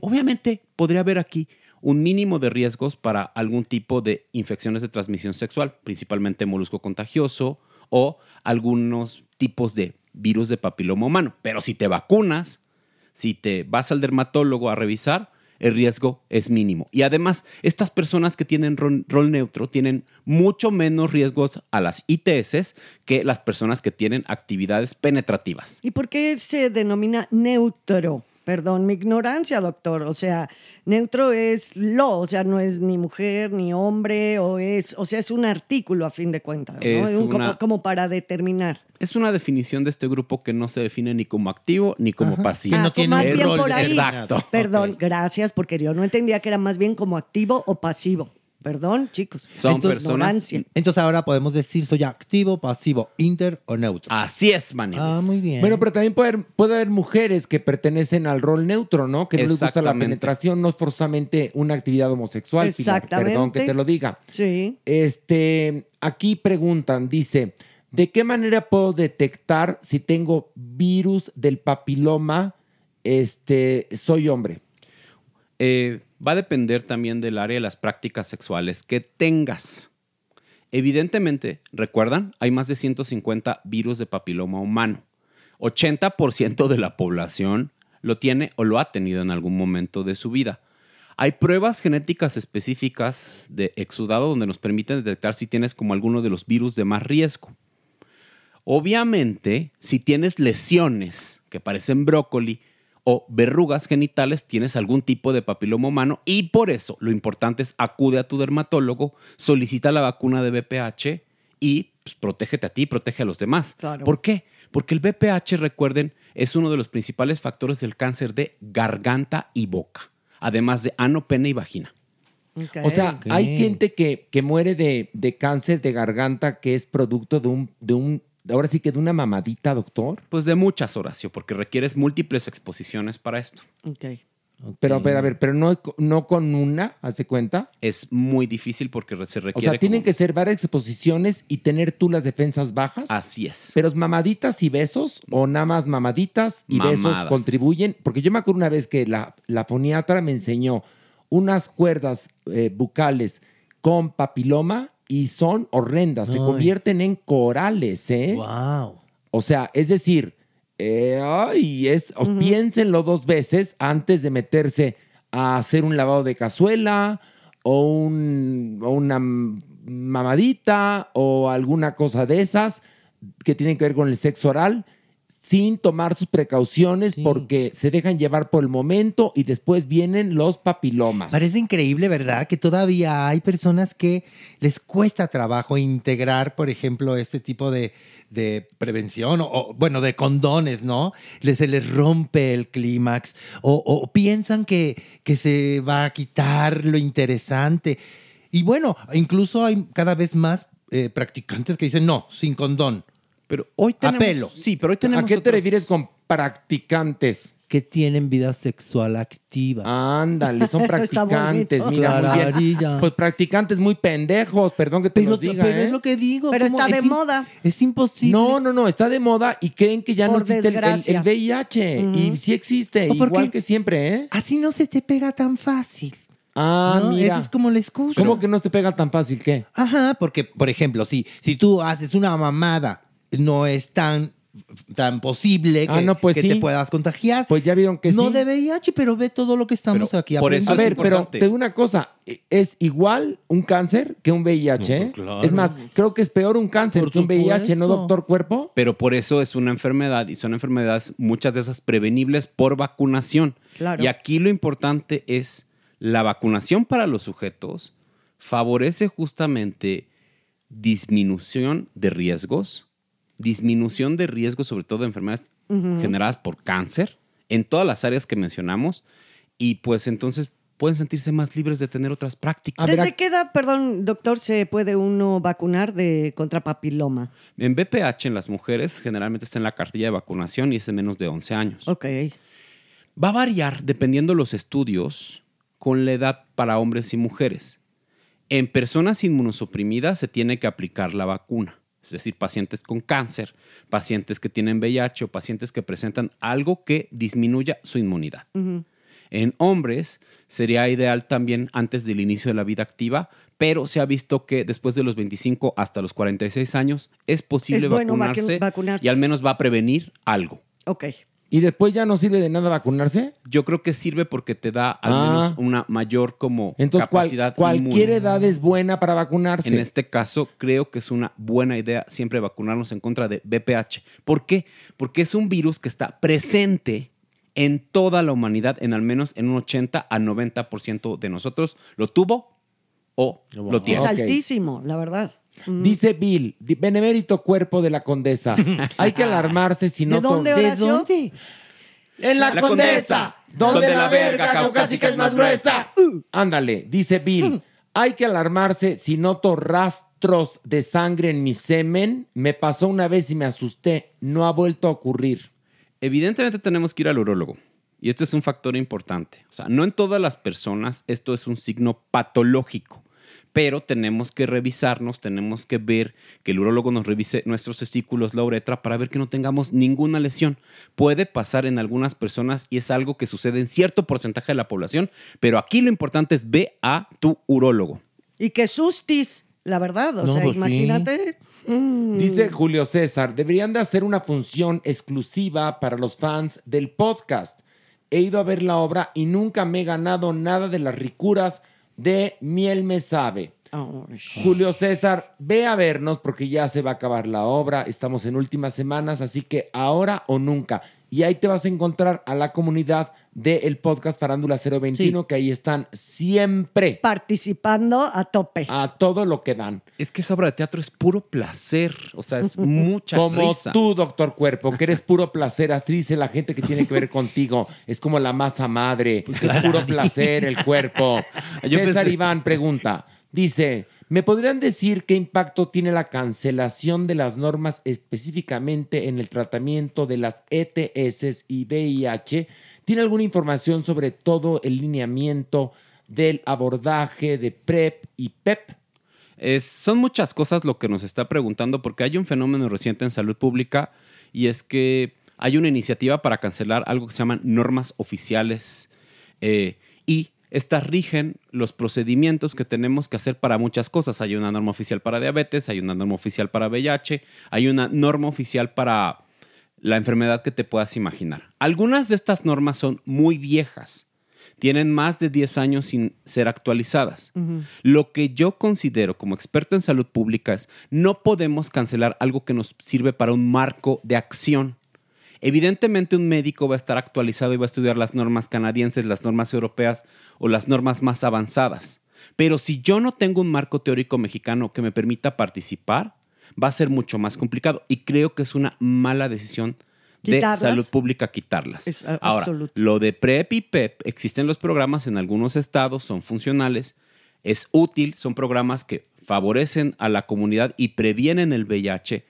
Obviamente podría haber aquí un mínimo de riesgos para algún tipo de infecciones de transmisión sexual, principalmente molusco contagioso o algunos tipos de virus de papiloma humano. Pero si te vacunas, si te vas al dermatólogo a revisar, el riesgo es mínimo. Y además, estas personas que tienen rol, neutro tienen mucho menos riesgos a las ITS que las personas que tienen actividades penetrativas. ¿Y por qué se denomina neutro? Perdón, mi ignorancia, doctor. O sea, neutro es lo, o sea, no es ni mujer ni hombre, o es, o sea, es un artículo a fin de cuentas, ¿no? Es Un- como, una- como para determinar. Es una definición de este grupo que no se define ni como activo ni como pasivo. Ah, pues más bien por ahí. Exacto. Perdón, gracias, porque yo no entendía que era más bien como activo o pasivo. Perdón, chicos. Ignorancia. Entonces ahora podemos decir soy activo, pasivo, inter o neutro. Así es, Manny. Ah, muy bien. Bueno, pero también puede haber, puede haber mujeres que pertenecen al rol neutro, ¿no? Que no les gusta la penetración, no es forzosamente una actividad homosexual. Pilar, Exactamente. Perdón que te lo diga. Sí. Este, aquí preguntan, dice, ¿de qué manera puedo detectar si tengo virus del papiloma? Este, soy hombre. Eh, va a depender también del área de las prácticas sexuales que tengas. Evidentemente, recuerdan, hay más de 150 virus de papiloma humano. 80% de la población lo tiene o lo ha tenido en algún momento de su vida. Hay pruebas genéticas específicas de exudado donde nos permiten detectar si tienes como alguno de los virus de más riesgo. Obviamente, si tienes lesiones que parecen brócoli o verrugas genitales, tienes algún tipo de papiloma humano y por eso lo importante es acude a tu dermatólogo, solicita la vacuna de BPH y pues, protégete a ti, protege a los demás. Claro. ¿Por qué? Porque el BPH, recuerden, es uno de los principales factores del cáncer de garganta y boca, además de ano, pene y vagina. O sea, hay gente que, que muere de, de cáncer de garganta que es producto de un, de un, ahora sí que de una mamadita, doctor. Pues de muchas, Horacio, porque requieres múltiples exposiciones para esto. Ok. Pero, pero, a ver, pero no, no con una, ¿hace cuenta? Es muy difícil porque se O requiere. sea, tienen como- que ser varias exposiciones y tener tú las defensas bajas. Así es. Pero mamaditas y besos o nada más mamaditas y besos contribuyen. Porque yo me acuerdo una vez que la, la foniatra me enseñó unas cuerdas eh, bucales con papiloma y son horrendas. Se Ay. convierten en corales, ¿eh? Wow. O sea, es decir, eh, ay, es, piénsenlo dos veces antes de meterse a hacer un lavado de cazuela o, un- o una mamadita o alguna cosa de esas que tienen que ver con el sexo oral sin tomar sus precauciones porque se dejan llevar por el momento y después vienen los papilomas. Parece increíble, ¿verdad? Que todavía hay personas que les cuesta trabajo integrar, por ejemplo, este tipo de, de prevención o, o, bueno, de condones, ¿no? Les, se les rompe el clímax o, o piensan que, que se va a quitar lo interesante. Y bueno, incluso hay cada vez más eh, practicantes que dicen, no, sin condón. Pero hoy tenemos- Apelo. Sí, pero hoy ¿A tenemos. qué te otros- refieres con practicantes? Que tienen vida sexual activa. Ándale, son practicantes, mira, muy bien. Pues practicantes muy pendejos, perdón que te Pero- los diga, pero ¿eh? es lo que digo. Pero ¿cómo? está de Es moda. Es imposible. No, no, no, está de moda y creen que ya no existe el- el, VIH. Y sí existe, ¿O por igual que siempre, ¿eh? Así no se te pega tan fácil. Ah, ¿no? mira. Esa es como la excusa. ¿Cómo que no te pega tan fácil? ¿Qué? Ajá, porque, por ejemplo, si, si tú haces una mamada, no es tan, tan posible que, Ah, no, pues que sí. te puedas contagiar. Pues ya vieron que no sí. de VIH, pero ve todo lo que estamos aquí por eso A ver, pero te digo una cosa, es igual un cáncer que un VIH, ¿eh? claro. Es más, creo que es peor un cáncer Por que un VIH, ¿no, doctor Cuerpo? Pero por eso es una enfermedad y son enfermedades, muchas de esas prevenibles por vacunación. Claro. Y aquí lo importante es la vacunación para los sujetos favorece justamente disminución de riesgos, disminución de riesgos sobre todo de enfermedades generadas por cáncer en todas las áreas que mencionamos y pues entonces pueden sentirse más libres de tener otras prácticas. ¿Desde qué edad, perdón, doctor, se puede uno vacunar de contra papiloma? En BPH en las mujeres generalmente está en la cartilla de vacunación y es de menos de 11 años. Ok. Va a variar dependiendo los estudios con la edad para hombres y mujeres. En personas inmunosuprimidas se tiene que aplicar la vacuna, es decir, pacientes con cáncer, pacientes que tienen VIH o pacientes que presentan algo que disminuya su inmunidad. En hombres sería ideal también antes del inicio de la vida activa, pero se ha visto que después de los 25 hasta los 46 años es posible Es bueno vacu- vacunarse, vacunarse. y al menos va a prevenir algo. Ok. ¿Y después ya no sirve de nada vacunarse? Yo creo que sirve porque te da al Ah. menos una mayor como Entonces, cual- capacidad cualquier inmune. edad es buena para vacunarse. En este caso, creo que es una buena idea siempre vacunarnos en contra de BPH. ¿Por qué? Porque es un virus que está presente en toda la humanidad, en al menos en un 80 a 90% de nosotros lo tuvo o lo tiene. Es altísimo, la verdad. Mm. Dice Bill, benemérito cuerpo de la condesa. Hay que alarmarse si no... ¿De dónde, to- Horacio? En la, La condesa, Condesa, donde, donde la la verga verga caucásica es más gruesa. Ándale, dice Bill. Hay que alarmarse si noto rastros de sangre en mi semen. Me pasó una vez y me asusté. No ha vuelto a ocurrir. Evidentemente tenemos que ir al urólogo. Y esto es un factor importante. O sea, no en todas las personas esto es un signo patológico, pero tenemos que revisarnos, tenemos que ver que el urólogo nos revise nuestros testículos, la uretra, para ver que no tengamos ninguna lesión. Puede pasar en algunas personas y es algo que sucede en cierto porcentaje de la población, pero aquí lo importante es ve a tu urólogo. Y que sustis, la verdad. O No, sea, pues sí. imagínate. Mm. Dice Julio César, deberían de hacer una función exclusiva para los fans del podcast. He ido a ver la obra y nunca me he ganado nada de las ricuras de Miel me sabe. Julio César, ve a vernos porque ya se va a acabar la obra. Estamos en últimas semanas, así que ahora o nunca. Y ahí te vas a encontrar a la comunidad del podcast Farándula 021, que ahí están siempre. Participando a tope. A todo lo que dan. Es que esa obra de teatro es puro placer. O sea, es mucha Como risa. tú, doctor Cuerpo, que eres puro placer. Así dice la gente que tiene que ver contigo. Es como la masa madre. Es puro placer el cuerpo. Yo César pensé- Iván pregunta. Dice, ¿me podrían decir qué impacto tiene la cancelación de las normas específicamente en el tratamiento de las ETS y VIH? ¿Tiene alguna información sobre todo el lineamiento del abordaje de PrEP y PEP? Son muchas cosas lo que nos está preguntando porque hay un fenómeno reciente en salud pública y es que hay una iniciativa para cancelar algo que se llaman normas oficiales eh, y estas rigen los procedimientos que tenemos que hacer para muchas cosas. Hay una norma oficial para diabetes, hay una norma oficial para VIH, hay una norma oficial para la enfermedad que te puedas imaginar. Algunas de estas normas son muy viejas, tienen más de 10 años sin ser actualizadas. Lo que yo considero como experto en salud pública es no podemos cancelar algo que nos sirve para un marco de acción. Evidentemente un médico va a estar actualizado y va a estudiar las normas canadienses, las normas europeas o las normas más avanzadas. Pero si yo no tengo un marco teórico mexicano que me permita participar, va a ser mucho más complicado. Y creo que es una mala decisión de Quitarlas. salud pública quitarlas. Es, Ahora, absoluto. lo de PrEP y PEP, existen los programas en algunos estados, son funcionales, es útil, son programas que favorecen a la comunidad y previenen el VIH,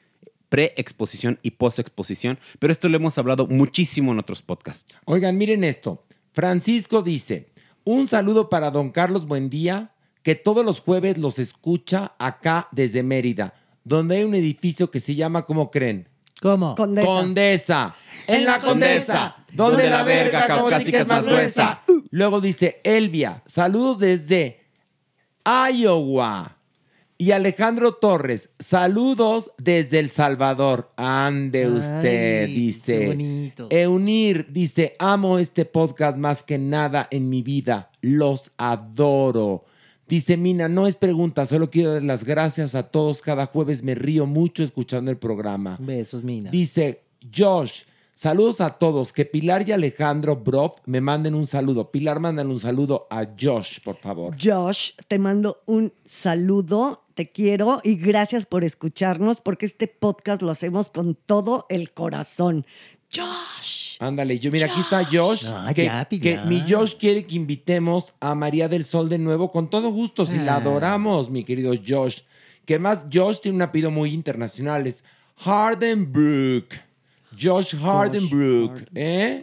pre-exposición y post-exposición, pero esto lo hemos hablado muchísimo en otros podcasts. Oigan, miren esto. Francisco dice, un saludo para don Carlos Buendía, que todos los jueves los escucha acá desde Mérida, donde hay un edificio que se llama, ¿cómo creen? ¿Cómo? Condesa. Condesa. En la Condesa, donde la verga casi que es más gruesa. Luego dice Elvia, saludos desde Iowa. Y Alejandro Torres, saludos desde El Salvador. Ande usted, Ay, dice. qué bonito. Eunir dice, amo este podcast más que nada en mi vida. Los adoro. Dice Mina, no es pregunta, solo quiero dar las gracias a todos. Cada jueves me río mucho escuchando el programa. Besos, Mina. Dice Josh, saludos a todos. Que Pilar y Alejandro Broff me manden un saludo. Pilar, mándale un saludo a Josh, por favor. Josh, te mando un saludo, te quiero y gracias por escucharnos porque este podcast lo hacemos con todo el corazón. Josh. Ándale, yo mira, aquí está Josh. Ah, que, ya, que Pilar. mi Josh quiere que invitemos a María del Sol de nuevo con todo gusto, si la Ah. adoramos, mi querido Josh. Que más, Josh tiene un apellido muy internacional, es Hardenbrook. Josh Hardenbrook, ¿eh?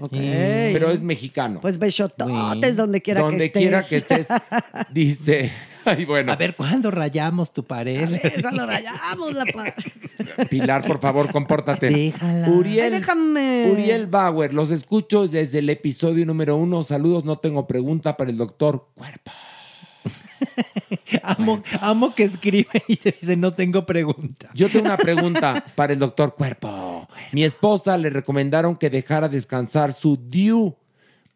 Pero es mexicano. Pues besototes donde quiera Donde que estés. quiera que estés, dice. Ay, bueno. A ver, ¿cuándo rayamos tu pared? Cuando rayamos la pa- Pilar, por favor, compórtate. Déjala. Uriel, Ay, déjame. Uriel Bauer, los escucho desde el episodio número uno. Saludos, no tengo pregunta para el doctor Cuerpo. Amo, amo que escribe y te dice, no tengo pregunta. Yo tengo una pregunta para el doctor Cuerpo. Mi esposa le recomendaron que dejara descansar su DIU.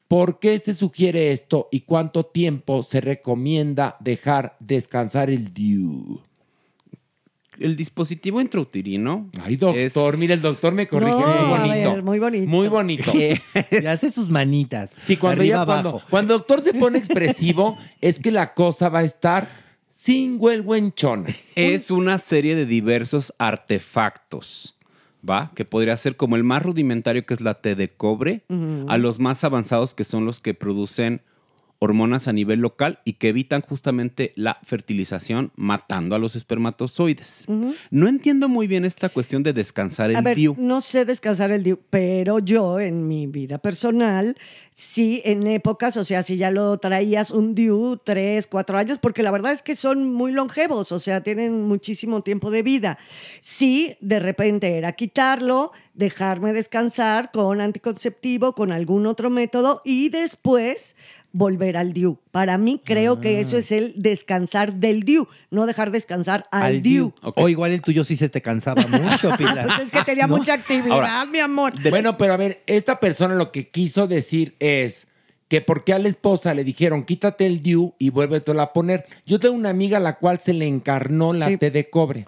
¿Por qué se sugiere esto y cuánto tiempo se recomienda dejar descansar el DIU? El dispositivo intrauterino. Ay, doctor, mire, el doctor me corrige. No, muy bonito. ver, muy bonito. Muy bonito. Y hace sus manitas. Sí, cuando, arriba ya- abajo. cuando, cuando el doctor se pone expresivo, es que la cosa va a estar sin huelguenchón. Es una serie de diversos artefactos, ¿va? Que podría ser como el más rudimentario, que es la T de cobre, a los más avanzados, que son los que producen hormonas a nivel local y que evitan justamente la fertilización matando a los espermatozoides. No entiendo muy bien esta cuestión de descansar el A ver, DIU. no sé descansar el DIU, pero yo en mi vida personal, sí, en épocas, o sea, si ya lo traías un DIU, tres, cuatro años, porque la verdad es que son muy longevos, o sea, tienen muchísimo tiempo de vida. Sí, de repente era quitarlo, dejarme descansar con anticonceptivo, con algún otro método y después volver al DIU. Para mí creo que eso es el descansar del DIU, no dejar descansar al, DIU. O igual el tuyo sí se te cansaba mucho, Pilar. Pues es que tenía No. mucha actividad, Ahora, mi amor. Bueno, pero a ver, esta persona lo que quiso decir es que porque a la esposa le dijeron quítate el DIU y vuélvetelo a poner. Yo tengo una amiga a la cual se le encarnó la Sí. T de cobre.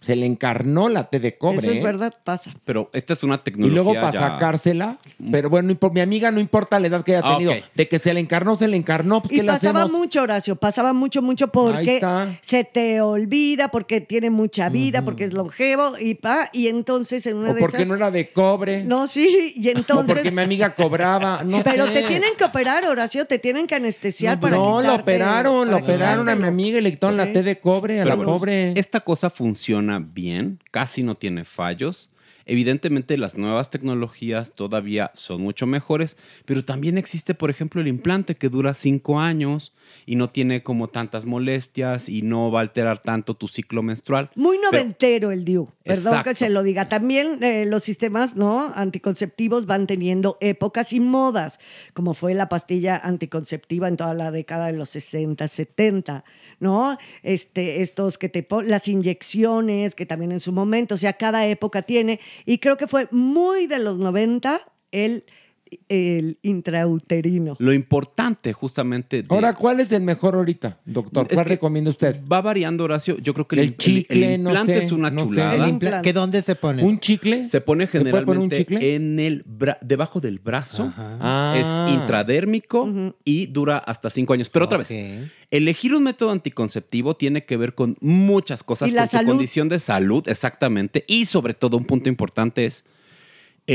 Se le encarnó la T de cobre. Eso es ¿eh? verdad, pasa. Pero esta es una Y tecnología luego para ya- sacársela, pero bueno, no importa, mi amiga no importa la edad que haya Ah, tenido, de que se le encarnó, se le encarnó, pues Y ¿qué le pasaba hacemos? mucho, Horacio, pasaba mucho, mucho porque se te olvida, porque tiene mucha vida, porque es longevo y pa, y entonces en una O de porque esas... no era de cobre. No, sí, y O entonces... porque mi amiga cobraba. No Pero sé. te tienen que operar, Horacio, te tienen que anestesiar para No, lo operaron, lo operaron a mi amiga y le quitaron la T de cobre a Pero la bueno, pobre. Esta cosa funciona bien, casi no tiene fallos. Evidentemente las nuevas tecnologías todavía son mucho mejores, pero también existe, por ejemplo, el implante que dura cinco años y no tiene como tantas molestias y no va a alterar tanto tu ciclo menstrual. Muy Pero- noventero el DIU, perdón Exacto. que se lo diga. También eh, los sistemas no anticonceptivos van teniendo épocas y modas, como fue la pastilla anticonceptiva en toda la década de los 60, 70, ¿no? Este, estos que te ponen, las inyecciones, que también en su momento, o sea, cada época tiene, y creo que fue muy de los 90 el, el intrauterino. Lo importante justamente... de- Ahora, ¿cuál es el mejor ahorita, doctor? Es ¿Cuál recomienda usted? Va variando, Horacio. Yo creo que el, El chicle, el no implante sé, es una no sé. chulada. ¿Que dónde se pone? ¿Un chicle? Se pone ¿Se puede poner un generalmente chicle? en el bra- debajo del brazo. Ah. Es intradérmico y dura hasta cinco años. Pero otra vez, elegir un método anticonceptivo tiene que ver con muchas cosas, Y la con salud. condición de salud, exactamente. Y sobre todo, un punto importante es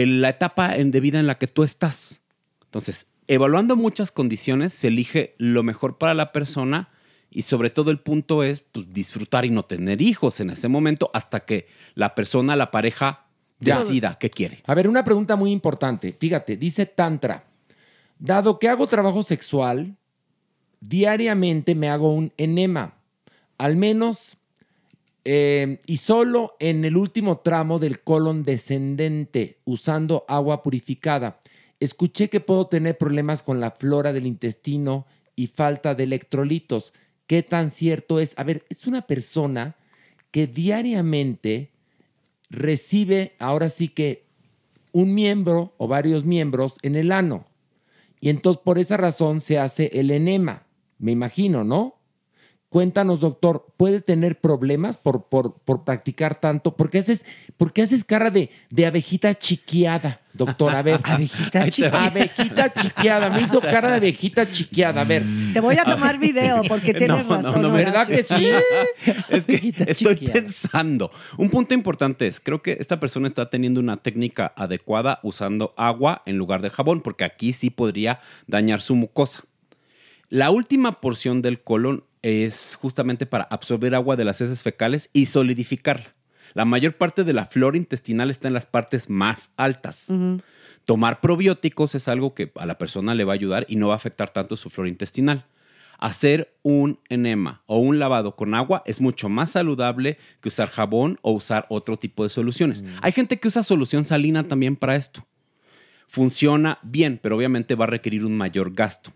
el- la etapa en- de vida en la que tú estás. Entonces, evaluando muchas condiciones, se elige lo mejor para la persona y sobre todo el punto es pues, disfrutar y no tener hijos en ese momento hasta que la persona, la pareja, Ya. decida qué quiere. A ver, una pregunta muy importante. Fíjate, dice Tantra. Dado que hago trabajo sexual, diariamente me hago un enema. Al menos eh, y solo en el último tramo del colon descendente, usando agua purificada. Escuché que puedo tener problemas con la flora del intestino y falta de electrolitos. ¿Qué tan cierto es? A ver, es una persona que diariamente recibe ahora sí que un miembro o varios miembros en el ano. Y entonces por esa razón se hace el enema, me imagino, ¿no? Cuéntanos, doctor, ¿puede tener problemas por, por, por practicar tanto? ¿Por qué haces, por qué haces cara de, de abejita chiqueada, doctor? A ver. abejita chiqueada. Abejita chiqueada. Me hizo cara de abejita chiqueada. A ver. Te voy a tomar video porque tienes No, no, razón. no, ¿verdad Horacio. que sí? Es que estoy pensando. Un punto importante es, creo que esta persona está teniendo una técnica adecuada usando agua en lugar de jabón, porque aquí sí podría dañar su mucosa. La última porción del colon es justamente para absorber agua de las heces fecales y solidificarla. La mayor parte de la flora intestinal está en las partes más altas. Tomar probióticos es algo que a la persona le va a ayudar y no va a afectar tanto su flora intestinal. Hacer un enema o un lavado con agua es mucho más saludable que usar jabón o usar otro tipo de soluciones. Hay gente que usa solución salina también para esto. Funciona bien, pero obviamente va a requerir un mayor gasto.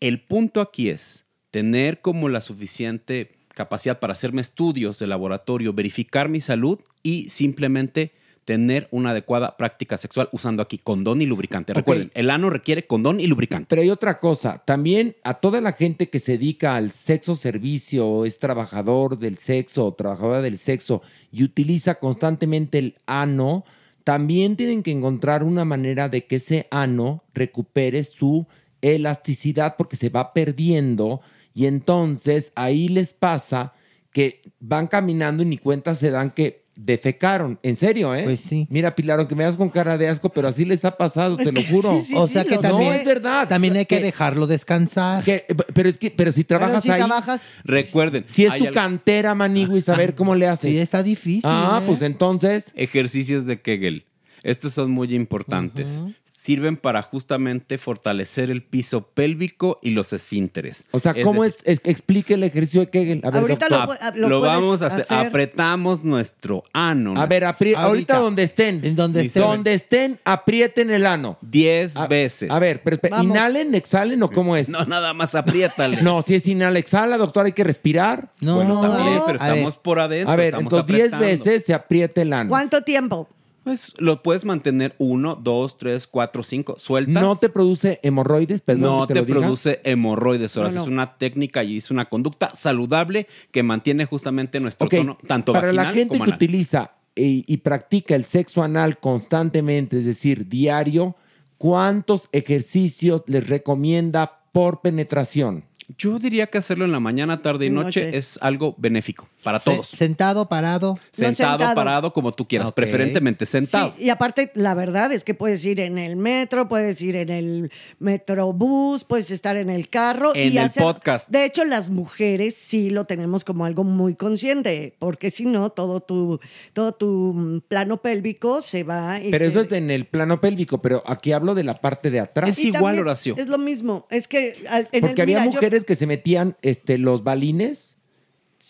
El punto aquí es tener como la suficiente capacidad para hacerme estudios de laboratorio, verificar mi salud y simplemente tener una adecuada práctica sexual usando aquí condón y lubricante. Recuerden, el ano requiere condón y lubricante. Pero hay otra cosa, también a toda la gente que se dedica al sexo servicio, es trabajador del sexo o trabajadora del sexo y utiliza constantemente el ano, también tienen que encontrar una manera de que ese ano recupere su elasticidad porque se va perdiendo y entonces ahí les pasa que van caminando y ni cuenta se dan que defecaron. En serio, ¿eh? Pues sí. Mira, Pilar, aunque me das con cara de asco, pero así les ha pasado, Es te lo juro. sí, sí, O sea sí, que también- No, es verdad. También hay que dejarlo descansar. Que- pero es que, pero si trabajas si ahí. trabajas- Recuerden. Si es tu al- cantera, Maniguis, a ver cómo le haces. Sí, está difícil. Ah, ¿eh? pues entonces. Ejercicios de Kegel. Estos son muy importantes. Sirven para justamente fortalecer el piso pélvico y los esfínteres. O sea, ¿cómo decir, es, es- Explique el ejercicio de Kegel. A ver, Ahorita lo, pu- Lo, lo puedes vamos a hacer. hacer. Apretamos nuestro ano. A ver, apri- ahorita. donde estén. En donde estén. Donde estén, aprieten el ano. 10 A- veces. A ver, pero, pero. ¿inhalen, exhalen o cómo es? No, nada más apriétale. No, si es inhala, exhala, doctor, hay que respirar. No, Bueno, también, no. pero ver. estamos por adentro. A ver, estamos entonces 10 apretando. veces se aprieta el ano. ¿Cuánto tiempo? Pues lo puedes mantener uno, dos, tres, cuatro, cinco. Sueltas. ¿No te produce hemorroides? Perdón no que te, lo diga. produce hemorroides. Ahora No, no. es una técnica y es una conducta saludable que mantiene justamente nuestro tono tanto Para la vaginal gente como que anal. utiliza y, y practica el sexo anal constantemente, es decir, diario, ¿cuántos ejercicios les recomienda por penetración? Yo diría que hacerlo en la mañana, tarde y noche, noche. es algo benéfico para Se- todos. Sentado, parado. Sentado, sentado. parado, como tú quieras, preferentemente sentado. Sí, y aparte, la verdad es que puedes ir en el metro, puedes ir en el metrobús, puedes estar en el carro. En y el hacer- podcast. De hecho, las mujeres sí lo tenemos como algo muy consciente, porque si no, todo tu, todo tu mm, plano pélvico se va. y Pero se- eso es en el plano pélvico, pero aquí hablo de la parte de atrás. Y también Es lo mismo. Es que en Porque el, había mira, yo- que se metían este, los balines.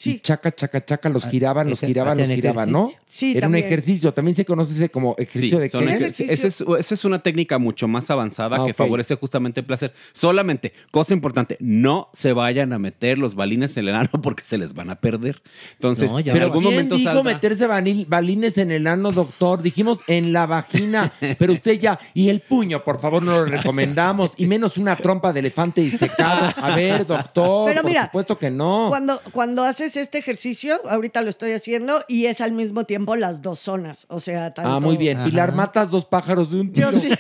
Y chaca, chaca, chaca, los giraban, los giraban, los giraban, ¿no? ejercicio. Sí, Era también. un ejercicio. También se conoce ese como ejercicio de son Kegel. ejer- esa es, esa es una técnica mucho más avanzada Ah, que favorece justamente el placer. Solamente, cosa importante, no se vayan a meter los balines en el ano porque se les van a perder. Entonces, en Pero algún ¿quién momento dijo meterse balines en el ano, doctor? Dijimos en la vagina. Pero usted ya, y el puño, por favor, no lo recomendamos. Y menos una trompa de elefante disecado. A ver, doctor, Pero por mira, supuesto que no. Cuando, cuando haces este ejercicio, ahorita lo estoy haciendo, y es al mismo tiempo las dos zonas. O sea, tanto... Ah, muy bien. Pilar, matas dos pájaros de un tiro. Yo sí.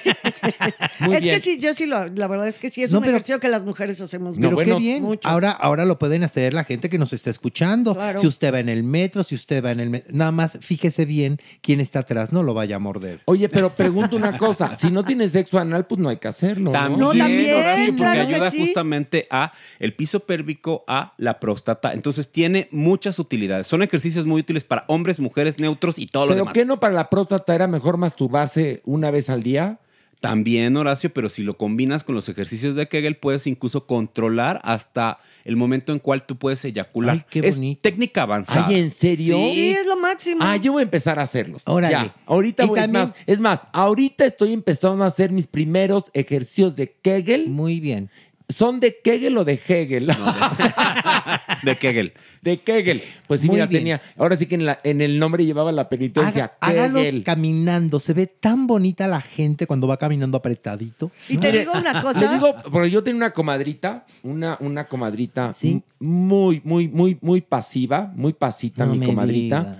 Muy es bien. que sí, yo sí lo, la verdad es que sí es No, un pero- ejercicio que las mujeres hacemos Pero mucho. qué bien. Mucho. Ahora, ahora lo pueden hacer la gente que nos está escuchando. Claro. Si usted va en el metro, si usted va en el metro, nada más fíjese bien quién está atrás, no lo vaya a morder. Oye, pero pregunto una cosa. Si no tienes sexo anal, pues no hay que hacerlo. También, ¿no? Horacio, porque claro que ayuda sí. justamente a el piso pélvico, a la próstata. Entonces tiene muchas utilidades. Son ejercicios muy útiles para hombres, mujeres, neutros y todo lo ¿Pero demás. qué no para la próstata era mejor masturbarse una vez al día? También, Horacio, pero si lo combinas con los ejercicios de Kegel, puedes incluso controlar hasta el momento en cual tú puedes eyacular. Ay, qué es bonito. técnica avanzada. Ay, ¿en serio? Sí, es lo máximo. Ah, yo voy a empezar a hacerlos. Órale. Ya, ahorita Y voy, también- es más, es más, ahorita estoy empezando a hacer mis primeros ejercicios de Kegel. Muy bien. ¿Son de Kegel o de Hegel? de Kegel. De Kegel. Pues sí, Muy mira, bien. tenía, ahora sí que en, la- en el nombre llevaba la penitencia. Haga- hágalos Kegel. caminando. Se ve tan bonita la gente cuando va caminando apretadito. Y te digo una cosa. Le digo, porque yo tenía una comadrita, una, una comadrita muy, muy, muy, muy pasiva, muy pasita, No mi comadrita, digas.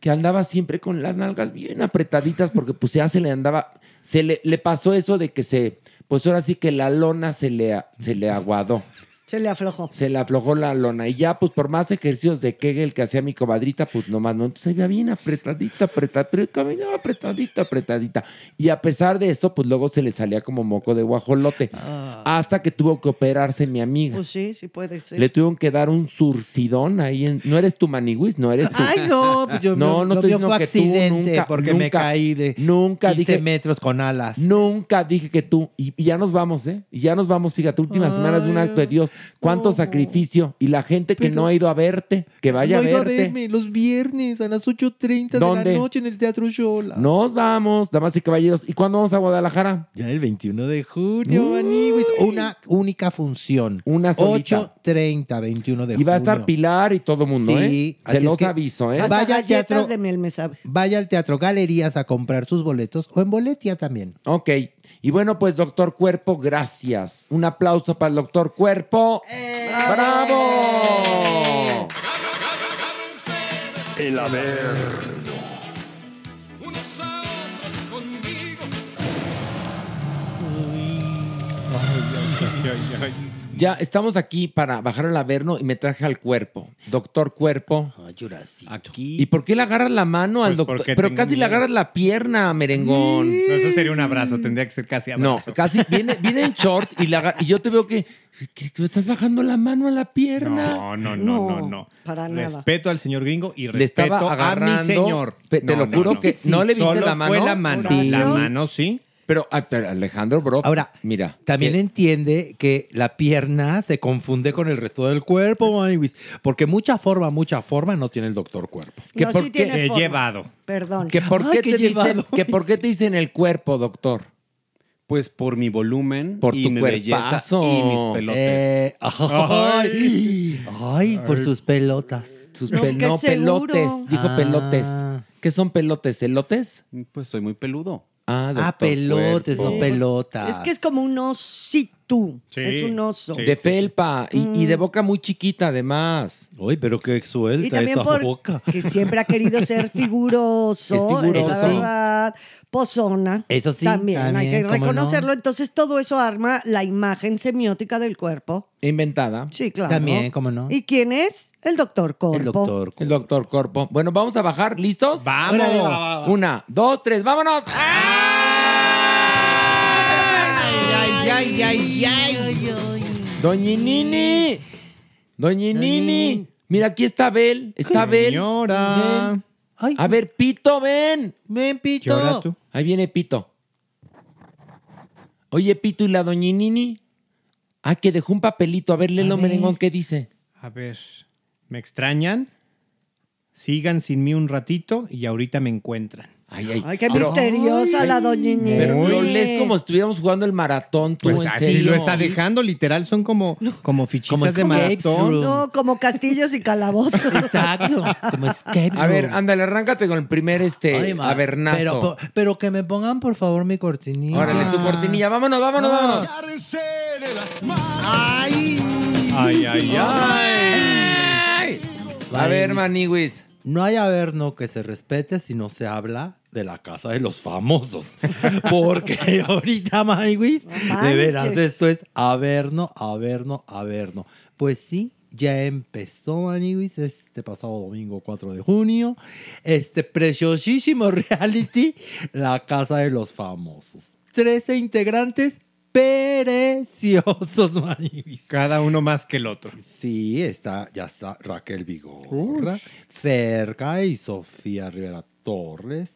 que andaba siempre con las nalgas bien apretaditas porque pues ya se le andaba, se le, le pasó eso de que se, pues ahora sí que la lona se le, se le aguadó. Se le aflojó. Se le aflojó la lona. Y ya, pues por más ejercicios de Kegel que hacía mi comadrita, pues nomás no. Entonces veía bien apretadita, apretadita, pero caminaba apretadita, apretadita. Y a pesar de eso, pues luego se le salía como moco de guajolote. Hasta que tuvo que operarse mi amiga. Pues sí, sí puede ser. Le tuvieron que dar un surcidón ahí en. No eres tu maniguis, no eres tú. Ay, no, pues yo no, no fue que accidente tú nunca, porque me caí de nunca 15 dije metros con alas. Nunca dije que tú. Y, y ya nos vamos, ¿eh? Y ya nos vamos, fíjate, últimas semanas de un acto de Dios. Cuánto sacrificio. Y la gente que no ha ido a verte, que vaya No a he ido verte. verme los viernes a las 8.30 de la noche en el Teatro Shola. Nos vamos, damas y caballeros. ¿Y cuándo vamos a Guadalajara? Ya el 21 de junio, Maniguis. Una única función. Una solita. 8.30, 21 de junio. Y va a estar Pilar y todo mundo, Sí, ¿eh? Se es los que- aviso, ¿eh? Hasta Vaya al teatro. de miel me sabe. Vaya al Teatro Galerías a comprar sus boletos o en Boletia también. Ok. Y bueno, pues, doctor Cuerpo, gracias. Un aplauso para el doctor Cuerpo. ¡Bravo! El Averno. Ya estamos aquí para bajar al averno y me traje al cuerpo. Doctor Cuerpo. Aquí. ¿Y por qué le agarras la mano al Pues doctor? porque Pero tengo casi le miedo. agarras la pierna, merengón. No, eso sería un abrazo, tendría que ser casi No, abrazo. casi viene, viene en shorts y, le aga- y yo te veo que, que estás bajando la mano a la pierna. No, no, no, no, no. Para nada. Respeto al señor gringo y Le estaba respeto a agarrando, mi señor. pe- te lo juro que no le viste Solo la mano. fue la mano. Sí. La mano sí. Pero, ah, pero Alejandro Brock, Ahora, mira. También que- entiende que la pierna se confunde con el resto del cuerpo. Porque mucha forma, mucha forma no tiene el doctor cuerpo. que No, por sí qué- tiene forma. llevado. Perdón. que por Ay, qué te dicen, llevado. que por qué te dicen el cuerpo, doctor. Pues por mi volumen Por y tu mi belleza y mis pelotes. Eh, ay, ay, por sus pelotas. Sus No, pel- pelotes, dijo Ah. pelotes. ¿Qué son pelotes? ¿Elotes? Pues soy muy peludo. Ah, Ah, doctor pelotes, no pelotas. Es que es como un osito. Sí. Es un oso. de felpa y, y de boca muy chiquita, además. Uy, pero qué suelta Y también esa por- boca. que siempre ha querido ser figuroso, Es figuroso. la verdad. Pozona. Eso sí, También, hay que reconocerlo. Entonces, todo eso arma la imagen semiótica del cuerpo. Inventada. Sí, claro. También, ¿cómo no? ¿Y quién es? El doctor Corpo. El doctor. El doctor Corpo. Bueno, vamos a bajar. ¿Listos? ¡Vamos! Una, dos, tres, vámonos. ¡Ay, ay, ay, ay! Doña Nini. Doña Nini. Mira, aquí está Abel. Está Abel. Señora. Ven. Ay, A ver, Pito, ven. ven, Pito. ¿Qué hora tú? Ahí viene Pito. Oye, Pito, ¿y la doña Nini? Ah, que dejó un papelito. A ver, léelo, merengón, ¿qué dice? A ver, ¿me extrañan? Sigan sin mí un ratito y ahorita me encuentran. Ay, ay. Ay, qué Pero- misteriosa la doña Inés. Pero lo lees como si estuviéramos jugando el maratón, tú, Pues en así serio. lo está dejando, literal, son como, como fichitas Como de maratón. No, como castillos y calabozos. Exacto. Como escape A ver, ándale, arráncate con el primer este Ay, avernazo. Pero, pero que me pongan, por favor, mi cortinilla. Órale, su cortinilla. Vámonos, vámonos, vámonos. ¡Ay! Ay, ay, ay. Ay. A ver, Maniwis. No hay averno que se respete si no se habla de la casa de los famosos. Porque ahorita, Maywis, No de veras, esto es averno, averno, averno. Pues sí, ya empezó, Maniwis, este pasado domingo 4 de junio, este preciosísimo reality, La Casa de los Famosos. 13 integrantes preciosos, Maniwis. Cada uno más que el otro. Sí, está, ya está Raquel Vigorra, Ferca y Sofía Rivera Torres,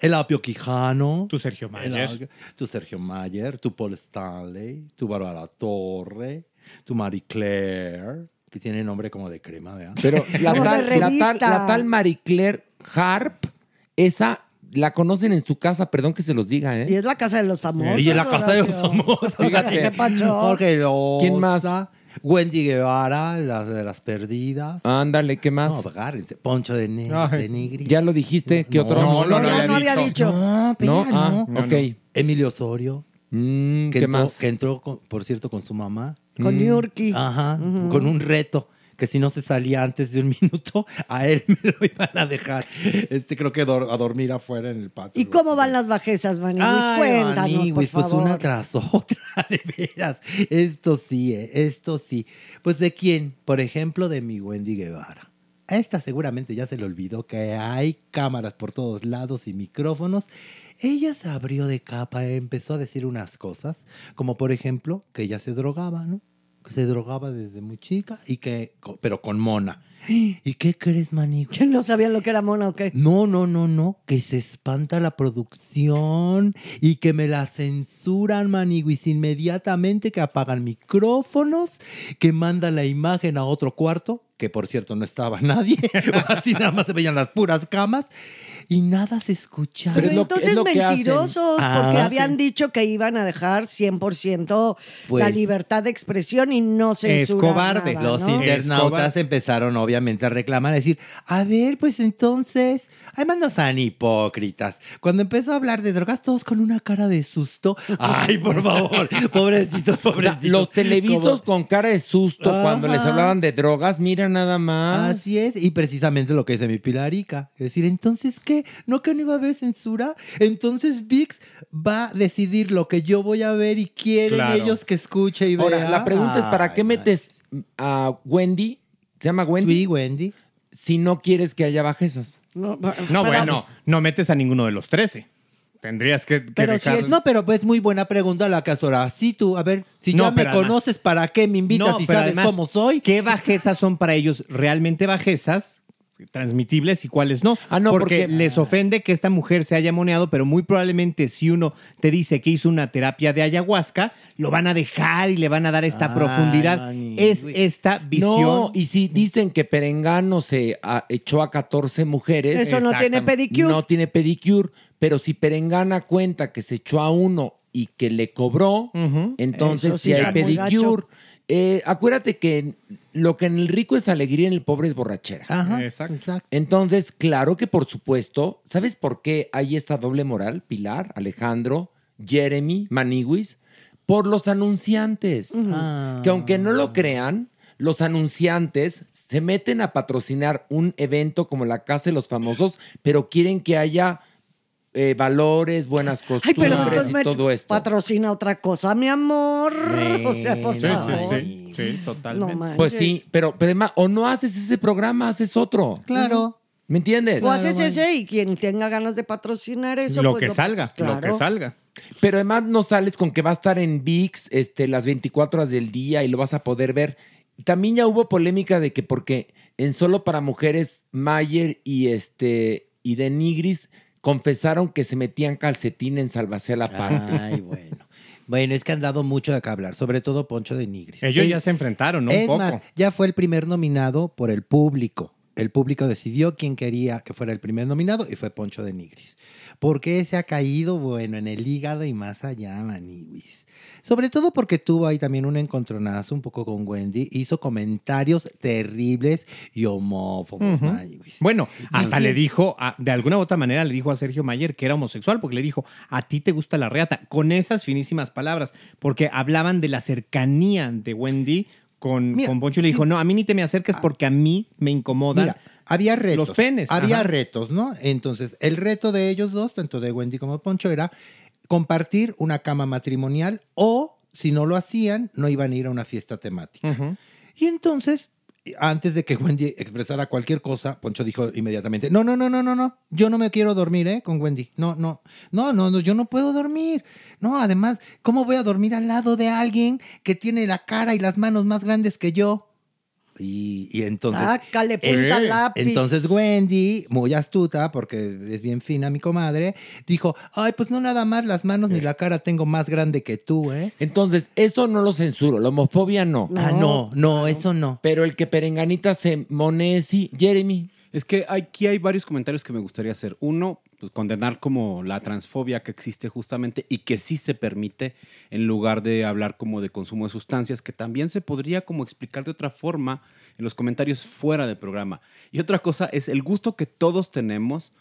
el Apio Quijano, Tú, Sergio Mayer. Tu Sergio Mayer, tu Paul Stanley, tu Bárbara Torre, tu Marie Claire, que tiene nombre como de crema, ¿verdad? Pero la tal, la, tal, revista. la tal Marie Claire Harp, esa la conocen en su casa, perdón que se los diga, Y ¿eh? es la casa de los famosos. y en la casa de los famosos. Fíjate. ¿Qué pacho? Jorge Loza, ¿Quién más? Wendy Guevara, la de las perdidas. Ándale, ¿qué más? No, agárrense. Poncho de, ne Ay. de Nigri. ya lo dijiste, ¿qué otro? no, no, no, Ya no había dicho. No, No, espera, ah, no. ok. Emilio Osorio. Mm, que ¿Qué entró, más? que entró con- por cierto, con su mamá. Con Yurki. Ajá, con un reto. Que si no se salía antes de un minuto, a él me lo iban a dejar. Este, creo que dor- a dormir afuera en el patio. ¿Y cómo van las bajezas, Maniguis? Ay, Cuéntanos, por Maniguis, pues favor. una tras otra, de veras. Esto sí, eh, esto sí. Pues de quién? Por ejemplo, de mi Wendy Guevara. A esta seguramente ya se le olvidó que hay cámaras por todos lados y micrófonos. Ella se abrió de capa, empezó a decir unas cosas, como por ejemplo que ella se drogaba, ¿no? Se drogaba desde muy chica y que, pero con mona. ¿Y qué crees, Maniguis? ¿Que no sabían lo que era mona o qué? No, no, no, no, que se espanta la producción y que me la censuran, maniguis, inmediatamente que apagan micrófonos, que mandan la imagen a otro cuarto, que por cierto no estaba nadie, así nada más se veían las puras camas, y nada se escuchaba. Pero es entonces es lo que hacen. mentirosos, Ah, porque sí. habían dicho que iban a dejar 100% la Pues- libertad de expresión y no censurar cobarde. nada, Los ¿no? internautas empezaron obviamente a reclamar, a decir, a ver, pues entonces, además no sean hipócritas. Cuando empezó a hablar de drogas, todos con una cara de susto. Ay, por favor, pobrecitos, O sea, pobrecitos. los televistos Como- con cara de susto cuando les hablaban de drogas, mira nada más. Así es, y precisamente lo que dice mi Pilarica. Es decir, entonces, ¿qué? ¿No que no iba a haber censura? Entonces VIX va a decidir lo que yo voy a ver y quieren Claro. ellos que escuche y vea. Ahora, la pregunta es, ¿para Ay, qué metes a Wendy? ¿Se llama Wendy? Sí, Wendy. Si no quieres que haya bajezas. No, No, bueno, no metes a ninguno de los 13. Tendrías que, que Pero si es- No, pero pues muy buena pregunta la ahora. Sí, tú, a ver, si No, ya me además- conoces, ¿para qué me invitas No, y sabes además, cómo soy? ¿Qué bajezas son para ellos realmente bajezas? Transmitibles y cuáles no. Ah, no, porque, porque- les ofende que esta mujer se haya moneado, pero muy probablemente si uno te dice que hizo una terapia de ayahuasca, lo van a dejar y le van a dar esta Ay, profundidad. mani, es esta visión. No, y si dicen que Perengano se ah, echó a 14 mujeres. Eso no tiene pedicure. No tiene pedicure, pero si Perengana cuenta que se echó a uno y que le cobró, entonces sí sí hay pedicure. Eh, acuérdate que lo que en el rico es alegría, en el pobre es borrachera. Ajá. Exacto. Entonces, claro que por supuesto, ¿sabes por qué hay esta doble moral, Pilar, Alejandro, Jeremy, Maniguis? Por los anunciantes. Ah. Que aunque no lo crean, los anunciantes se meten a patrocinar un evento como la Casa de los Famosos, pero quieren que haya eh, valores, buenas Ay, costumbres pero entonces y me todo esto. patrocina otra cosa, mi amor. O sea, por Sí, favor. sí, sí, sí, totalmente. No. Pues sí, pero, pero además, o no haces ese programa, haces otro. Claro. ¿Me entiendes? O haces ese y quien tenga ganas de patrocinar eso. lo pues que salga, lo claro. que salga. Pero además no sales con que va a estar en VIX este, las 24 horas del día y lo vas a poder ver. También ya hubo polémica de que porque en Solo para Mujeres, Mayer y, este, y de Nigris confesaron que se metían calcetín en Salvacé la parte. Ay, bueno. Bueno, es que han dado mucho de acá hablar, sobre todo Poncho de Nigris. Ellos Sí. ya se enfrentaron, ¿no? Un Es poco. más, ya fue el primer nominado por el público. El público decidió quién quería que fuera el primer nominado y fue Poncho de Nigris. Porque se ha caído, bueno, en el hígado y más allá, Maniwis. Sobre todo porque tuvo ahí también un encontronazo un poco con Wendy. Hizo comentarios terribles y homófobos. Bueno, hasta Sí. le dijo, a- de alguna u otra manera le dijo a Sergio Mayer que era homosexual, porque le dijo, a ti te gusta la reata, con esas finísimas palabras, porque hablaban de la cercanía de Wendy con, Mira, con Poncho y le dijo, sí. no, a mí ni te me acerques porque a mí me incomodan Mira, había retos. los penes. Había ajá. retos, ¿no? Entonces, el reto de ellos dos, tanto de Wendy como de Poncho, era compartir una cama matrimonial o, si no lo hacían, no iban a ir a una fiesta temática. Y entonces, antes de que Wendy expresara cualquier cosa, Poncho dijo inmediatamente, no, no, no, no, no, no, yo no me quiero dormir, ¿eh? Con Wendy. No, no, no, no, no, yo no puedo dormir. No, además, ¿cómo voy a dormir al lado de alguien que tiene la cara y las manos más grandes que yo? Y, y entonces... Sácale punta Eh, lápiz. Entonces Wendy, muy astuta, porque es bien fina mi comadre, dijo, ay, pues no nada más las manos ni la cara tengo más grande que tú, ¿eh? Entonces, eso no lo censuro, la homofobia no. ah, no, no, eso no. Pero el que Perenganita se monesi, Jeremy. Es que aquí hay varios comentarios que me gustaría hacer. Uno, pues condenar como la transfobia que existe justamente y que sí se permite en lugar de hablar como de consumo de sustancias, que también se podría como explicar de otra forma en los comentarios fuera del programa. Y otra cosa es el gusto que todos tenemos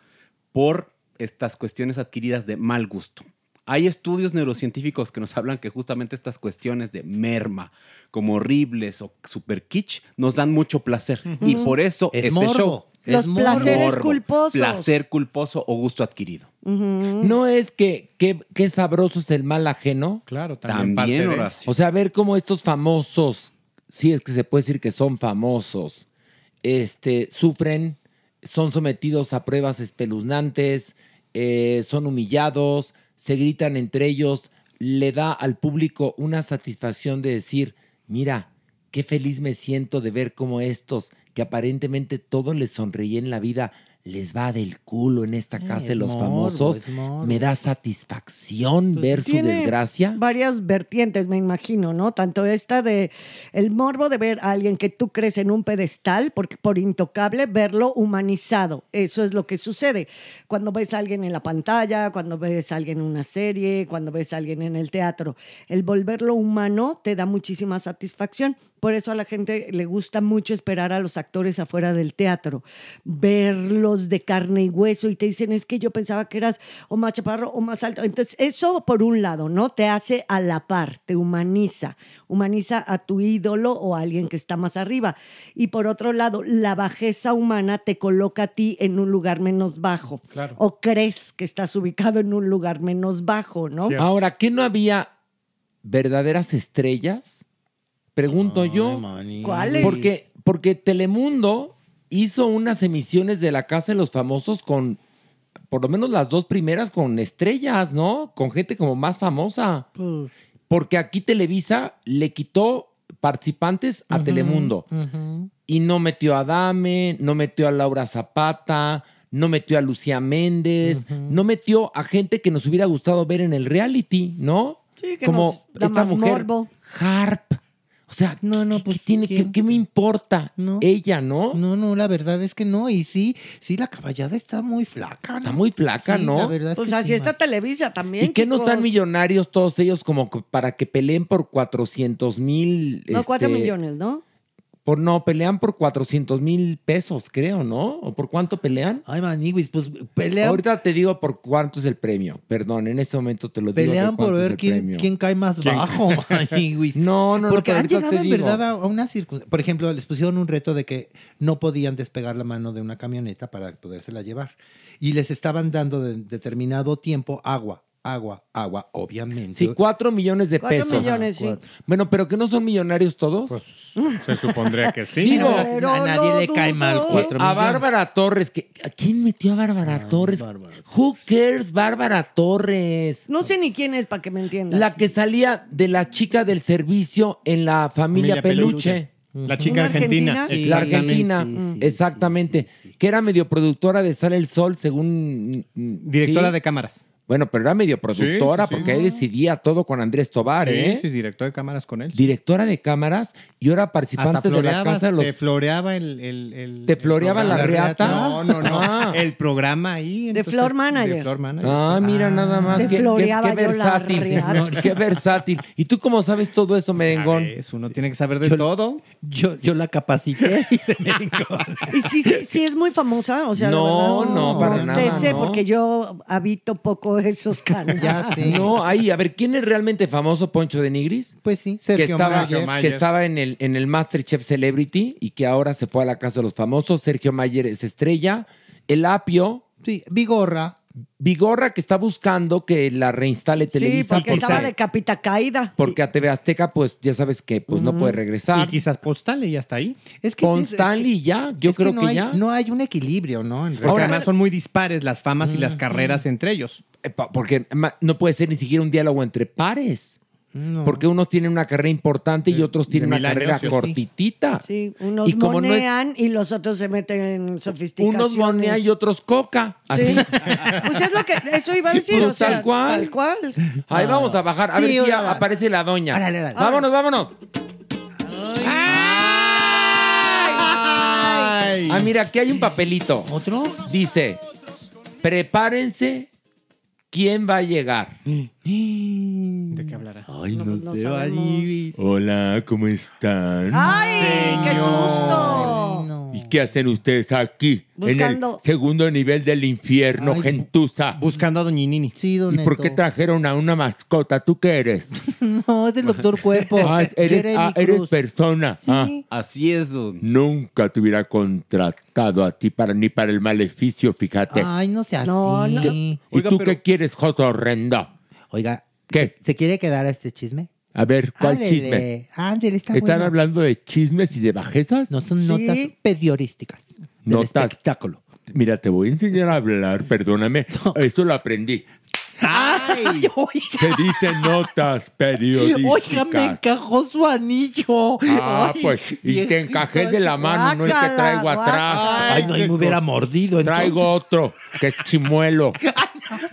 por estas cuestiones adquiridas de mal gusto. Hay estudios neurocientíficos que nos hablan que justamente estas cuestiones de merma, como horribles o super kitsch, nos dan mucho placer. Y por eso Es este morbo, show. Los placeres Morbo, culposos. Placer culposo o gusto adquirido. ¿No es que qué sabroso es el mal ajeno? Claro, también parte de- Horacio. O sea, ver cómo estos famosos, si es que se puede decir que son famosos, este, sufren, son sometidos a pruebas espeluznantes, eh, son humillados, se gritan entre ellos, le da al público una satisfacción de decir, mira, qué feliz me siento de ver cómo estos, que aparentemente todo les sonreía en la vida, les va del culo en esta casa de los morbo, famosos, me da satisfacción ver su desgracia. Varias vertientes, me imagino, ¿no? Tanto esta de el morbo de ver a alguien que tú crees en un pedestal, porque por intocable, verlo humanizado. Eso es lo que sucede. Cuando ves a alguien en la pantalla, cuando ves a alguien en una serie, cuando ves a alguien en el teatro. El volverlo humano te da muchísima satisfacción. Por eso a la gente le gusta mucho esperar a los actores afuera del teatro, verlos de carne y hueso y te dicen, es que yo pensaba que eras o más chaparro o más alto. Entonces, eso por un lado, ¿no? Te hace a la par, te humaniza, humaniza a tu ídolo o a alguien que está más arriba. Y por otro lado, la bajeza humana te coloca a ti en un lugar menos bajo. Claro. O crees que estás ubicado en un lugar menos bajo, ¿no? Ahora, ¿qué no había verdaderas estrellas? Pregunto yo. ¿Cuáles? Porque, porque Telemundo hizo unas emisiones de la Casa de los Famosos con, por lo menos las dos primeras, con estrellas, ¿no? Con gente como más famosa. Pues, Porque aquí Televisa le quitó participantes a Telemundo. Y no metió a Dame, no metió a Laura Zapata, no metió a Lucía Méndez, no metió a gente que nos hubiera gustado ver en el reality, ¿no? Sí, que Como nos da esta más mujer, morbo. Harp. O sea, no, no, pues tiene que, ¿qué me importa? Ella, ¿no? No, no, la verdad es que no. Y sí, sí, la caballada está muy flaca. ¿no? Está muy flaca, Sí, ¿no? La verdad es Pues que así sí, está Televisa también. ¿Y qué no están millonarios todos ellos como que para que peleen por 400 mil? No, cuatro este, millones, ¿no? Por, no, pelean por 400 mil pesos, creo, ¿no? ¿O por cuánto pelean? Ay, maniguis, pues pelean, Ahorita te digo por cuánto es el premio. Perdón, en este momento te lo digo. pelean por cuánto es ver quién, cae más ¿Quién? bajo, maniguis. No, no, no, Porque pero han llegado en verdad a a una circunstancia. Por ejemplo, les pusieron un reto de que no podían despegar la mano de una camioneta para podérsela llevar. Y les estaban dando de determinado tiempo agua, agua, agua, obviamente. Sí, cuatro millones de Cuatro pesos. millones, sí. Bueno, pero que no son millonarios todos. Pues, Se supondría que sí. Digo, Pero a nadie le cae mal cuatro a millones. Bárbara Torres. Que, ¿A quién metió a Bárbara Torres? Who cares, Bárbara Torres? No sé ni quién es para que me entiendas. La que salía de la chica del servicio en la familia, Familia Peluche. Peluche. La chica ¿Una argentina. argentina? La Exactamente. Argentina, exactamente. Que era medio productora de Sale el Sol, según. mm, Directora sí. de cámaras. Bueno, pero era medio productora Sí, sí, sí. porque ahí decidía todo con Andrés Tobar, Sí, ¿eh? sí, director de cámaras con él. Directora de cámaras y ahora participante de la casa de los. te floreaba el, el- el- ¿Te el floreaba la reata? No, no, no. Ah. El programa ahí. De Floor Manager. De Floor Manager. Ah, mira, nada más. Te Qué, qué- floreaba qué yo la versátil. Qué versátil. ¿Y tú cómo sabes todo eso, merengón? ¿Sabes? Uno tiene que saber de todo. Yo, yo la capacité. Y sí, sí, sí es muy famosa, o sea, la No, verdad, no, para te nada, sé, no. porque yo habito poco esos canales. ya sé. No, ahí, a ver, ¿quién es realmente famoso, Poncho de Nigris? Pues sí, Que Sergio estaba, Mayer. que estaba en el, en el Masterchef Celebrity y que ahora se fue a la casa de los famosos. Sergio Mayer es estrella. El Apio, Sí, Vigorra. Vigorra, que está buscando que la reinstale Sí, Televisa. porque estaba de capita caída. porque a TV Azteca, pues ya sabes que pues, no puede Y regresar. quizás Paul Stanley ya está ahí. Es que sí, es- ya, yo creo no que hay- ya. No hay un equilibrio, ¿no? En Porque Ahora- además son muy dispares las famas y las carreras entre ellos. Eh, Porque no puede ser ni siquiera un diálogo entre pares. No. Porque unos tienen una carrera importante y otros tienen una carrera años, cortitita. Sí, unos Y como no es- monean y los otros se meten en sofisticaciones. Unos monea y otros coca. Así. Sí. Pues es lo que, eso iba a decir, Pues o sea, tal cual. Tal cual. Ahí vamos a bajar. A Sí, ver si aparece la doña. Vámonos, vámonos. Ay. Ah, mira, aquí hay un papelito. ¿Otro? Dice, prepárense, ¿quién va a llegar? ¿De qué hablará? Ay, no, no sé, sabemos. Hola, ¿cómo están? ¡Ay, qué susto! No. ¿Y qué hacen ustedes aquí? Buscando- En el segundo nivel del infierno, Ay, gentuza. Buscando a Doñinini. Sí, don ¿Y por qué trajeron a una mascota? ¿Tú qué eres? No, es el doctor Cuerpo. Ah, eres, ah, eres persona. Sí. Ah, Así es, don. nunca te hubiera contratado a ti para ni para el maleficio, fíjate. Ay, no sea No, así. no. ¿Y Oiga, tú pero- qué quieres, Joto horrenda? Oiga, ¿Qué? ¿se quiere quedar a este chisme? A ver, ¿cuál Ándele, chisme? ándele, está ¿Están hablando de chismes y de bajezas? No son Sí. notas periodísticas. Del Notas. espectáculo. Mira, te voy a enseñar a hablar, perdóname. Esto lo aprendí. ¡Ay! Se dice notas periodísticas. oiga, me encajó su anillo. Ah, Ay, pues, y te encajé de la mano, no el que traigo atrás. guácala. Ay, no, y me hubiera mordido. entonces. Traigo otro, que es chimuelo.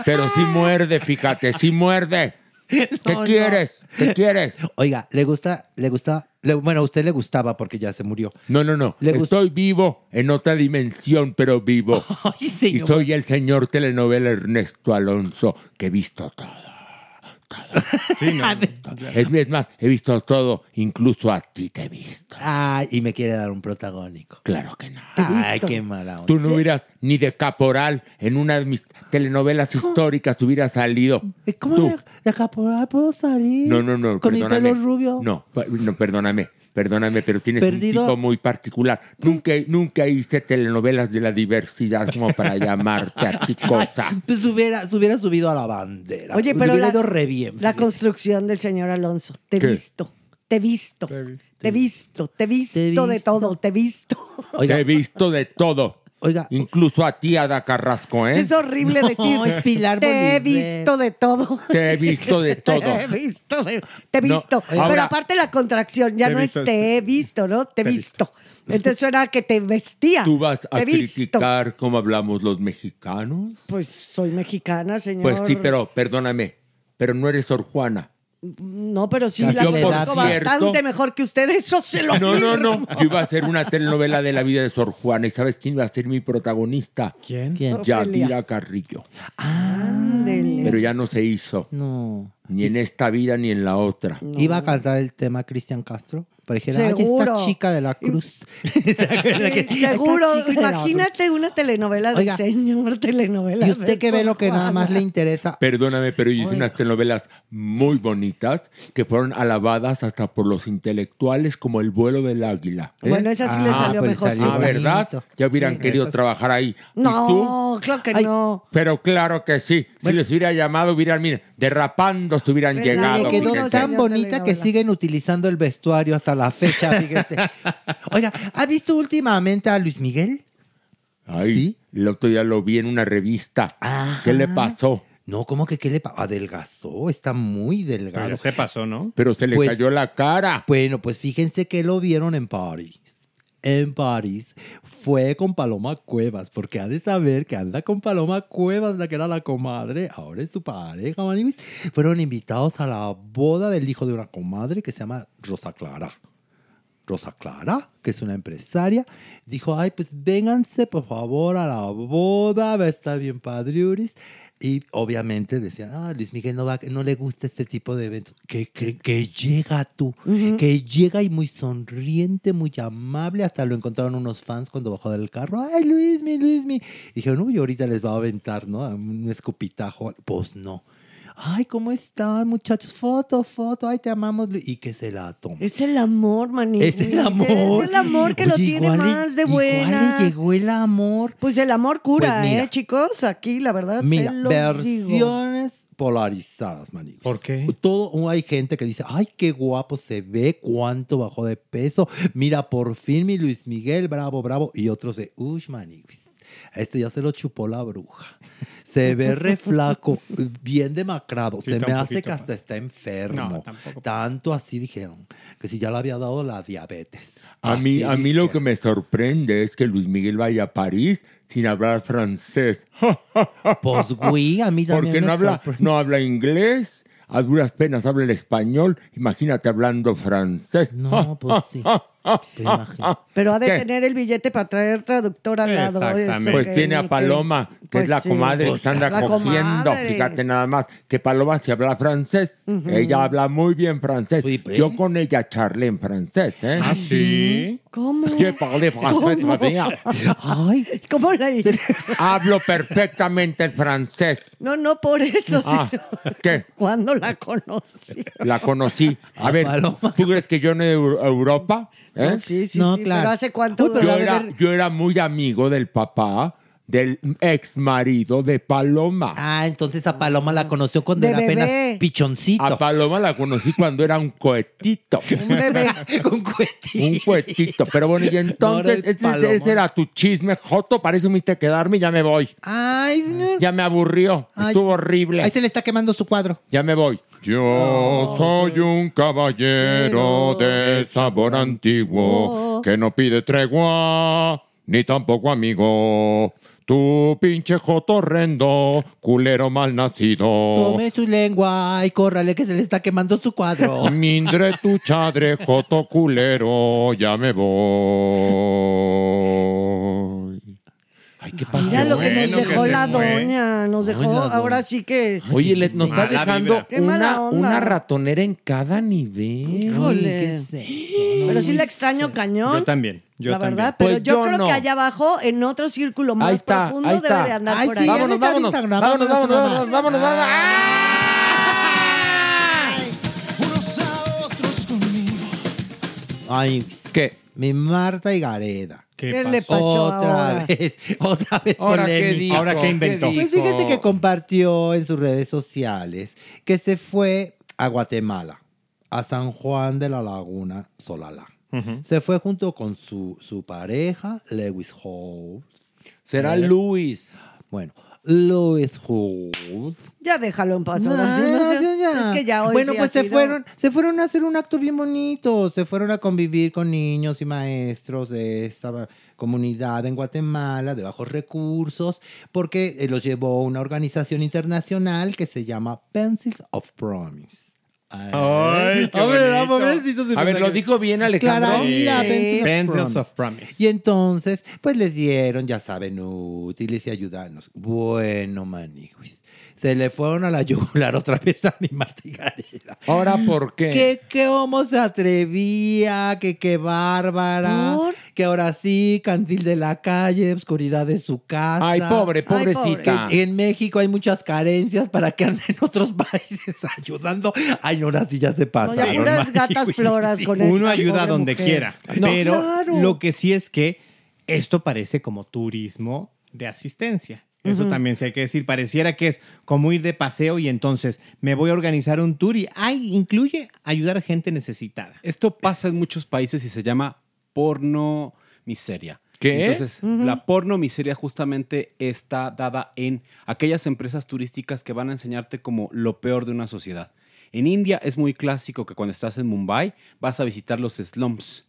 Pero sí muerde, fíjate, sí muerde. ¿Qué No, no. quieres? ¿Qué quieres? Oiga, ¿le gusta? ¿Le gusta? le- bueno, a usted le gustaba porque ya se murió. No, no, no. Le Estoy vivo en otra dimensión, pero vivo. Ay, Y soy el señor telenovela Ernesto Alonso, que he visto todo. Sí, no. Es, es más, he visto todo, incluso a ti te he visto. Ay, y me quiere dar un protagónico. Claro que no. Ay, qué mala onda. Tú no hubieras ni de caporal en una de mis telenovelas históricas hubieras salido. ¿Cómo Tú. de, de caporal puedo salir? No, no, no, Con mi perdóname. pelo rubio. No, no, perdóname. Perdóname, pero tienes Perdido. un tipo muy particular. Nunca, nunca hice telenovelas de la diversidad como para llamarte a ti cosa. Pues hubiera, se hubiera subido a la bandera. Oye, Le pero hubiera la, ido re bien. la construcción del señor Alonso. Te he visto, te he visto, te he visto, te he visto de todo, te he visto. Oiga, Te he visto de todo. Oiga, Incluso a ti, Ada Carrasco, ¿eh? Es horrible No, decir. es Pilar te he visto de todo. Te he visto de todo. Te he visto, de- te he No, visto. ahora- Pero aparte la contracción ya no visto, es te he visto, ¿no? Te he visto. Entonces suena que te vestía. ¿Tú vas a visto. criticar cómo hablamos los mexicanos? Pues soy mexicana, señor. Pues sí, pero perdóname, pero no eres Sor Juana. No, pero sí Casi la le da conozco bastante mejor que ustedes, eso se lo No, no, no. firmo. Yo iba a hacer una telenovela de la vida de Sor Juana. ¿Y sabes quién iba a ser mi protagonista? ¿Quién? ¿Quién? Yadira Carrillo. Ándele. Pero ya no se hizo. No. Ni en esta vida ni en la otra. Iba a cantar el tema Cristian Castro. Dijeron, ay, Seguro. esta chica de la cruz. Sí, seguro, imagínate una telenovela de Oiga, señor telenovela. Y usted que ve lo que nada más le interesa. Perdóname, pero yo hice Oiga. unas telenovelas muy bonitas que fueron alabadas hasta por los intelectuales como El vuelo del águila. ¿eh? Bueno, esa sí le salió pues mejor. salió Ah, ¿verdad? bonito. Ya hubieran Sí. querido trabajar ahí. ¿Y tú? No, claro que Ay, no. Pero claro que sí. Si les hubiera llamado, hubieran, mire, derrapando se hubieran ¿Verdad? llegado. Le quedó fíjense. tan bonita que siguen utilizando el vestuario hasta la fecha, fíjate. Oiga, ¿ha visto últimamente a Luis Miguel? Ay, ¿Sí? el otro día lo vi en una revista. ¿Qué le pasó? No, ¿cómo que qué le pasó? Adelgazó, está muy delgado. Pero se pasó, ¿no? Pero se le Pues- cayó la cara. Bueno, pues fíjense que lo vieron en París. En París fue con Paloma Cuevas, porque ha de saber que anda con Paloma Cuevas, la que era la comadre, ahora es su pareja, maniguis. Fueron invitados a la boda del hijo de una comadre que se llama Rosa Clara. Rosa Clara, que es una empresaria, dijo, ay, pues vénganse por favor a la boda, va a estar bien padriuris. Y obviamente decían, ah, Luis Miguel no, va, no le gusta este tipo de eventos. Que, que, que llega tú, que llega y muy sonriente, muy amable. Hasta lo encontraron unos fans cuando bajó del carro. Ay, Luismi, Luismi. Y dijeron, uy, ahorita les va a aventar, ¿no? Un escupitajo. Pues no. Ay, ¿cómo están, muchachos? Foto, foto. Ay, te amamos. Lu-". Y que se la toma. Es el amor, manito. Es el amor. Es el amor que lo tiene igual le- más de buena. le llegó el amor. Pues el amor cura, Pues mira. ¿eh, chicos? Aquí, la verdad, Mira, se lo digo. versiones polarizadas, manito. ¿Por qué? Todo hay gente que dice, ay, qué guapo se ve, cuánto bajó de peso. Mira, por fin mi Luis Miguel, bravo, bravo. Y otros de, uy, maniguis. A este ya se lo chupó la bruja. Se ve re flaco, bien demacrado. Sí, se me hace que hasta está enfermo. No, tampoco. Tanto así dijeron, que si ya le había dado la diabetes. A mí, a mí lo que me sorprende es que Luis Miguel vaya a París sin hablar francés. Pues, güey, a mí también Porque me no habla, sorprende. no habla inglés, a duras penas habla el español. Imagínate hablando francés. No, pues sí. Pero ha de ¿Qué? tener el billete para traer traductor al lado. Eso Pues que tiene a Paloma, que Pues es la sí. comadre que Pues, se anda la cogiendo. comadre. Fíjate nada más, que Paloma sí habla francés. Ella habla muy bien francés. Pues. Yo con ella charlé en francés, ¿eh? ¿Ah, sí? ¿Cómo? Je parle français ¿Cómo? très bien. Ay, ¿Cómo la dices? Hablo perfectamente el francés. No, no por eso, Ah, sino ¿qué? cuando la conocí. La conocí. A A ver, Paloma. ¿tú crees que yo no he ido a Europa? ¿Eh? No, sí, sí, No, sí. claro. Pero ¿hace cuánto? Uy, pero yo, de era, ver- yo era muy amigo del papá del ex marido de Paloma. Ah, entonces a Paloma la conoció cuando De era apenas bebé. pichoncito. A Paloma la conocí cuando era un cohetito. Un bebé. Un cuetito. Un cohetito. Pero bueno, y entonces, el ese, Paloma. ese era tu chisme, Joto. Para eso me hiciste quedarme y ya me voy. Ay, señor. Ya me aburrió. Ay. Estuvo horrible. Ahí se le está quemando su cuadro. Ya me voy. Yo soy un caballero de sabor antiguo que no pide tregua ni tampoco amigo. Tu pinche joto horrendo, culero mal nacido. Tome su lengua y córrale que se le está quemando su cuadro. Mindre tu chadre, joto culero, ya me voy. Qué pasó. Mira lo que nos Bueno, dejó que la fue. doña. Nos dejó, Ay, la doña. ahora sí que. Oye, le- nos está Mala dejando vibra. Qué mala una, onda. una ratonera en cada nivel. Híjole. ¿qué es eso? Pero sí la extraño cañón. Yo también. Yo la también. verdad, pero Pues yo, yo creo no. que allá abajo, en otro círculo más Ahí está, profundo, ahí debe está. de andar Ay, por sí, ahí. Vámonos, vámonos, Instagram, vámonos, vámonos, vámonos, vámonos. vámonos, vámonos. Ay, ¿Qué? mi Marta y Gareda. ¿Qué, ¿Qué pasó? le pasó Otra ahora? vez, otra vez Ahora, ¿qué polémica. dijo? Ahora, ¿qué inventó? Pues dijo? fíjate que compartió en sus redes sociales que se fue a Guatemala, a San Juan de la Laguna, Solala. Se fue junto con su, su pareja, Lewis Holmes. Será Luis. Bueno, Lewis Holmes. Ya déjalo en paz. No, no. Es que ya hoy Bueno, sí pues se sido- fueron, se fueron a hacer un acto bien bonito. Se fueron a convivir con niños y maestros de esta comunidad en Guatemala de bajos recursos, porque eh, los llevó una organización internacional que se llama Pencils of Promise. Ay, a ver, pobrecito, se A ver, ¿lo dijo bien Alejandro? Clararira, Sí. Pencils of Promise. Y entonces, pues les dieron, ya saben, útiles y ayudarnos. Bueno, maniguis. Se le fueron a la yugular otra vez a mi Marta y Gareda. ¿Ahora por qué? Que, que cómo se atrevía, que qué bárbara. ¿Por? Que ahora sí, cantil de la calle, oscuridad de su casa. Ay, pobre, Ay, pobre. pobrecita. Que en México hay muchas carencias para que anden en otros países ayudando. Ay, no, ahora sí ya se pasa. No, puras gatas floras con esta Uno ayuda donde mujer. quiera. No, pero claro. lo que sí es que esto parece como turismo de asistencia. Eso también sí hay que decir. Pareciera que es como ir de paseo y entonces me voy a organizar un tour y ay, incluye ayudar a gente necesitada. Esto pasa en muchos países y se llama porno miseria. ¿Qué? Entonces, la porno miseria justamente está dada en aquellas empresas turísticas que van a enseñarte como lo peor de una sociedad. En India es muy clásico que cuando estás en Mumbai vas a visitar los slums.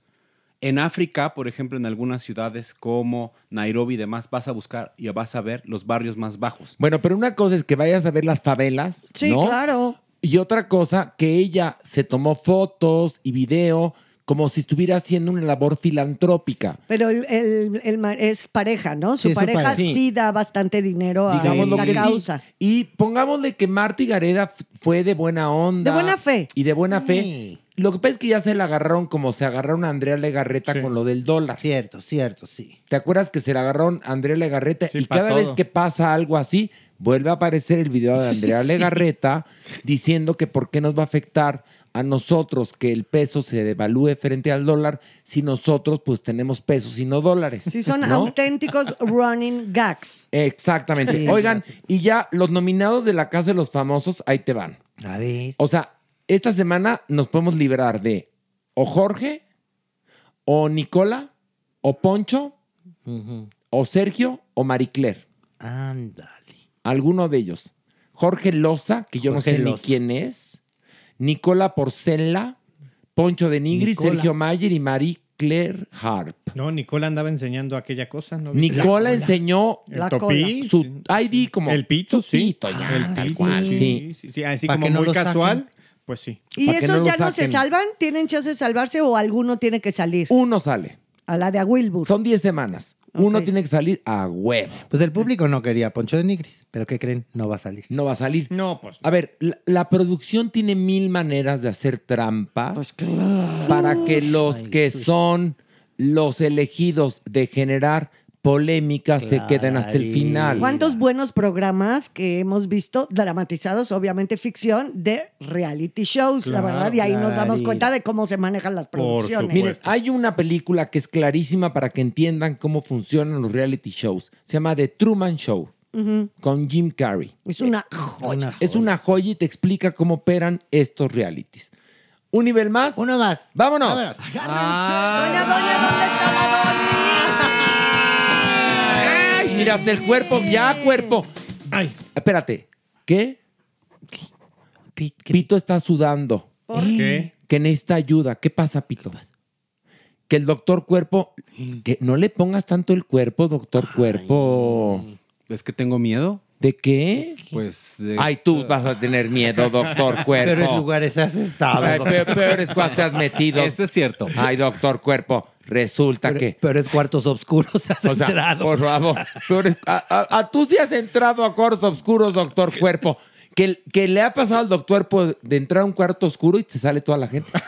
En África, por ejemplo, en algunas ciudades como Nairobi y demás, vas a buscar y vas a ver los barrios más bajos. Bueno, pero una cosa es que vayas a ver las favelas, Sí, ¿no? claro. Y otra cosa, que ella se tomó fotos y video como si estuviera haciendo una labor filantrópica. Pero el, el- el ma- es pareja, ¿no? Su Sí, es su pareja pareja. sí. Sí. da bastante dinero a Digamos esta sí. causa. Y pongámosle que Marty Gareda fue de buena onda. De buena fe. Y de buena Sí. fe. Lo que pasa es que ya se la agarraron como se agarraron a Andrea Legarreta Sí. con lo del dólar. Cierto, cierto, sí. ¿Te acuerdas que se la agarraron a Andrea Legarreta? Sí, y cada vez que pasa algo así, vuelve a aparecer el video de Andrea Legarreta diciendo que por qué nos va a afectar a nosotros que el peso se devalúe frente al dólar si nosotros pues tenemos pesos y no dólares. Sí, son ¿no? auténticos running gags. Exactamente. Sí, Oigan, y ya los nominados de la Casa de los Famosos, ahí te van. A ver. O sea, esta semana nos podemos librar de o Jorge, o Nicola, o Poncho, o Sergio, o Maricler. Ándale. Alguno de ellos. Jorge Loza, que yo Jorge no sé ni quién es. Nicola Porcella, Poncho de Nigri, Nicola. Sergio Mayer y Marie Claire Harp. No, Nicola andaba enseñando aquella cosa. ¿no? Nicola La- enseñó el La topí, su. ID como el pito, sí. pito, ya, el tal pito, cual, sí, sí. sí, sí, así Pa' como no muy casual, saquen. Pues sí. ¿Y esos no ya no se salvan? ¿Tienen chance de salvarse o alguno tiene que salir? Uno sale. A la de a Wilbur. Son 10 semanas. Uno tiene que salir a huevo. Pues el público no quería a Poncho de Nigris, pero ¿qué creen? No va a salir. No va a salir. No, pues. A ver, la, la producción tiene mil maneras de hacer trampa Pues para que los Ay, que sus- son los elegidos de generar polémica se queden hasta el final. ¿Cuántos buenos programas que hemos visto dramatizados, obviamente ficción, de reality shows, la verdad? Y ahí nos damos cuenta de cómo se manejan las producciones. Miren, hay una película que es clarísima para que entiendan cómo funcionan los reality shows. Se llama The Truman Show con Jim Carrey. Es una joya. Es una joya y te explica cómo operan estos realities. Un nivel más. Uno más. Vámonos. Vámonos. Doña, doña, ¿dónde está la Ay, mira, hasta el cuerpo, ya cuerpo. Ay, Espérate, ¿qué? Pi- ¿qué- Pito está sudando. ¿por qué? Que necesita ayuda. ¿Qué pasa, Pito? Que el doctor cuerpo, que no le pongas tanto el cuerpo, doctor cuerpo. ¿Es que tengo miedo? ¿De qué? Pues. de- Ay, tú vas a tener miedo, doctor cuerpo. Peores lugares has estado. Ay, peores cosas te has metido. Eso es cierto. Ay, doctor cuerpo, resulta que... Peores cuartos oscuros has O sea, entrado. por favor, a, a- a tú sí has entrado a cuartos oscuros, doctor cuerpo. Que, que le ha pasado al doctor por- de entrar a un cuarto oscuro y te sale toda la gente.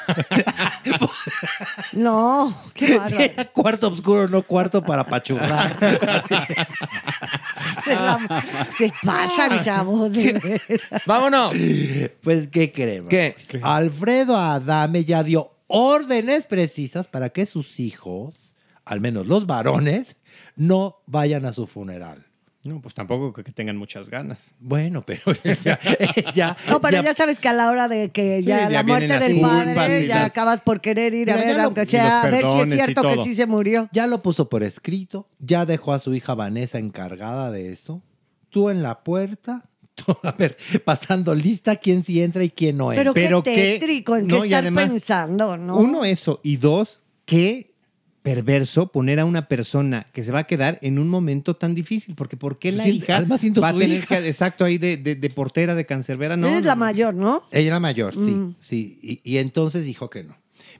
No, qué bárbaro. Cuarto oscuro, no cuarto para pachurrar. Se, la- se pasan, chavos. Vámonos. Pues, ¿qué creemos? ¿Qué? Alfredo Adame ya dio órdenes precisas para que sus hijos, al menos los varones, no vayan a su funeral. No, pues tampoco que que tengan muchas ganas. Bueno, pero ya, ya- No, pero ya- ya sabes que a la hora de que Sí, ya ya la muerte del culpas padre, ya las- acabas por querer ir a ver, lo- aunque sea, a ver si es cierto que sí se murió. ya lo puso por escrito, ya dejó a su hija Vanessa encargada de eso. Tú en la puerta, a ver, pasando lista quién sí entra y quién no entra. Pero, Pero qué tétrico en no, qué estar además, pensando, ¿no? Uno, eso. Y dos, qué perverso poner a una persona que se va a quedar en un momento tan difícil, porque ¿por qué la Sí, hija además va a tener hija. que, exacto, ahí de, de- de portera, de cancerbera? No, Ella es no, la no. mayor, ¿no? Ella era mayor, sí, Mm. sí. Y, y entonces dijo que no.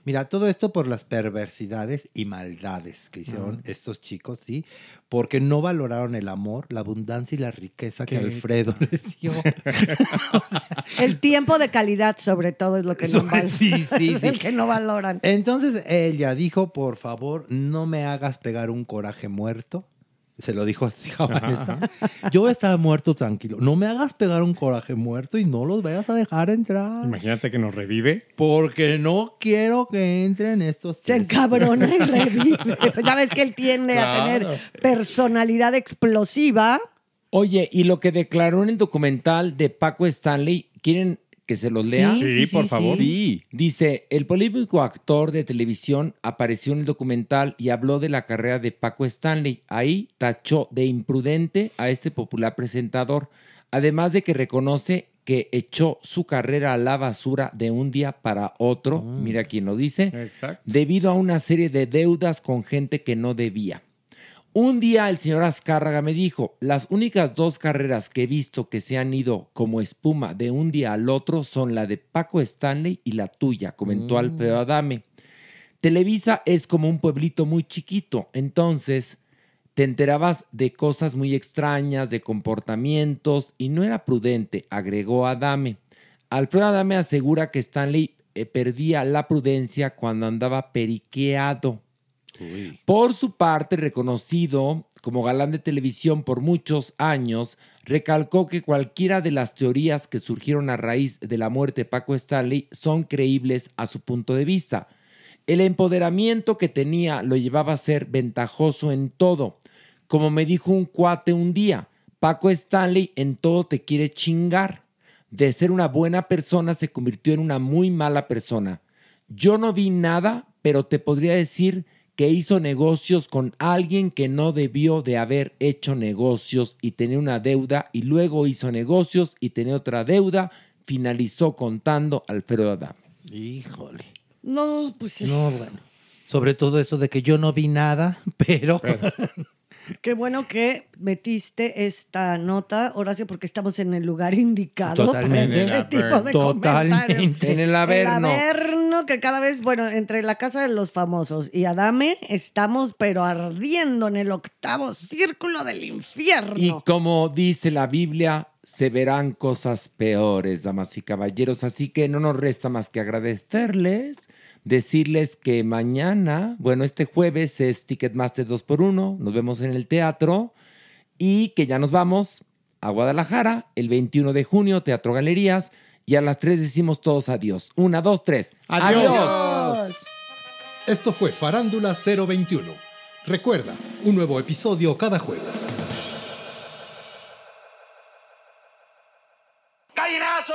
Mira, todo esto por las perversidades y maldades que hicieron estos chicos, ¿sí? Porque no valoraron el amor, la abundancia y la riqueza que. Alfredo les dio. El tiempo de calidad, sobre todo, es lo que no valoran. Sí, sí, es sí. el que no valoran. Entonces ella dijo, por favor, no me hagas pegar un coraje muerto. Se lo dijo así a Vanessa. Yo estaba muerto tranquilo. No me hagas pegar un coraje muerto y no los vayas a dejar entrar. Imagínate que nos revive. Porque no quiero que entren estos. Se encabrona y revive. ya ves que él tiende a tener personalidad explosiva. Oye, y lo que declaró en el documental de Paco Stanley, ¿quieren que se los lea? Sí, Sí, sí, por sí, favor. sí. Dice, el polémico actor de televisión apareció en el documental y habló de la carrera de Paco Stanley. Ahí tachó de imprudente a este popular presentador, además de que reconoce que echó su carrera a la basura de un día para otro, mira quién lo dice, Exacto. debido a una serie de deudas con gente que no debía. Un día el señor Azcárraga me dijo, las únicas dos carreras que he visto que se han ido como espuma de un día al otro son la de Paco Stanley y la tuya, comentó Mm. Alfredo Adame. Televisa es como un pueblito muy chiquito, entonces te enterabas de cosas muy extrañas, de comportamientos, y no era prudente, agregó Adame. Alfredo Adame asegura que Stanley eh, perdía la prudencia cuando andaba periqueado. Por su parte, reconocido como galán de televisión por muchos años, recalcó que cualquiera de las teorías que surgieron a raíz de la muerte de Paco Stanley son creíbles a su punto de vista. El empoderamiento que tenía lo llevaba a ser ventajoso en todo. Como me dijo un cuate un día, Paco Stanley en todo te quiere chingar. De ser una buena persona se convirtió en una muy mala persona. Yo no vi nada, pero te podría decir que hizo negocios con alguien que no debió de haber hecho negocios y tenía una deuda y luego hizo negocios y tenía otra deuda, finalizó contando Alfredo Adame. Híjole. No, pues sí. No, bueno. Sobre todo eso de que yo no vi nada, pero... Qué bueno que metiste esta nota, Horacio, porque estamos en el lugar indicado Totalmente. para este tipo de Totalmente. En el Averno. El Averno, que cada vez, bueno, entre la casa de los famosos y Adame, estamos pero ardiendo en el octavo círculo del infierno. Y como dice la Biblia, se verán cosas peores, damas y caballeros. Así que no nos resta más que agradecerles, decirles que mañana, bueno, este jueves es Ticketmaster 2x1, nos vemos en el teatro y que ya nos vamos a Guadalajara el 21 de junio, Teatro Galerías, y a las 3 decimos todos adiós. Una, dos, tres. Adiós. Esto fue Farándula 021. Recuerda, un nuevo episodio cada jueves. ¡Gallinazo!